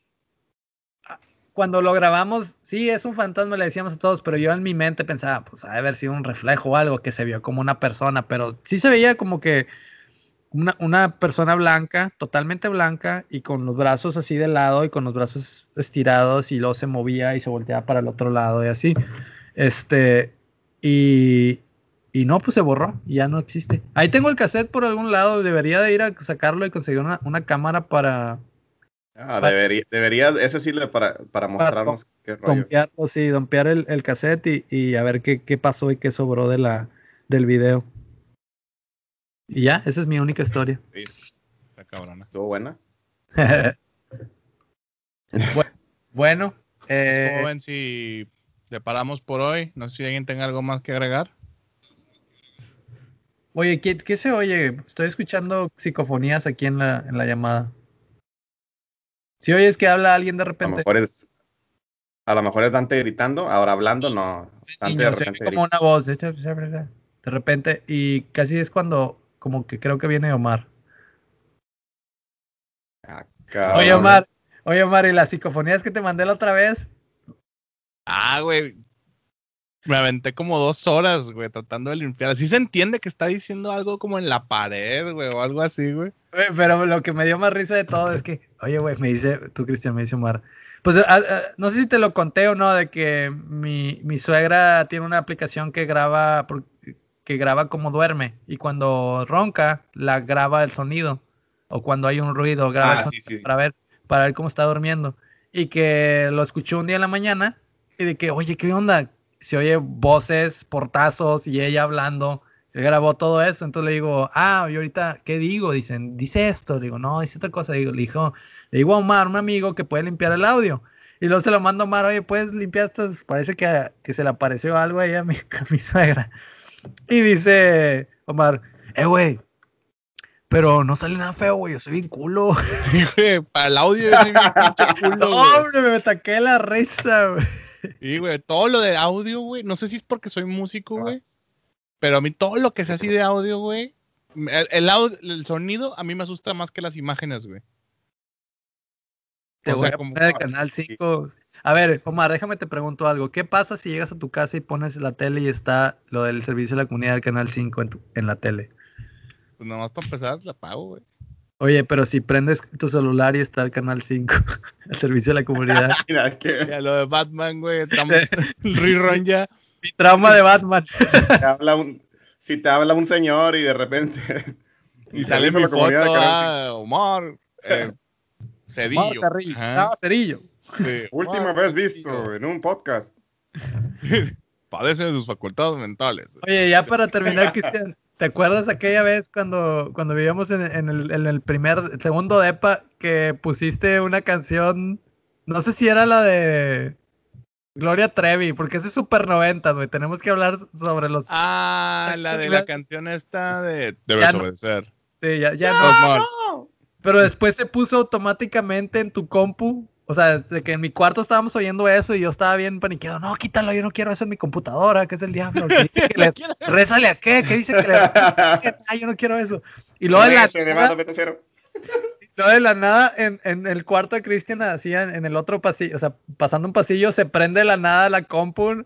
cuando lo grabamos, sí, es un fantasma, le decíamos a todos, pero yo en mi mente pensaba, pues ha de haber sido un reflejo o algo que se vio como una persona, pero sí se veía como que una, una, persona blanca, totalmente blanca, y con los brazos así de lado y con los brazos estirados, y luego se movía y se volteaba para el otro lado y así. Este, y, y no, pues se borró, ya no existe. Ahí tengo el cassette por algún lado, debería de ir a sacarlo y conseguir una, una cámara para... Ah, debería, debería, ese sí para, para mostrarnos para, qué rollo. Dompearlo, sí, dompear el, el cassette y, y, a ver qué, qué pasó y qué sobró de la, del video. Y ya, esa es mi única historia. Sí, está cabrona. ¿Estuvo buena? [LAUGHS] bueno, eh, joven, si le paramos por hoy, no sé si alguien tenga algo más que agregar. Oye, ¿qué, ¿qué, se oye? Estoy escuchando psicofonías aquí en la, en la llamada. Si oyes que habla alguien de repente. A lo mejor es, a lo mejor es Dante gritando, ahora hablando no. Dante de repente como una voz, de, de repente, y casi es cuando como que creo que viene Omar. Ah, oye, Omar, oye, Omar, ¿y las psicofonías que te mandé la otra vez? Ah, güey, me aventé como dos horas, güey, tratando de limpiar. Así se entiende que está diciendo algo como en la pared, güey, o algo así, güey. Pero lo que me dio más risa de todo es que, oye, güey, me dice, tú, Cristian, me dice Omar. Pues a, a, no sé si te lo conté o no, de que mi, mi suegra tiene una aplicación que graba, que graba como duerme. Y cuando ronca, la graba el sonido. O cuando hay un ruido, graba ah, el sonido sí, sí. para ver, para ver cómo está durmiendo. Y que lo escuchó un día en la mañana. Y de que, oye, ¿qué onda? Se oye voces, portazos y ella hablando. Él grabó todo eso, entonces le digo, ah, y ahorita, ¿qué digo? Dicen, dice esto. Le digo, no, dice otra cosa. Digo, le, dijo, le digo a Omar, un amigo, que puede limpiar el audio. Y luego se lo mando a Omar, oye, ¿puedes limpiar esto? Parece que, que se le apareció algo ahí a mi, [LAUGHS] a mi suegra. Y dice Omar, eh, güey, pero no sale nada feo, güey. Yo soy bien culo. [LAUGHS] Sí, güey. Para el audio yo soy bien culo. [LAUGHS] no, hombre, me taqué la risa, güey. Sí, güey, todo lo de audio, güey, no sé si es porque soy músico, güey, pero a mí todo lo que sea así de audio, güey, el, el, audio, el sonido a mí me asusta más que las imágenes, güey. Te o voy sea, a poner el canal 5. A ver, Omar, déjame te pregunto algo. ¿Qué pasa si llegas a tu casa y pones la tele y está lo del servicio de la comunidad del canal 5 en, tu, en la tele? Pues nomás para empezar, la pago, güey. Oye, pero si prendes tu celular y está el canal 5, el [LAUGHS] servicio de la comunidad. [LAUGHS] Mira, que... Ya lo de Batman, güey, estamos el rerun ya. Mi trauma de Batman. Si te habla un, si te habla un señor y de repente. [LAUGHS] Y, y sale mi foto a Omar eh, Cedillo. Omar Carrillo. Ah, Cerillo. Sí. Última Omar, vez visto Cerillo. en un podcast. Padece de sus facultades mentales. Oye, ya para terminar, Cristian. ¿Te acuerdas aquella vez cuando, cuando vivíamos en, en, el, en el primer, el segundo DEPA que pusiste una canción, no sé si era la de Gloria Trevi, porque ese es super 90, güey. Tenemos que hablar sobre los. Ah, la de la canción esta de. Debes no- obedecer. Sí, ya, ya no. Pero después se puso automáticamente en tu compu. O sea, de que en mi cuarto estábamos oyendo eso y yo estaba bien paniqueado. No, quítalo, yo no quiero eso en mi computadora, que es el diablo. [LAUGHS] que dice que le- Rézale a qué, que dice que le [LAUGHS] Ay, yo no quiero eso. Y luego de la, luego de la nada, en, en el cuarto de Cristian, así en, en el otro pasillo, o sea, pasando un pasillo, se prende de la nada la compu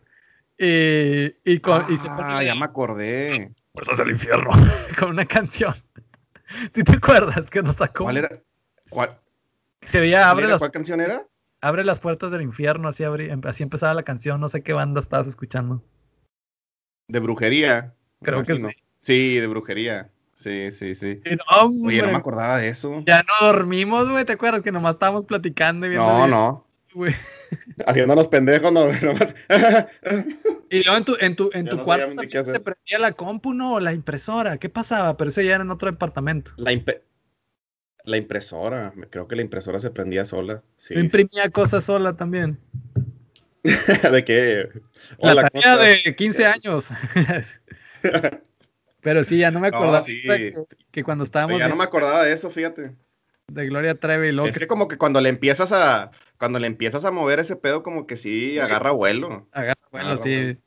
y, y, con, y se Ah, pone ya me acordé. Puertas del infierno [LAUGHS] con una canción. Si te acuerdas que nos sacó? ¿Cuál era? ¿Cuál, Se veía, cuál abre las, ¿Cuál canción era? abre las puertas del infierno, así, abrí- em- así empezaba la canción, no sé qué banda estabas escuchando. De brujería. Creo que sí. Sí, de brujería. Sí, sí, sí. No, Oye, no me acordaba de eso. ya no dormimos, güey, ¿te acuerdas que nomás estábamos platicando y viendo No, videos, no. güey? [LAUGHS] Haciéndonos pendejos, no, [LAUGHS] nomás. Y luego en tu, en tu, en tu no cuarto hacer. prendía la compu, no, o la impresora, ¿qué pasaba? Pero eso ya era en otro departamento. La, impe- la impresora. Creo que la impresora se prendía sola. Sí. Yo imprimía cosas sola también. [LAUGHS] ¿De qué? La Hola, ¿cómo tarea de 15 años. [LAUGHS] Pero sí, ya no me No, acordaba sí. que, que cuando estábamos Ya no me acordaba de eso, fíjate. de Gloria Trevi luego Es que como que cuando le empiezas a cuando le empiezas a mover ese pedo como que sí agarra vuelo. agarra, agarra sí. vuelo.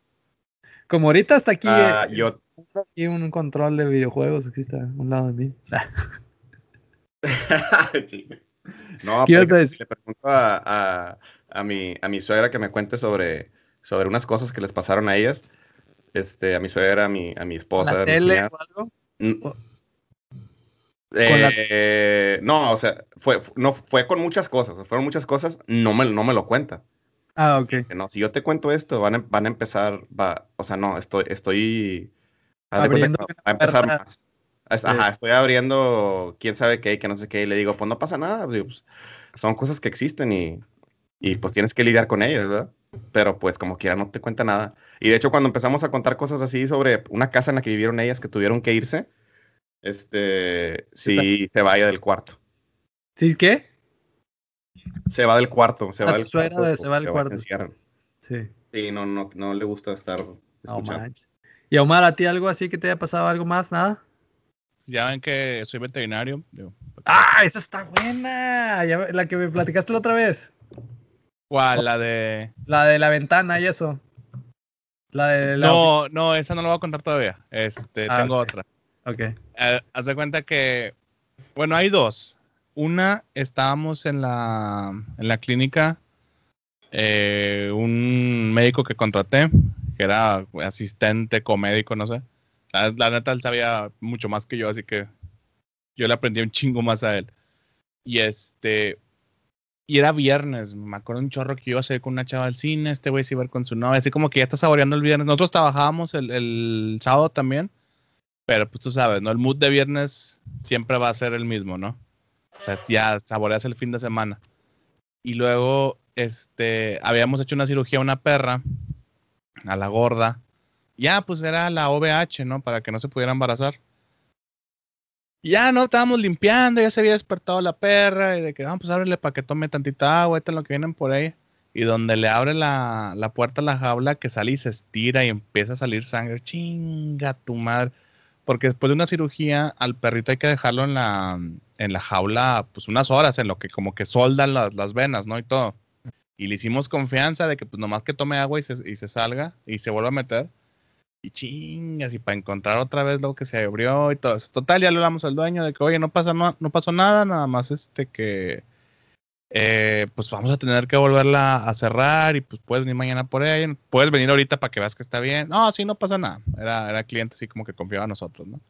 Como ahorita está aquí, Ah, eh, yo aquí un control de videojuegos, aquí está a un lado de mí. [LAUGHS] [LAUGHS] Sí. No, ¿Qué ibas a decir? le pregunto a, a, a mi, a mi suegra que me cuente sobre, sobre unas cosas que les pasaron a ellas. Este, a mi suegra, a mi, a mi esposa. la mi tele cuñada. o algo. Mm. la- Eh, no, o sea, fue, no, fue con muchas cosas, fueron muchas cosas, no me, no me lo cuenta. Ah, ok. No, si yo te cuento esto, van a, van a empezar, va, o sea, no, estoy, estoy a empezar más. Es- Ajá, estoy abriendo quién sabe qué, que no sé qué, y le digo, pues no pasa nada, pues, son cosas que existen y, y pues tienes que lidiar con ellas, ¿verdad? Pero pues como quiera no te cuenta nada. Y de hecho cuando empezamos a contar cosas así sobre una casa en la que vivieron ellas que tuvieron que irse, este, sí, se vaya del cuarto. ¿Sí qué? Se va del cuarto, se Ah, va del cuarto. de- se va del cuarto. Sí. Sí, no, no, no le gusta estar escuchando. Y Omar, ¿a ti algo así que te haya pasado algo más? ¿Nada? Ya ven que soy veterinario. digo, ¡Ah, esa está buena! Ya la que me platicaste la otra vez. ¿Cuál? La de. La de la ventana y eso. La de la... No, no, esa no la voy a contar todavía. Este, Ah, tengo otra. Ok. Eh, haz de cuenta que, bueno, hay dos. Una, estábamos en la, en la clínica, eh, un médico que contraté, que era asistente, comédico, no sé. La, la neta, él sabía mucho más que yo, así que yo le aprendí un chingo más a él. Y este, y era viernes, me acuerdo un chorro que iba a salir con una chava al cine, este güey se iba a ir con su novia, así como que ya está saboreando el viernes. Nosotros trabajábamos el, el sábado también, pero pues tú sabes, ¿no? El mood de viernes siempre va a ser el mismo, ¿no? O sea, ya saboreas el fin de semana. Y luego, este, habíamos hecho una cirugía a una perra, a la gorda. Ya, pues era la OVH, ¿no? Para que no se pudiera embarazar. Ya, ¿no? Estábamos limpiando, ya se había despertado la perra, y de que, vamos, pues ábrele para que tome tantita agua, esto es lo que vienen por ahí. Y donde le abre la, la puerta a la jaula, que sale y se estira y empieza a salir sangre. Chinga tu madre. Porque después de una cirugía, al perrito hay que dejarlo en la, en la jaula, pues unas horas, en lo que como que soldan las, las venas, ¿no? Y todo. Y le hicimos confianza de que pues nomás que tome agua y se, y se salga y se vuelva a meter. Y chingas, y para encontrar otra vez lo que se abrió y todo eso. Total, ya le hablamos al dueño de que, oye, no, pasa, no, no pasó nada, nada más este que, eh, pues vamos a tener que volverla a cerrar y pues puedes venir mañana por ella. Puedes venir ahorita para que veas que está bien. No, sí, no pasa nada. Era, era cliente así como que confiaba en nosotros, ¿no?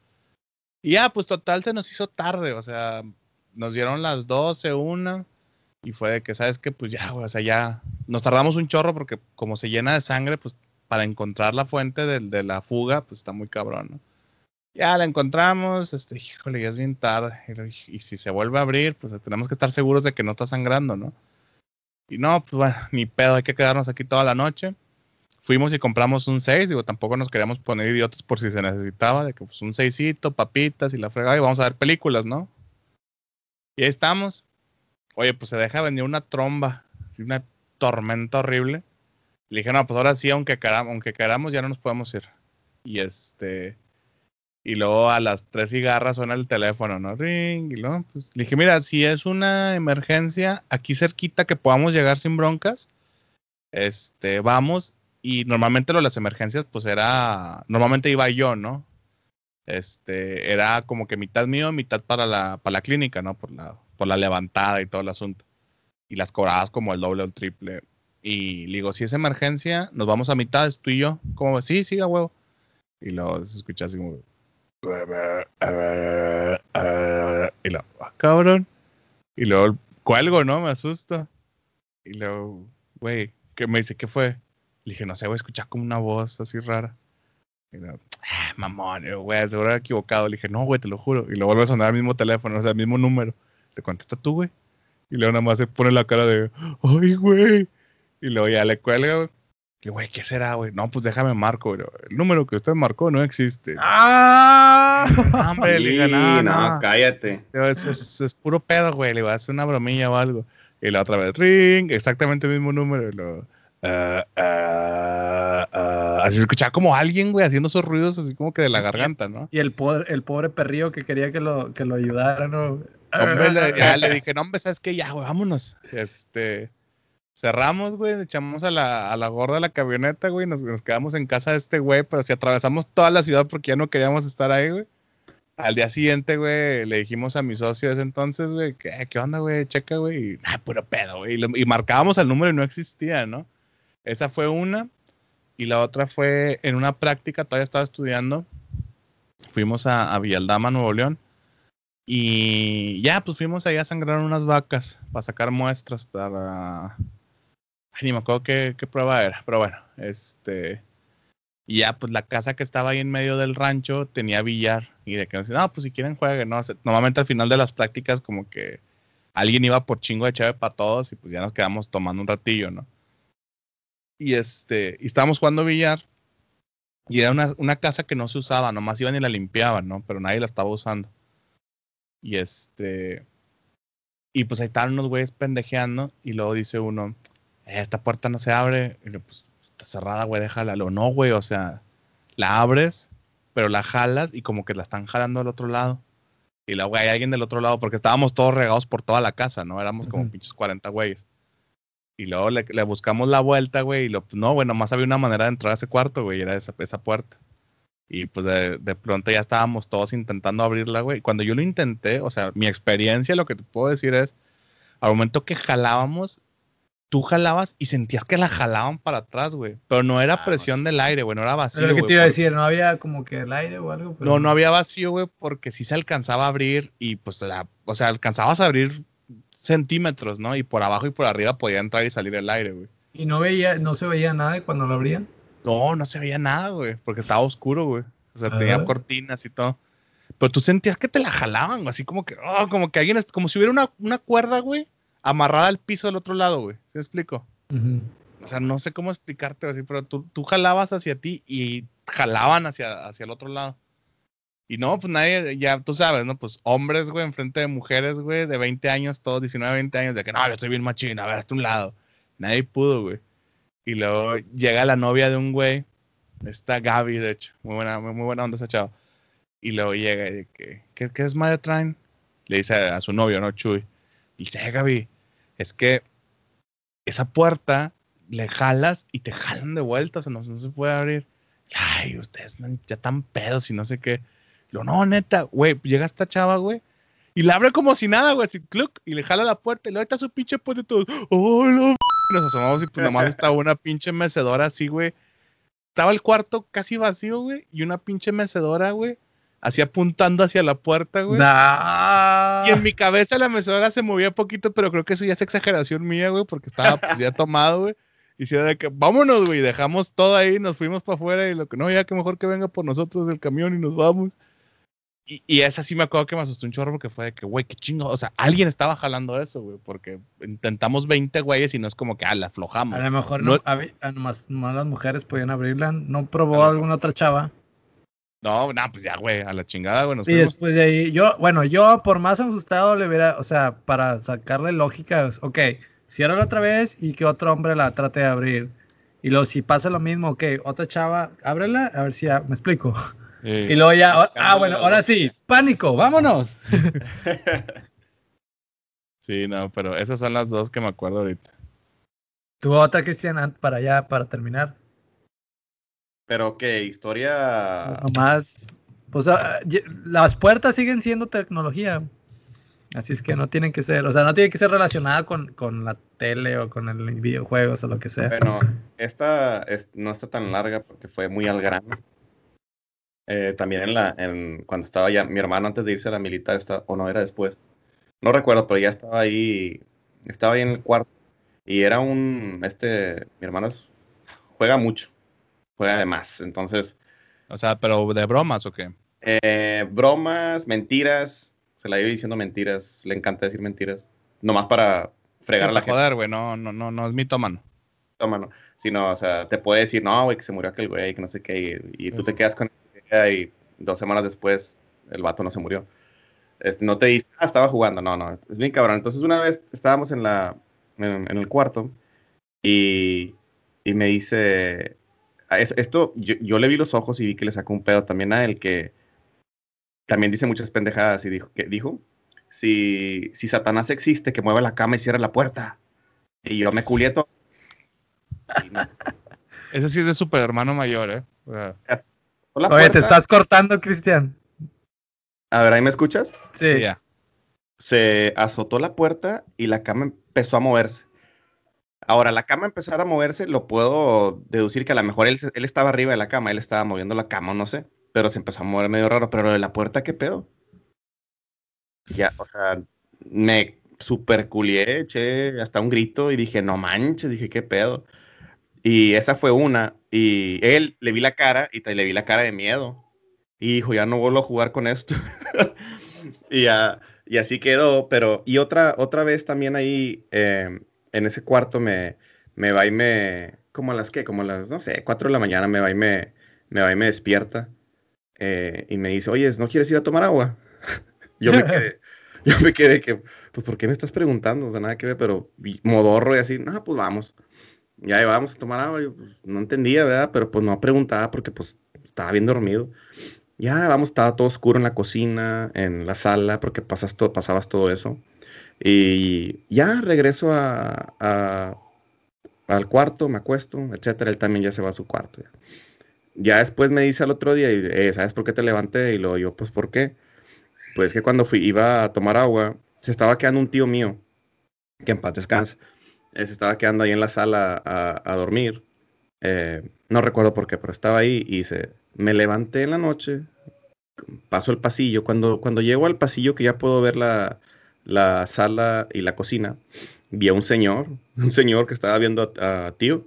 Y ya, pues total se nos hizo tarde, o sea, nos dieron las 12, una, y fue de que, ¿sabes qué? Pues ya, o sea, ya nos tardamos un chorro porque como se llena de sangre, pues para encontrar la fuente de, de la fuga, pues está muy cabrón, ¿no? Ya la encontramos, este, híjole, ya es bien tarde. Y, si se vuelve a abrir, pues tenemos que estar seguros de que no está sangrando, ¿no? Y no, pues bueno, ni pedo, hay que quedarnos aquí toda la noche. Fuimos y compramos un 6, digo, tampoco nos queríamos poner idiotas por si se necesitaba, de que pues un seisito, papitas y la fregada, y vamos a ver películas, ¿no? Y ahí estamos. Oye, pues se deja venir una tromba, una tormenta horrible. Le dije, no, pues ahora sí, aunque aunque queramos, ya no nos podemos ir. Y este. Y luego a las tres cigarras suena el teléfono, ¿no? Ring. Y luego, pues, le dije, mira, si es una emergencia aquí cerquita que podamos llegar sin broncas, este, vamos. Y normalmente lo de las emergencias, pues era. Normalmente iba yo, ¿no? Este, era como que mitad mío, mitad para la, para la clínica, ¿no? Por la, por la levantada y todo el asunto. Y las cobradas como el doble o el triple. Y le digo, si es emergencia, nos vamos a mitad, tú y yo. Como, sí, sí, a huevo. Y luego se escucha así como. Y luego, ah, cabrón. Y luego cuelgo, ¿no? Me asusto. Y luego, güey, ¿qué me dice? ¿Qué fue? Le dije, no sé, a escuchar como una voz así rara. Y luego, ah, mamón, güey, seguro era equivocado. Le dije, no, güey, te lo juro. Y luego vuelve a sonar el mismo teléfono, o sea, el mismo número. Le contesta tú, güey. Y luego nada más se pone la cara de, ay, güey. Y luego ya le cuelga, güey. Y güey, ¿qué será, güey? No, pues déjame marco, güey. El número que usted marcó no existe. ¡Ah! hombre, le digo, Sí, no, no. cállate. Es, es- es puro pedo, güey. Le voy a hacer una bromilla o algo. Y la otra vez, ring, exactamente el mismo número. Y luego, ah, ah, ah. así escuchaba como alguien, güey, haciendo esos ruidos así como que de la garganta, ¿no? Y el pobre, el pobre perrillo que quería que lo, que lo ayudara, ¿no? Hombre, le, ya le [LAUGHS] dije, no, hombre, ¿sabes qué? Ya, güey, vámonos. Este, cerramos, güey, echamos a la, a la gorda la camioneta, güey, nos, nos quedamos en casa de este güey, pero si atravesamos toda la ciudad porque ya no queríamos estar ahí, güey. Al día siguiente, güey, le dijimos a mi socio ese entonces, güey, ¿qué, qué onda, güey? Checa, güey. [LAUGHS] Ah, puro pedo, güey. Y marcábamos el número y no existía, ¿no? Esa fue una. Y la otra fue en una práctica, todavía estaba estudiando. Fuimos a, a Villaldama, Nuevo León. Y ya, pues fuimos ahí a sangrar unas vacas para sacar muestras para... Ay, ni me acuerdo qué, qué prueba era, pero bueno, este... Y ya, pues la casa que estaba ahí en medio del rancho tenía billar. Y de que nos decían, no, pues si quieren jueguen, ¿no? Normalmente al final de las prácticas como que alguien iba por chingo de chave para todos y pues ya nos quedamos tomando un ratillo, ¿no? Y este, y estábamos jugando billar. Y era una, una casa que no se usaba, nomás iban y la limpiaban, ¿no? Pero nadie la estaba usando. Y este. Y pues ahí estaban unos güeyes pendejeando. Y luego dice uno: "Eh, Esta puerta no se abre. Y le pues está cerrada, güey, déjala. Lo no, güey, o sea, la abres, pero la jalas y como que la están jalando al otro lado. Y luego hay alguien del otro lado, porque estábamos todos regados por toda la casa, ¿no? Éramos como Ujú. pinches 40 güeyes. Y luego le, le buscamos la vuelta, güey. Y lo, pues, no, güey, nomás había una manera de entrar a ese cuarto, güey. y Era esa, esa puerta. Y pues de, de pronto ya estábamos todos intentando abrirla, güey. Cuando yo lo intenté, o sea, mi experiencia, lo que te puedo decir es, al momento que jalábamos, tú jalabas y sentías que la jalaban para atrás, güey. Pero no era Ah, presión del aire, güey, no era vacío. Pero lo que güey, te iba a porque- decir, no había como que el aire o algo. Pero- No, no había vacío, güey, porque sí se alcanzaba a abrir y pues, la, o sea, alcanzabas a abrir centímetros, ¿no? Y por abajo y por arriba podía entrar y salir el aire, güey. Y no veía, no se veía nada cuando lo abrían. No, no se veía nada, güey, porque estaba oscuro, güey. O sea, tenía cortinas y todo. Pero tú sentías que te la jalaban, güey, así como que, oh, como que alguien, como si hubiera una, una cuerda, güey, amarrada al piso del otro lado, güey. ¿Sí me explico? O sea, no sé cómo explicarte así, pero tú, tú jalabas hacia ti y jalaban hacia, hacia el otro lado. Y no, pues nadie, ya tú sabes, ¿no? Pues hombres, güey, enfrente de mujeres, güey, de 20 años, todos 19, 20 años, de que no, yo estoy bien machín, a ver, hasta un lado. Nadie pudo, güey. Y luego llega la novia de un güey, está Gaby, de hecho, muy buena, muy, buena onda esa chava. Y luego llega y que, ¿qué, qué es madre traen? Le dice a, a su novio, ¿no? Chuy. Y dice, "Eh, Gaby, es que esa puerta le jalas y te jalan de vuelta, o sea, no, no se puede abrir. Ay, ustedes no- ya tan pedos y no sé qué. Lo no, neta, güey, llega esta chava, güey, y la abre como si nada, güey, así, cluck, y le jala la puerta y luego está su pinche puerta y todos, oh, m-". Nos asomamos y pues nomás estaba una pinche mecedora así, güey. Estaba el cuarto casi vacío, güey, y una pinche mecedora, güey, así apuntando hacia la puerta, güey. Nah. Y en mi cabeza la mecedora se movía poquito, pero creo que eso ya es exageración mía, güey, porque estaba pues, ya tomado, güey. Y si era de que, vámonos, güey, dejamos todo ahí, nos fuimos para afuera y lo que no, ya que mejor que venga por nosotros el camión y nos vamos. Y, y esa sí me acuerdo que me asustó un chorro porque fue de que, güey, qué chingo. O sea, alguien estaba jalando eso, güey, porque intentamos 20 güeyes y no es como que, ah, la aflojamos. A lo mejor No- no, nomás, nomás las mujeres podían abrirla. ¿No probó A alguna otra chava? No, no, pues ya, güey, a la chingada, güey, nos Y después de ahí, yo, bueno, yo por más asustado le hubiera, o sea, para sacarle lógica, ok, ciérrala otra vez y que otro hombre la trate de abrir. Y luego si pasa lo mismo, que otra chava, ábrela, a ver si ya me explico. Sí. Y luego ya, ah, bueno, ahora sí, pánico, vámonos. [LAUGHS] Sí, no, pero esas son las dos que me acuerdo ahorita. Tu otra, Cristian, an- para allá, para terminar. Pero que historia. Pues nomás, pues las puertas siguen siendo tecnología. Así es que no tienen que ser, o sea, no tiene que ser relacionada con, con la tele o con el videojuegos o lo que sea. Bueno, esta es- no está tan larga porque fue muy al grano. Eh, también en la, en, cuando estaba ya mi hermano antes de irse a la militar, está- o no era después, no recuerdo, pero ya estaba ahí, estaba ahí en el cuarto y era un, este, mi hermano es- juega mucho, juega de más, entonces, O sea, pero de bromas o qué? eh, bromas, mentiras, se la iba diciendo mentiras, le encanta decir mentiras, nomás para fregar a la joder, güey, no, no, no, no es mitómano. mano. Sino, o sea, te puede decir, no, güey, que se murió aquel güey, que no sé qué, y, y tú te quedas con y dos semanas después el vato no se murió. Este, no te dice, ah, estaba jugando, no, no, es bien cabrón. Entonces una vez estábamos en la, en, en el cuarto y, y me dice, esto, yo, yo le vi los ojos y vi que le sacó un pedo también a él que también dice muchas pendejadas y dijo, que dijo, si, si Satanás existe, que mueva la cama y cierre la puerta. Y yo me me- [LAUGHS] Ese sí es de super hermano mayor, ¿eh? O sea, la Oye, te estás cortando, Cristian. A ver, ¿ahí me escuchas? Sí. sí, ya. Se azotó la puerta y la cama empezó a moverse. Ahora, la cama empezar a moverse, lo puedo deducir que a lo mejor él, él estaba arriba de la cama, él estaba moviendo la cama, no sé, pero se empezó a mover medio raro, pero de la puerta, ¿qué pedo? Ya, o sea, me super culié, eché hasta un grito y dije, no manches, dije, ¿qué pedo? Y esa fue una, y él le vi la cara y le vi la cara de miedo. Y dijo, ya no vuelvo a jugar con esto. [LAUGHS] y, ya, y así quedó, pero, y otra, otra vez también ahí, eh, en ese cuarto me, me va y me, como a las que, como a las, no sé, 4 de la mañana me va y me, me va y me despierta. eh, y me dice, oye, ¿no quieres ir a tomar agua? [LAUGHS] yo me quedé, [LAUGHS] yo me quedé que, pues, ¿por qué me estás preguntando? O sea, nada que ver, pero y modorro y así, no, pues vamos. Ya ahí vamos a tomar agua. Yo pues, no entendía, ¿verdad? Pero pues no preguntaba porque pues estaba bien dormido. Ya vamos, estaba todo oscuro en la cocina, en la sala, porque pasas todo, pasabas todo eso. Y ya regreso a, al cuarto, me acuesto, etcétera. Él también ya se va a su cuarto. Ya, Ya después me dice al otro día, eh, ¿sabes por qué te levanté? Y lo yo, pues, ¿por qué? Pues que cuando fui, iba a tomar agua, se estaba quedando un tío mío, que en paz descansa. Eh, se estaba quedando ahí en la sala a, a dormir. Eh, no recuerdo por qué, pero estaba ahí y se, me levanté en la noche, paso el pasillo. Cuando, cuando llego al pasillo que ya puedo ver la, la sala y la cocina, vi a un señor, [LAUGHS] un señor que estaba viendo a, tío.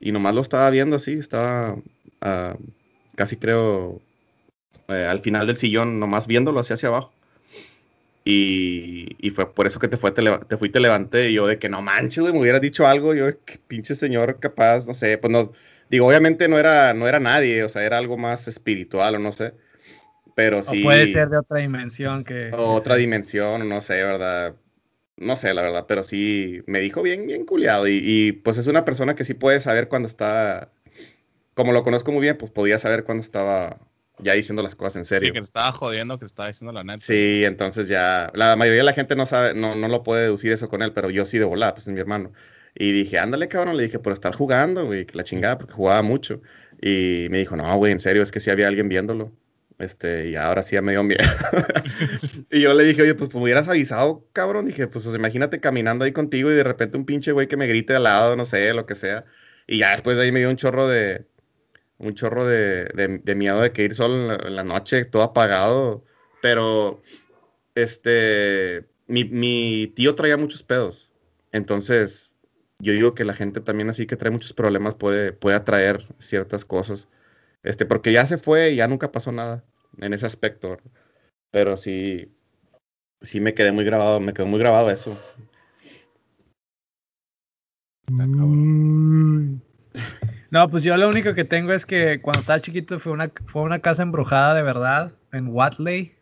Y nomás lo estaba viendo así, estaba ah, casi creo eh, al final del sillón, nomás viéndolo así hacia abajo. Y, y fue por eso que te, fue, te, te fui, te levanté. Y yo, de que no manches, me hubieras dicho algo. Yo, que pinche señor, capaz, no sé, pues no. Digo, obviamente no era, no era nadie, o sea, era algo más espiritual o no sé. Pero sí. O puede ser de otra dimensión que. o otra que dimensión, no sé, ¿verdad? No sé, la verdad, pero sí me dijo bien, bien culiado. Y, y, pues es una persona que sí puede saber cuando está. Como lo conozco muy bien, pues podía saber cuando estaba ya diciendo las cosas en serio. Sí, que estaba jodiendo, que estaba diciendo la neta. Sí, entonces ya, la mayoría de la gente no sabe, no, no lo puede deducir eso con él, pero yo sí de volada, pues es mi hermano. Y dije, ándale, cabrón, le dije, por estar jugando, güey, que la chingada, porque jugaba mucho. Y me dijo, no, güey, en serio, es que sí había alguien viéndolo. Este, y ahora sí ya me dio miedo. [LAUGHS] y yo le dije, oye, pues, pues me hubieras avisado, cabrón. Dije, pues sea, imagínate caminando ahí contigo y de repente un pinche güey que me grite al lado, no sé, lo que sea. Y ya después de ahí me dio un chorro de, un chorro de, de- miedo de que ir solo en la, en la noche, todo apagado. Pero, este, mi, mi tío traía muchos pedos. Entonces, yo digo que la gente también así que trae muchos problemas puede, puede atraer ciertas cosas. Este, porque ya se fue y ya nunca pasó nada en ese aspecto. Pero sí, sí me quedé muy grabado, me quedó muy grabado eso. No, pues yo lo único que tengo es que cuando estaba chiquito fue una, fue una casa embrujada de verdad en Watley.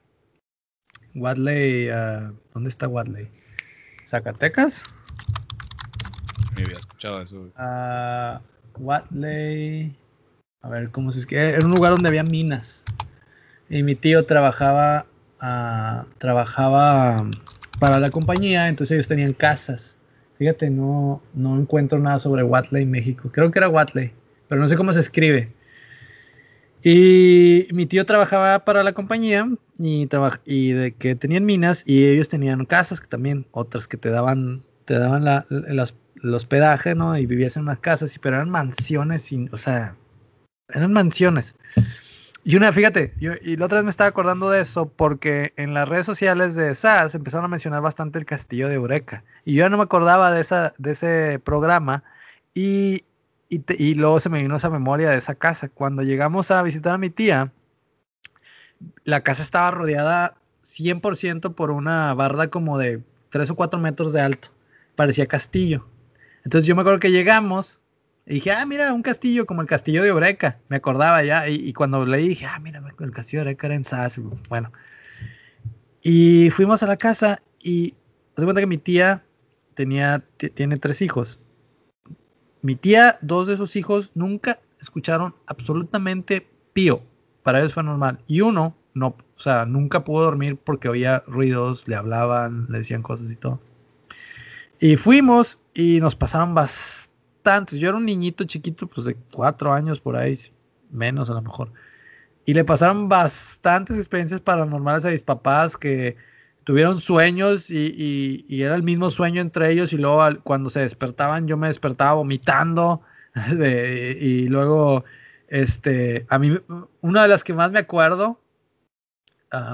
Watley, ah, ¿dónde está Watley? ¿Zacatecas? Ni había escuchado eso. Ah, Watley. A ver, ¿cómo se escribe? Era un lugar donde había minas. Y mi tío trabajaba, ah, trabajaba para la compañía, entonces ellos tenían casas. Fíjate, no, no encuentro nada sobre Watley, México. Creo que era Watley, pero no sé cómo se escribe. Y mi tío trabajaba para la compañía y, y de que tenían minas y ellos tenían casas que también, otras que te daban, te daban la, el hospedaje, ¿no? Y vivías en unas casas, y- pero eran mansiones, sin, o sea, eran mansiones. Y una, fíjate, yo, y la otra vez me estaba acordando de eso porque en las redes sociales de SAS empezaron a mencionar bastante el castillo de Eureka. Y yo ya no me acordaba de, esa, de ese programa. Y, y, te- y luego se me vino esa memoria de esa casa. Cuando llegamos a visitar a mi tía, la casa estaba rodeada 100% por una barda como de 3 o 4 metros de alto. Parecía castillo. Entonces yo me acuerdo que llegamos y dije, ah, mira, un castillo como el castillo de Eureka. Me acordaba ya. Y, cuando leí dije, ah, mira, el castillo de Eureka era en SAS. Bueno. Y fuimos a la casa y se cuenta que mi tía tenía, ti- tiene tres hijos. Mi tía, dos de sus hijos nunca escucharon absolutamente pío. Para ellos fue normal. Y uno, no, o sea, nunca pudo dormir porque oía ruidos, le hablaban, le decían cosas y todo. Y fuimos y nos pasaron Yo era un niñito chiquito, pues de cuatro años por ahí, menos a lo mejor. Y le pasaron bastantes experiencias paranormales a mis papás que tuvieron sueños y, y- y era el mismo sueño entre ellos y luego al- cuando se despertaban yo me despertaba vomitando [LAUGHS] de- y luego este a mí una de las que más me acuerdo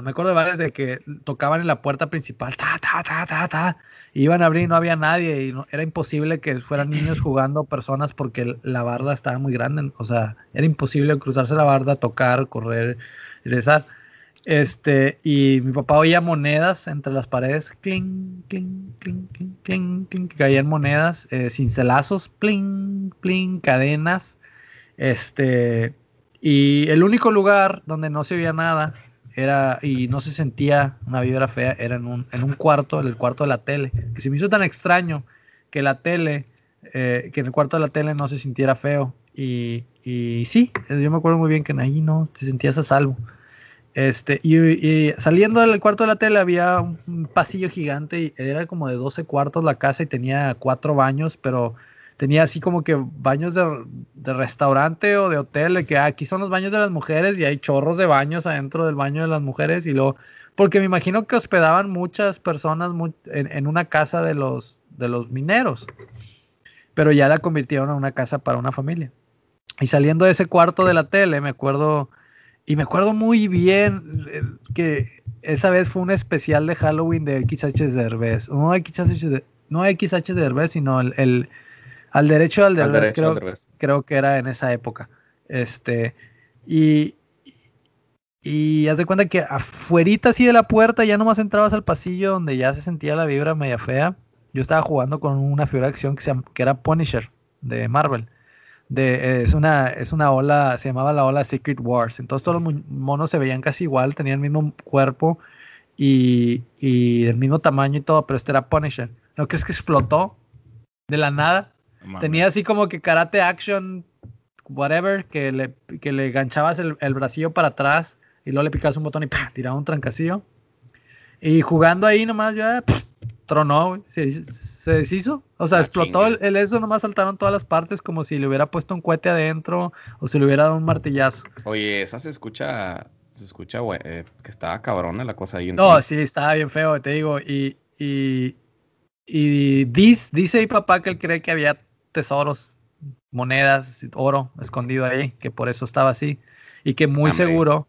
me acuerdo de varias de que tocaban en la puerta principal ta ta ta ta ta y iban a abrir y no había nadie y no- era imposible que fueran niños [CLEARS THROAT] jugando personas porque la barda estaba muy grande o sea era imposible cruzarse la barda tocar correr regresar este, y mi papá oía monedas entre las paredes, cling, cling, cling, cling, cling, cling, que caían monedas, eh, cincelazos, pling, pling, cadenas. Este, y el único lugar donde no se oía nada era, y no se sentía una vibra fea, era en un, en un cuarto, en el cuarto de la tele, que se me hizo tan extraño que la tele, eh, que en el cuarto de la tele no se sintiera feo. Y, y sí, yo me acuerdo muy bien que ahí no te sentías a salvo. Este, y, y saliendo del cuarto de la tele había un, un pasillo gigante y era como de 12 cuartos la casa y tenía cuatro baños, pero tenía así como que baños de, restaurante o de hotel, de que ah, aquí son los baños de las mujeres y hay chorros de baños adentro del baño de las mujeres y luego, porque me imagino que hospedaban muchas personas en, una casa de los, de los mineros, pero ya la convirtieron en una casa para una familia. Y saliendo de ese cuarto de la tele, me acuerdo, y me acuerdo muy bien eh, que esa vez fue un especial de Halloween de XH Derbez. No XH, no XH Derbez, sino el- al derecho al Al derecho, creo, al revés. creo que era en esa época. Este, y, y haz de cuenta que afuerita así de la puerta, ya nomás entrabas al pasillo donde ya se sentía la vibra media fea. Yo estaba jugando con una figura de acción que, se que era Punisher de Marvel. De, es, una, es una ola, se llamaba la ola Secret Wars. Entonces todos los monos se veían casi igual, tenían el mismo cuerpo y, y el mismo tamaño y todo, pero este era Punisher. Lo que es que explotó de la nada. No. Tenía así como que karate action, whatever, que le, que le ganchabas el, el bracillo para atrás y luego le picabas un botón y ¡pah! tiraba un trancacillo. Y jugando ahí nomás ya pff, tronó, güey, se, se deshizo. O sea, Ah, explotó el, eso, nomás saltaron todas las partes como si le hubiera puesto un cohete adentro o si le hubiera dado un martillazo. Oye, esa se escucha, se escucha, güey, eh, que estaba cabrona la cosa ahí. No, entonces. sí, estaba bien feo, te digo. Y, y, y dis- dice mi papá que él cree que había tesoros, monedas, oro escondido ahí, que por eso estaba así. Y que muy Hombre. seguro.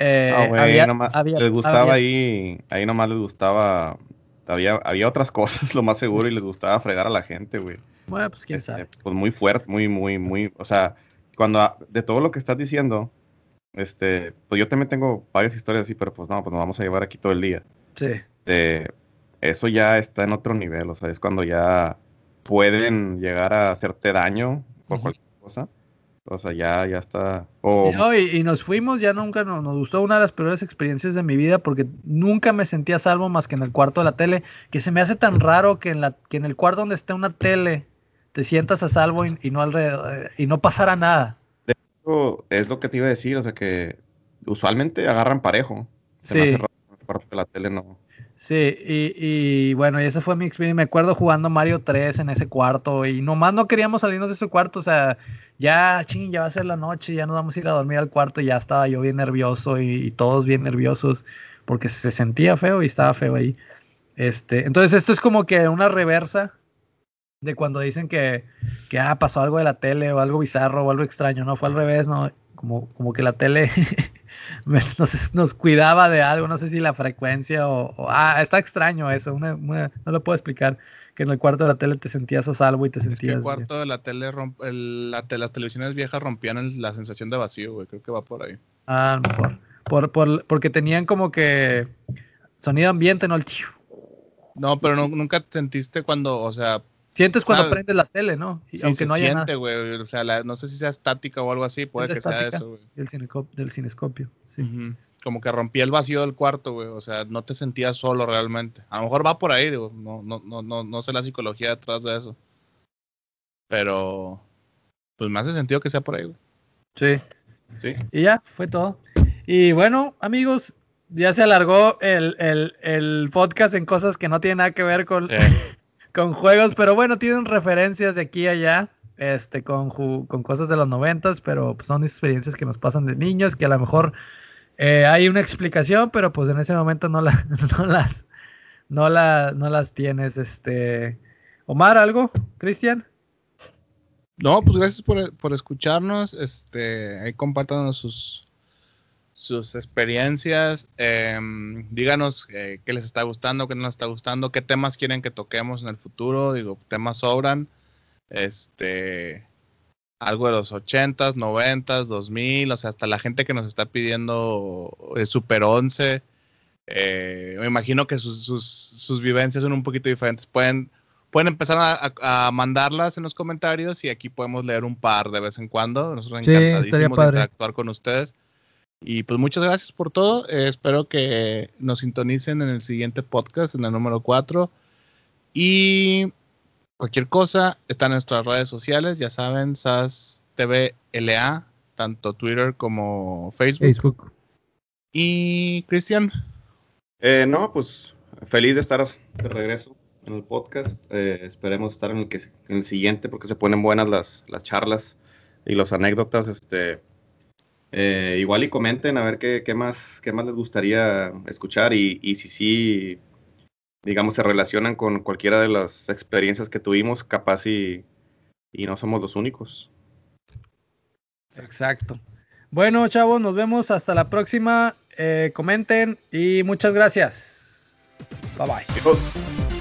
eh, Ah, güey, había- nomás había- les gustaba había- ahí, ahí nomás les gustaba, había, había otras [LAUGHS] cosas, lo más seguro, y les gustaba fregar a la gente, güey. Bueno, pues quién Este, sabe. Pues muy fuerte, muy, muy, muy, o sea, cuando, a- de todo lo que estás diciendo, este, pues yo también tengo varias historias así, pero pues no, pues nos vamos a llevar aquí todo el día. Sí. Eh, eso ya está en otro nivel, o sea, es cuando ya pueden llegar a hacerte daño por cualquier cosa. O sea, ya, ya está. Y, no, y- y nos fuimos, ya nunca nos, nos gustó una de las peores experiencias de mi vida porque nunca me sentía a salvo más que en el cuarto de la tele, que se me hace tan raro que en, la, que en el cuarto donde esté una tele te sientas a salvo y, no alrededor, y no pasara nada. De hecho, es lo que te iba a decir, o sea que usualmente agarran parejo. sí. la tele no. Sí, y, y, bueno, y esa fue mi experiencia. Me acuerdo jugando Mario 3 en ese cuarto y nomás no queríamos salirnos de ese cuarto. O sea, ya, ching, ya va a ser la noche, ya nos vamos a ir a dormir al cuarto. Y ya estaba yo bien nervioso y, todos bien nerviosos porque se sentía feo y estaba feo ahí. Este, entonces, esto es como que una reversa de cuando dicen que, que ah, pasó algo de la tele o algo bizarro o algo extraño. No, fue al revés, ¿no? Como, como que la tele [LAUGHS] [LAUGHS] nos, cuidaba de algo, no sé si la frecuencia o, ah, está extraño eso, no lo puedo explicar, que en el cuarto de la tele te sentías a salvo y te sentías... el cuarto de la tele, las televisiones viejas rompían la sensación de vacío, güey, creo que va por ahí. Ah, mejor. Por, por, porque tenían como que sonido ambiente, ¿no? El... No, pero nunca sentiste cuando, o sea, Sientes cuando prendes la tele, ¿no? Y, aunque no haya siente, güey. O sea, no sé si sea estática o algo así, puede que sea eso, güey. Del, del cinescopio, sí. Como que rompía el vacío del cuarto, güey. O sea, no te sentías solo realmente. A lo mejor va por ahí, digo. No, no, no, no, no sé la psicología detrás de eso. Pero, pues me hace sentido que sea por ahí, güey. Sí. Sí. Y ya, fue todo. Y bueno, amigos, ya se alargó el, el, el podcast en cosas que no tienen nada que ver con, con juegos, pero bueno, tienen referencias de aquí a allá, este, con, con cosas de los noventas, pero pues, son experiencias que nos pasan de niños, que a lo mejor eh, hay una explicación, pero pues en ese momento no, la, [LAUGHS] no las, no, no las tienes. Este, Omar, ¿algo? ¿Cristian? No, pues gracias por, por escucharnos. Este, ahí sus, sus experiencias. Em, díganos eh, qué les está gustando, qué no les está gustando, qué temas quieren que toquemos en el futuro. Digo, temas sobran. Este, algo de los 80s, 90s, 2000, o sea, hasta la gente que nos está pidiendo el Super 11. Eh, me imagino que sus, sus, vivencias son un poquito diferentes. Pueden, pueden empezar a, mandarlas en los comentarios y aquí podemos leer un par de vez en cuando. Nosotros encantadísimos de interactuar con ustedes. Y pues muchas gracias por todo. Eh, espero que nos sintonicen en el siguiente podcast, en el número 4. Y cualquier cosa, está en nuestras redes sociales, ya saben, SAS TV LA, tanto Twitter como Facebook. Facebook. Y Cristian. Eh, no, pues feliz de estar de regreso en el podcast. Eh, esperemos estar en el, que, en el siguiente porque se ponen buenas las, las charlas y las anécdotas. Este, eh, igual y comenten a ver qué, más, qué más les gustaría escuchar y, si sí, digamos, se relacionan con cualquiera de las experiencias que tuvimos, capaz y, y no somos los únicos. Exacto. Bueno, chavos, nos vemos hasta la próxima. Eh, comenten y muchas gracias. Bye bye.